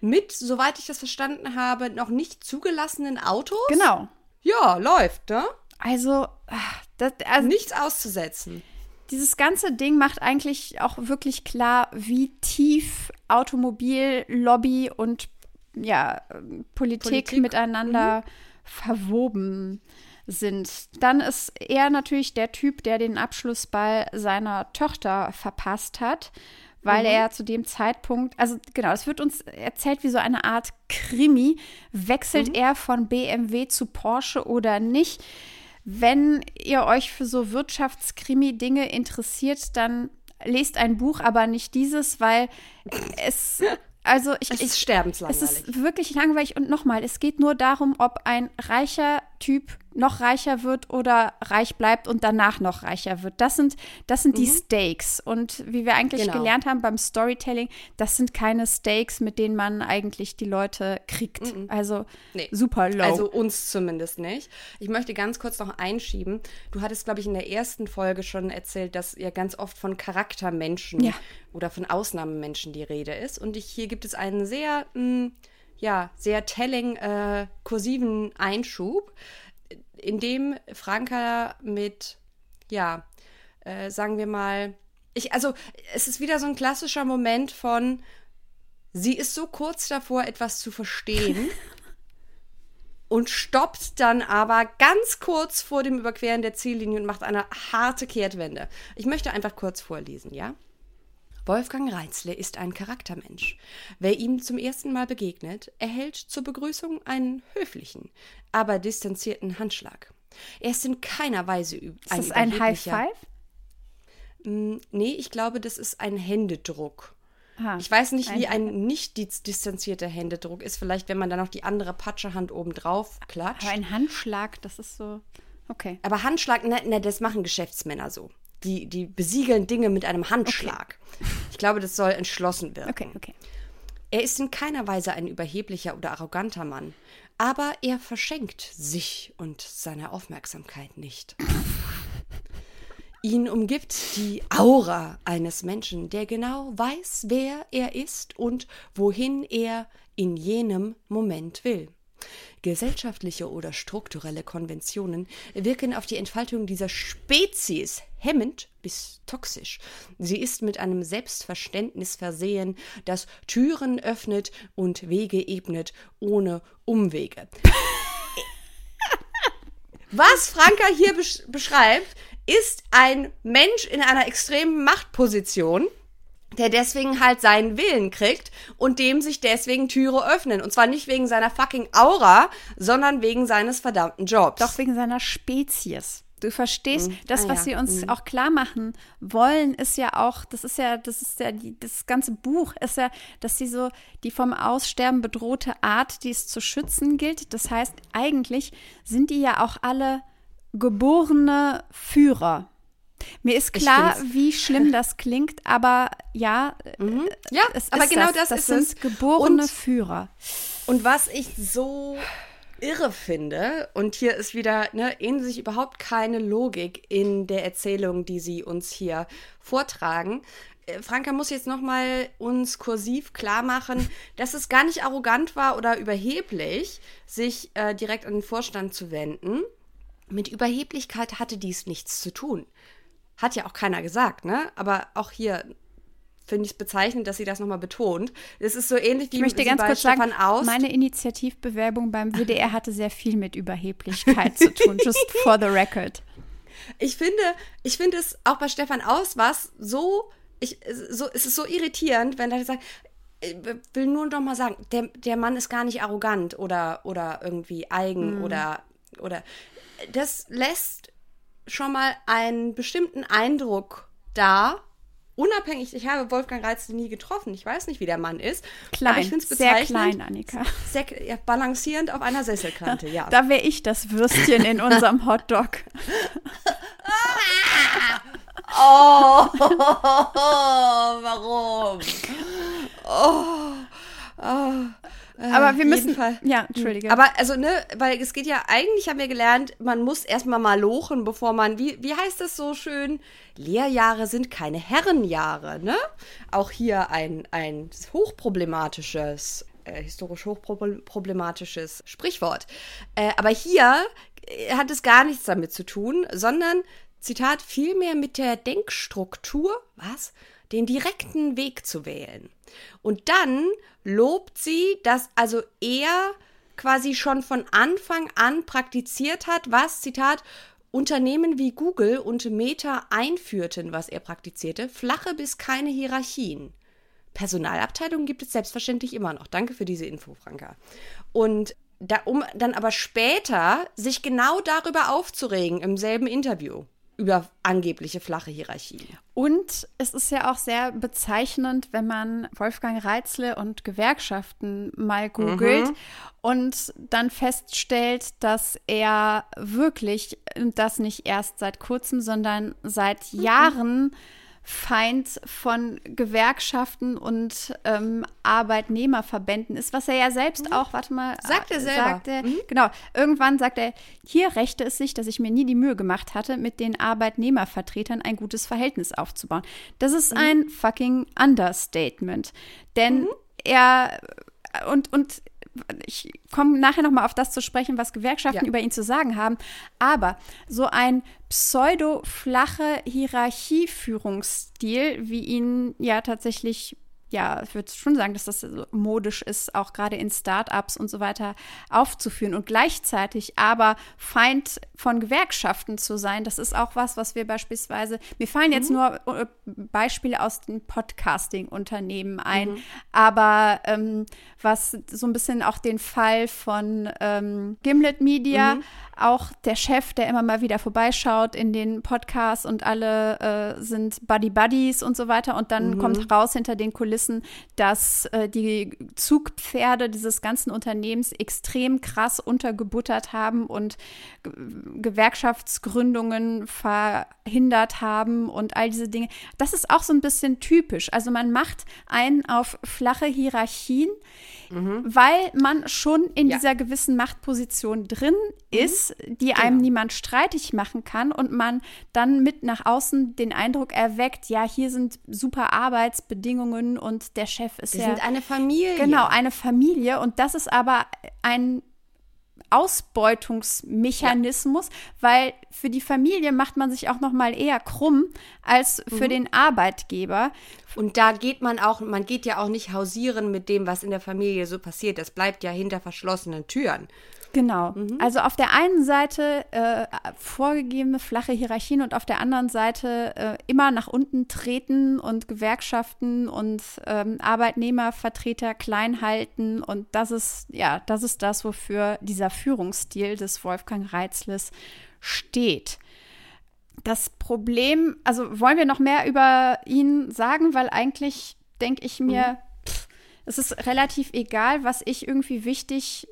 Mit, soweit ich das verstanden habe, noch nicht zugelassenen Autos? Genau. Ja, läuft, ne? Also, das, also nichts auszusetzen. Dieses ganze Ding macht eigentlich auch wirklich klar, wie tief Automobillobby und ja, Politik, Politik. miteinander mhm. verwoben sind. Dann ist er natürlich der Typ, der den Abschlussball seiner Tochter verpasst hat, weil mhm. er zu dem Zeitpunkt, also genau, es wird uns erzählt wie so eine Art Krimi. Wechselt mhm. er von BMW zu Porsche oder nicht? Wenn ihr euch für so Wirtschaftskrimi-Dinge interessiert, dann lest ein Buch, aber nicht dieses, weil es also ich, es ist ich, sterbenslangweilig. Es ist wirklich langweilig und nochmal, es geht nur darum, ob ein reicher Typ noch reicher wird oder reich bleibt und danach noch reicher wird. Das sind, das sind mhm. die Stakes. Und wie wir eigentlich genau. gelernt haben beim Storytelling, das sind keine Stakes, mit denen man eigentlich die Leute kriegt. Mhm. Also nee. super low. Also uns zumindest nicht. Ich möchte ganz kurz noch einschieben. Du hattest, glaube ich, in der ersten Folge schon erzählt, dass ja ganz oft von Charaktermenschen ja. oder von Ausnahmemenschen die Rede ist. Und ich, hier gibt es einen sehr, mh, hm, ja, sehr telling äh, kursiven Einschub in dem Franka mit, ja, äh, sagen wir mal, ich, also es ist wieder so ein klassischer Moment von, sie ist so kurz davor, etwas zu verstehen [LAUGHS] und stoppt dann aber ganz kurz vor dem Überqueren der Ziellinie und macht eine harte Kehrtwende. Ich möchte einfach kurz vorlesen, ja? Wolfgang Reitzle ist ein Charaktermensch. Wer ihm zum ersten Mal begegnet, erhält zur Begrüßung einen höflichen, aber distanzierten Handschlag. Er ist in keiner Weise ein Ist das ein High Five? Mm, nee, ich glaube, das ist ein Händedruck. Aha, ich weiß nicht, wie ein nicht distanzierter Händedruck ist. Vielleicht, wenn man dann noch die andere Patschehand oben drauf klatscht. Aber ein Handschlag, das ist so. Okay. Aber Handschlag, ne, ne, das machen Geschäftsmänner so die, die besiegeln Dinge mit einem Handschlag. Okay. Ich glaube, das soll entschlossen werden. Okay, okay. Er ist in keiner Weise ein überheblicher oder arroganter Mann, aber er verschenkt sich und seine Aufmerksamkeit nicht. Ihn umgibt die Aura eines Menschen, der genau weiß, wer er ist und wohin er in jenem Moment will. Gesellschaftliche oder strukturelle Konventionen wirken auf die Entfaltung dieser Spezies hemmend bis toxisch. Sie ist mit einem Selbstverständnis versehen, das Türen öffnet und Wege ebnet ohne Umwege. Was Franka hier besch beschreibt, ist ein Mensch in einer extremen Machtposition, der deswegen halt seinen Willen kriegt und dem sich deswegen Türe öffnen. Und zwar nicht wegen seiner fucking Aura, sondern wegen seines verdammten Jobs. Doch wegen seiner Spezies. Du verstehst, mhm. das, ah, was ja. sie uns mhm. auch klar machen wollen, ist ja auch, das ist ja, das ist ja, die, das ganze Buch ist ja, dass sie so die vom Aussterben bedrohte Art, die es zu schützen gilt. Das heißt, eigentlich sind die ja auch alle geborene Führer. Mir ist klar, wie schlimm [LAUGHS] das klingt, aber ja, mhm. ja, aber genau das, das, das sind geborene und, Führer. Und was ich so irre finde, und hier ist wieder, ne, in sich überhaupt keine Logik in der Erzählung, die sie uns hier vortragen. Äh, Franka muss jetzt nochmal uns kursiv klar machen, [LAUGHS] dass es gar nicht arrogant war oder überheblich, sich äh, direkt an den Vorstand zu wenden. Mit Überheblichkeit hatte dies nichts zu tun. Hat ja auch keiner gesagt, ne? Aber auch hier finde ich es bezeichnend, dass sie das nochmal betont. Es ist so ähnlich wie ich möchte ganz kurz Stefan sagen, Aust. meine Initiativbewerbung beim WDR hatte sehr viel mit Überheblichkeit zu tun, just for the record. [LAUGHS] Ich finde, ich finde es auch bei Stefan Aus was so, ich, so, es ist so irritierend, wenn er sagt, ich will nur noch mal sagen, der, der Mann ist gar nicht arrogant oder, oder irgendwie eigen mm. oder, oder das lässt schon mal einen bestimmten Eindruck da, unabhängig, ich habe Wolfgang Reitzel nie getroffen. Ich weiß nicht, wie der Mann ist. Klein, aber ich finde es sehr klein, Annika. Sehr, ja, balancierend auf einer Sesselkante, [LAUGHS] ja. Da wäre ich das Würstchen in unserem Hotdog. oh, [LAUGHS] warum? Oh, oh. Aber wir müssen. Fall. Ja, Entschuldige. Aber also, ne, weil es geht ja, eigentlich haben wir gelernt, man muss erstmal mal lochen, bevor man, wie, wie heißt das so schön? Lehrjahre sind keine Herrenjahre, ne? Auch hier ein, ein hochproblematisches, äh, historisch hochproblematisches Sprichwort. Äh, aber hier äh, hat es gar nichts damit zu tun, sondern, Zitat, vielmehr mit der Denkstruktur, was? Den direkten Weg zu wählen. Und dann lobt sie, dass also er quasi schon von Anfang an praktiziert hat, was, Zitat, Unternehmen wie Google und Meta einführten, was er praktizierte, flache bis keine Hierarchien. Personalabteilungen gibt es selbstverständlich immer noch. Danke für diese Info, Franka. Und da, um dann aber später sich genau darüber aufzuregen im selben Interview über angebliche flache Hierarchien. Und es ist ja auch sehr bezeichnend, wenn man Wolfgang Reitzle und Gewerkschaften mal googelt mhm. und dann feststellt, dass er wirklich, das nicht erst seit kurzem, sondern seit mhm. Feind von Gewerkschaften und ähm, Arbeitnehmerverbänden ist, was er ja selbst mhm. auch, warte mal, sagt er selber. Sagte, mhm. Genau, irgendwann sagt er, hier rächte es sich, dass ich mir nie die Mühe gemacht hatte, mit den Arbeitnehmervertretern ein gutes Verhältnis aufzubauen. Das ist mhm. ein fucking Understatement. Denn mhm. er und, und ich komme nachher noch mal auf das zu sprechen, was Gewerkschaften ja. über ihn zu sagen haben. Aber so ein pseudo-flache Hierarchieführungsstil, wie ihn ja tatsächlich ja, ich würde schon sagen, dass das modisch ist, auch gerade in Startups und so weiter aufzuführen und gleichzeitig aber Feind von Gewerkschaften zu sein. Das ist auch was, was wir beispielsweise, mir fallen jetzt mhm. nur äh, Beispiele aus den Podcasting-Unternehmen ein, mhm. aber ähm, was so ein bisschen auch den Fall von ähm, Gimlet Media mhm auch der Chef, der immer mal wieder vorbeischaut in den Podcasts und alle äh, sind Buddy Buddies und so weiter. Und dann mhm. kommt raus hinter den Kulissen, dass äh, die Zugpferde dieses ganzen Unternehmens extrem krass untergebuttert haben und G Gewerkschaftsgründungen verhindert haben und all diese Dinge. Das ist auch so ein bisschen typisch. Also man macht einen auf flache Hierarchien, mhm. weil man schon in ja. dieser gewissen Machtposition drin mhm. ist die genau. einem niemand streitig machen kann und man dann mit nach außen den Eindruck erweckt, ja, hier sind super Arbeitsbedingungen und der Chef ist Wir ja. sind eine Familie. Genau, eine Familie. Und das ist aber ein Ausbeutungsmechanismus, ja. weil für die Familie macht man sich auch noch mal eher krumm als für mhm. den Arbeitgeber. Und da geht man auch, man geht ja auch nicht hausieren mit dem, was in der Familie so passiert. Das bleibt ja hinter verschlossenen Türen. Genau. Mhm. Also auf der einen Seite äh, vorgegebene flache Hierarchien und auf der anderen Seite äh, immer nach unten treten und Gewerkschaften und ähm, Arbeitnehmervertreter klein halten. Und das ist, ja, das ist das, wofür dieser Führungsstil des Wolfgang Reitzles steht. Das Problem, also wollen wir noch mehr über ihn sagen, weil eigentlich denke ich mir, mhm. pff, es ist relativ egal, was ich irgendwie wichtig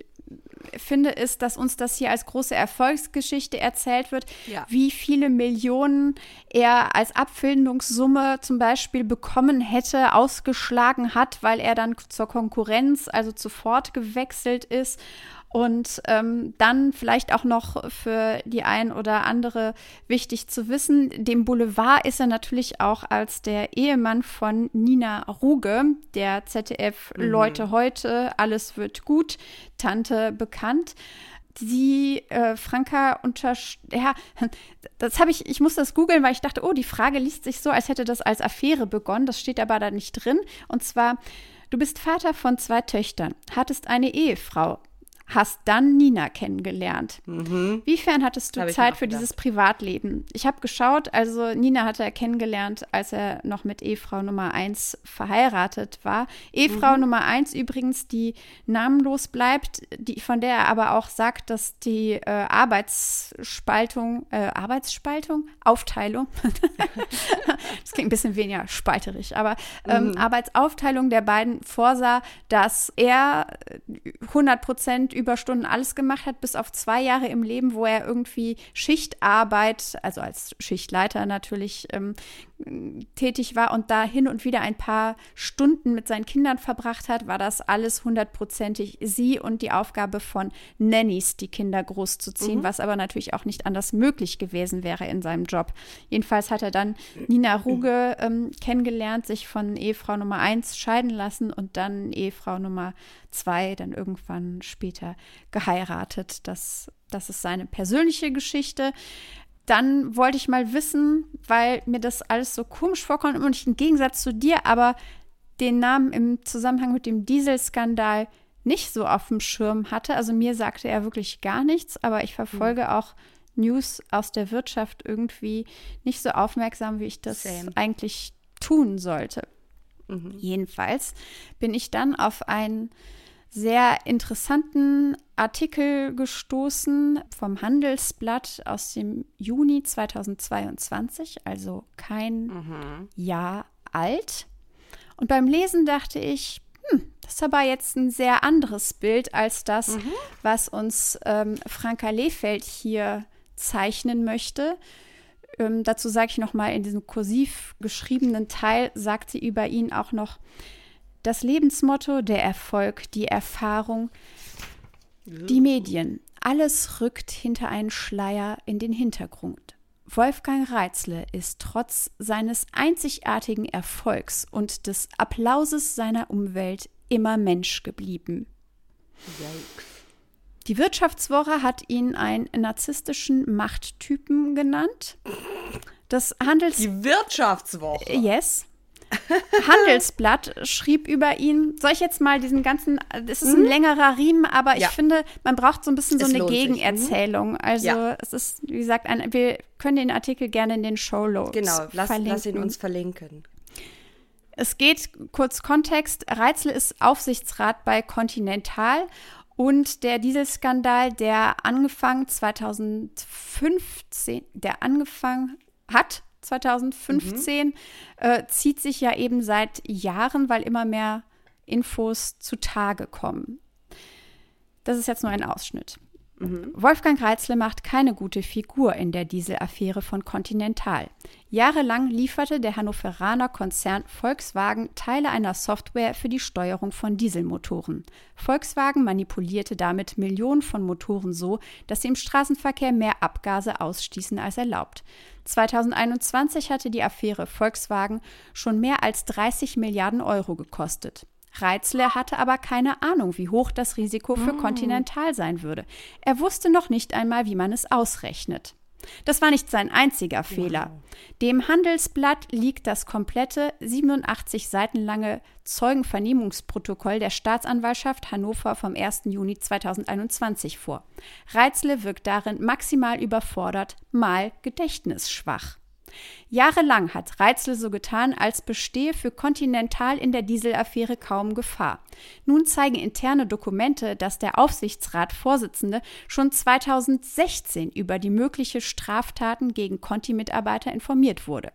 finde, ist, dass uns das hier als große Erfolgsgeschichte erzählt wird, ja. wie viele Millionen er als Abfindungssumme zum Beispiel bekommen hätte, ausgeschlagen hat, weil er dann zur Konkurrenz, also zu Ford gewechselt ist Und ähm, dann vielleicht auch noch für die ein oder andere wichtig zu wissen, dem Boulevard ist er natürlich auch als der Ehemann von Nina Ruge, der ZDF mhm. Leute heute, alles wird gut, Tante bekannt sie äh, Franka unter ja, [LAUGHS] das habe ich, ich muss das googeln, weil ich dachte, oh, die Frage liest sich so, als hätte das als Affäre begonnen. Das steht aber da nicht drin. Und zwar, du bist Vater von zwei Töchtern, hattest eine Ehefrau, hast dann Nina kennengelernt. Mhm. Wiefern hattest du Zeit für dieses Privatleben? Ich habe geschaut, also Nina hatte er kennengelernt, als er noch mit Ehefrau Nummer 1 verheiratet war. Ehefrau mhm. Nummer 1 übrigens, die namenlos bleibt, die, von der er aber auch sagt, dass die äh, Arbeitsspaltung, äh, Arbeitsspaltung, Aufteilung, [LAUGHS] das klingt ein bisschen weniger spalterig, aber ähm, mhm. Arbeitsaufteilung der beiden vorsah, dass er 100 Prozent Überstunden alles gemacht hat, bis auf zwei Jahre im Leben, wo er irgendwie Schichtarbeit, also als Schichtleiter natürlich ähm, tätig war und da hin und wieder ein paar Stunden mit seinen Kindern verbracht hat, war das alles hundertprozentig sie und die Aufgabe von Nannies, die Kinder großzuziehen, mhm. was aber natürlich auch nicht anders möglich gewesen wäre in seinem Job. Jedenfalls hat er dann Nina Ruge ähm, kennengelernt, sich von Ehefrau Nummer eins scheiden lassen und dann Ehefrau Nummer zwei dann irgendwann später geheiratet. Das, das ist seine persönliche Geschichte dann wollte ich mal wissen, weil mir das alles so komisch vorkommt und ich im Gegensatz zu dir aber den Namen im Zusammenhang mit dem Dieselskandal nicht so auf dem Schirm hatte. Also mir sagte er wirklich gar nichts, aber ich verfolge mhm. auch News aus der Wirtschaft irgendwie nicht so aufmerksam, wie ich das Same. eigentlich tun sollte. Mhm. Jedenfalls bin ich dann auf einen sehr interessanten Artikel gestoßen vom Handelsblatt aus dem Juni 2022, also kein mhm. Jahr alt. Und beim Lesen dachte ich, hm, das ist aber jetzt ein sehr anderes Bild als das, mhm. was uns ähm, Franka Lehfeld hier zeichnen möchte. Ähm, dazu sage ich noch mal in diesem kursiv geschriebenen Teil sagt sie über ihn auch noch das Lebensmotto, der Erfolg, die Erfahrung, die Medien. Alles rückt hinter einen Schleier in den Hintergrund. Wolfgang Reitzle ist trotz seines einzigartigen Erfolgs und des Applauses seiner Umwelt immer Mensch geblieben. Die Wirtschaftswoche hat ihn einen narzisstischen Machttypen genannt. Das Handels Die Wirtschaftswoche. Yes. [LAUGHS] Handelsblatt schrieb über ihn. Soll ich jetzt mal diesen ganzen, das ist ein mhm. längerer Riemen, aber ja. ich finde, man braucht so ein bisschen es so eine Gegenerzählung. Sich. Mhm. Also ja. es ist, wie gesagt, ein, wir können den Artikel gerne in den Show Notes Genau, lass, lass ihn uns verlinken. Es geht, kurz Kontext, Reitzel ist Aufsichtsrat bei Continental und der Dieselskandal, der angefangen 2015, der angefangen hat 2015, mhm. äh, zieht sich ja eben seit Jahren, weil immer mehr Infos zutage kommen. Das ist jetzt nur ein Ausschnitt. Mhm. Wolfgang Reitzle macht keine gute Figur in der Dieselaffäre von Continental. Jahrelang lieferte der Hannoveraner Konzern Volkswagen Teile einer Software für die Steuerung von Dieselmotoren. Volkswagen manipulierte damit Millionen von Motoren so, dass sie im Straßenverkehr mehr Abgase ausstießen als erlaubt. 2021 hatte die Affäre Volkswagen schon mehr als 30 Milliarden Euro gekostet. Reitzle hatte aber keine Ahnung, wie hoch das Risiko für oh. Continental sein würde. Er wusste noch nicht einmal, wie man es ausrechnet. Das war nicht sein einziger Fehler. Wow. Dem Handelsblatt liegt das komplette 87 Seiten lange Zeugenvernehmungsprotokoll der Staatsanwaltschaft Hannover vom 1. Juni 2021 vor. Reitzle wirkt darin maximal überfordert, mal gedächtnisschwach. Jahrelang hat Reitzle so getan, als bestehe für Continental in der Dieselaffäre kaum Gefahr. Nun zeigen interne Dokumente, dass der Aufsichtsratsvorsitzende schon 2016 über die mögliche Straftaten gegen Conti-Mitarbeiter informiert wurde.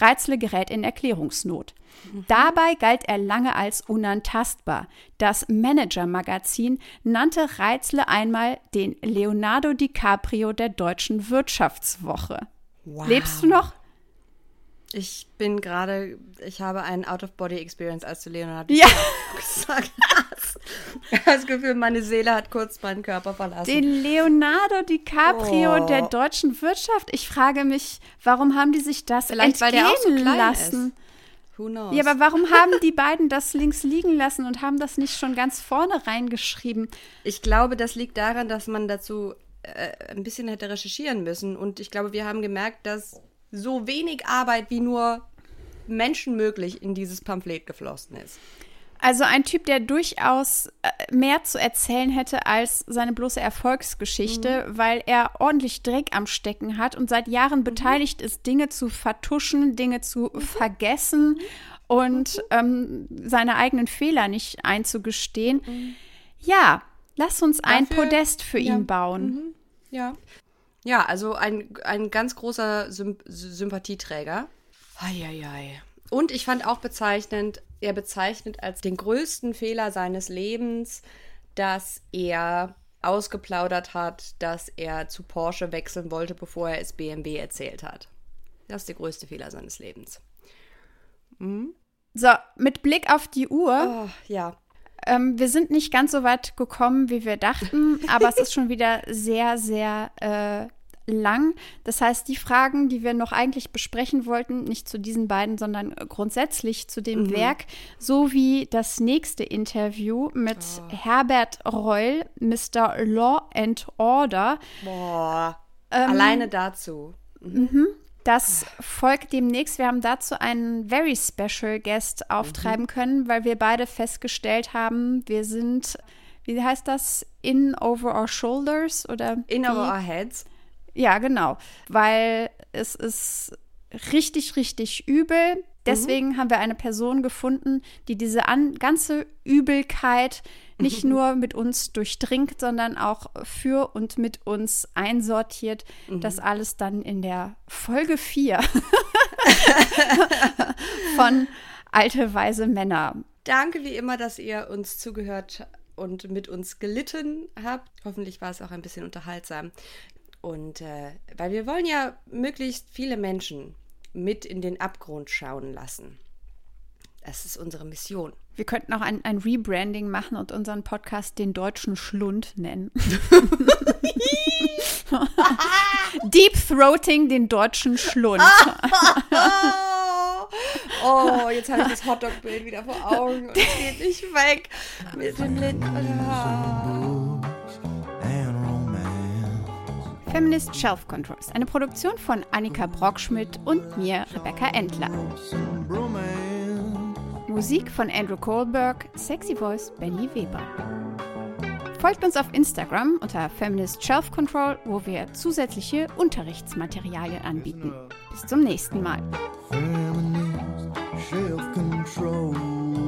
Reitzle gerät in Erklärungsnot. Mhm. Dabei galt er lange als unantastbar. Das Manager-Magazin nannte Reitzle einmal den Leonardo DiCaprio der deutschen Wirtschaftswoche. Wow. Lebst du noch? Ich bin gerade, ich habe einen Out-of-Body-Experience, als du Leonardo ja. gesagt hast. [LAUGHS] Das Gefühl, meine Seele hat kurz meinen Körper verlassen. Den Leonardo DiCaprio oh. der deutschen Wirtschaft. Ich frage mich, warum haben die sich das Vielleicht, entgehen so lassen? Ist. Who knows? Ja, aber warum haben die beiden das links liegen lassen und haben das nicht schon ganz vorne reingeschrieben? Ich glaube, das liegt daran, dass man dazu äh, ein bisschen hätte recherchieren müssen. Und ich glaube, wir haben gemerkt, dass so wenig Arbeit wie nur menschenmöglich in dieses Pamphlet geflossen ist. Also ein Typ, der durchaus äh, mehr zu erzählen hätte als seine bloße Erfolgsgeschichte, mhm. weil er ordentlich Dreck am Stecken hat und seit Jahren mhm. beteiligt ist, Dinge zu vertuschen, Dinge zu mhm. vergessen und mhm. ähm, seine eigenen Fehler nicht einzugestehen. Mhm. Ja, lass uns Dafür, ein Podest für ja. ihn bauen. Mhm. Ja. Ja, also ein, ein ganz großer Symp Sympathieträger. Eieiei. Und ich fand auch bezeichnend, er bezeichnet als den größten Fehler seines Lebens, dass er ausgeplaudert hat, dass er zu Porsche wechseln wollte, bevor er es BMW erzählt hat. Das ist der größte Fehler seines Lebens. Mhm. So, mit Blick auf die Uhr. Oh, ja. Ähm, wir sind nicht ganz so weit gekommen, wie wir dachten, aber es ist schon wieder sehr, sehr äh, lang. Das heißt, die Fragen, die wir noch eigentlich besprechen wollten, nicht zu diesen beiden, sondern grundsätzlich zu dem mhm. Werk, sowie das nächste Interview mit oh. Herbert Reul, Mr. Law and Order. Boah, ähm, alleine dazu. Mhm. mhm. Das folgt demnächst. Wir haben dazu einen very special Guest auftreiben mhm. können, weil wir beide festgestellt haben, wir sind, wie heißt das, in over our shoulders oder in over our heads. Ja, genau. Weil es ist richtig, richtig übel. Deswegen mhm. haben wir eine Person gefunden, die diese an, ganze Übelkeit nicht mhm. [LAUGHS] nur mit uns durchdringt, sondern auch für und mit uns einsortiert. Mhm. Das alles dann in der Folge 4 [LAUGHS] von Alte Weise Männer. Danke wie immer, dass ihr uns zugehört und mit uns gelitten habt. Hoffentlich war es auch ein bisschen unterhaltsam. Und äh, weil wir wollen ja möglichst viele Menschen mit in den Abgrund schauen lassen. Das ist unsere Mission. Wir könnten auch ein, ein Rebranding machen und unseren Podcast den deutschen Schlund nennen. [LAUGHS] Deep Throating den deutschen Schlund. [LAUGHS] oh, jetzt habe ich das Hotdog-Bild wieder vor Augen und es geht nicht weg mit dem Linden. Feminist Shelf Control ist eine Produktion von Annika Brockschmidt und mir, Rebecca Endler. Musik von Andrew Kohlberg, Sexy Voice Benny Weber. Folgt uns auf Instagram unter Feminist Shelf Control, wo wir zusätzliche Unterrichtsmaterialien anbieten. Bis zum nächsten Mal. Feminist Shelf Control.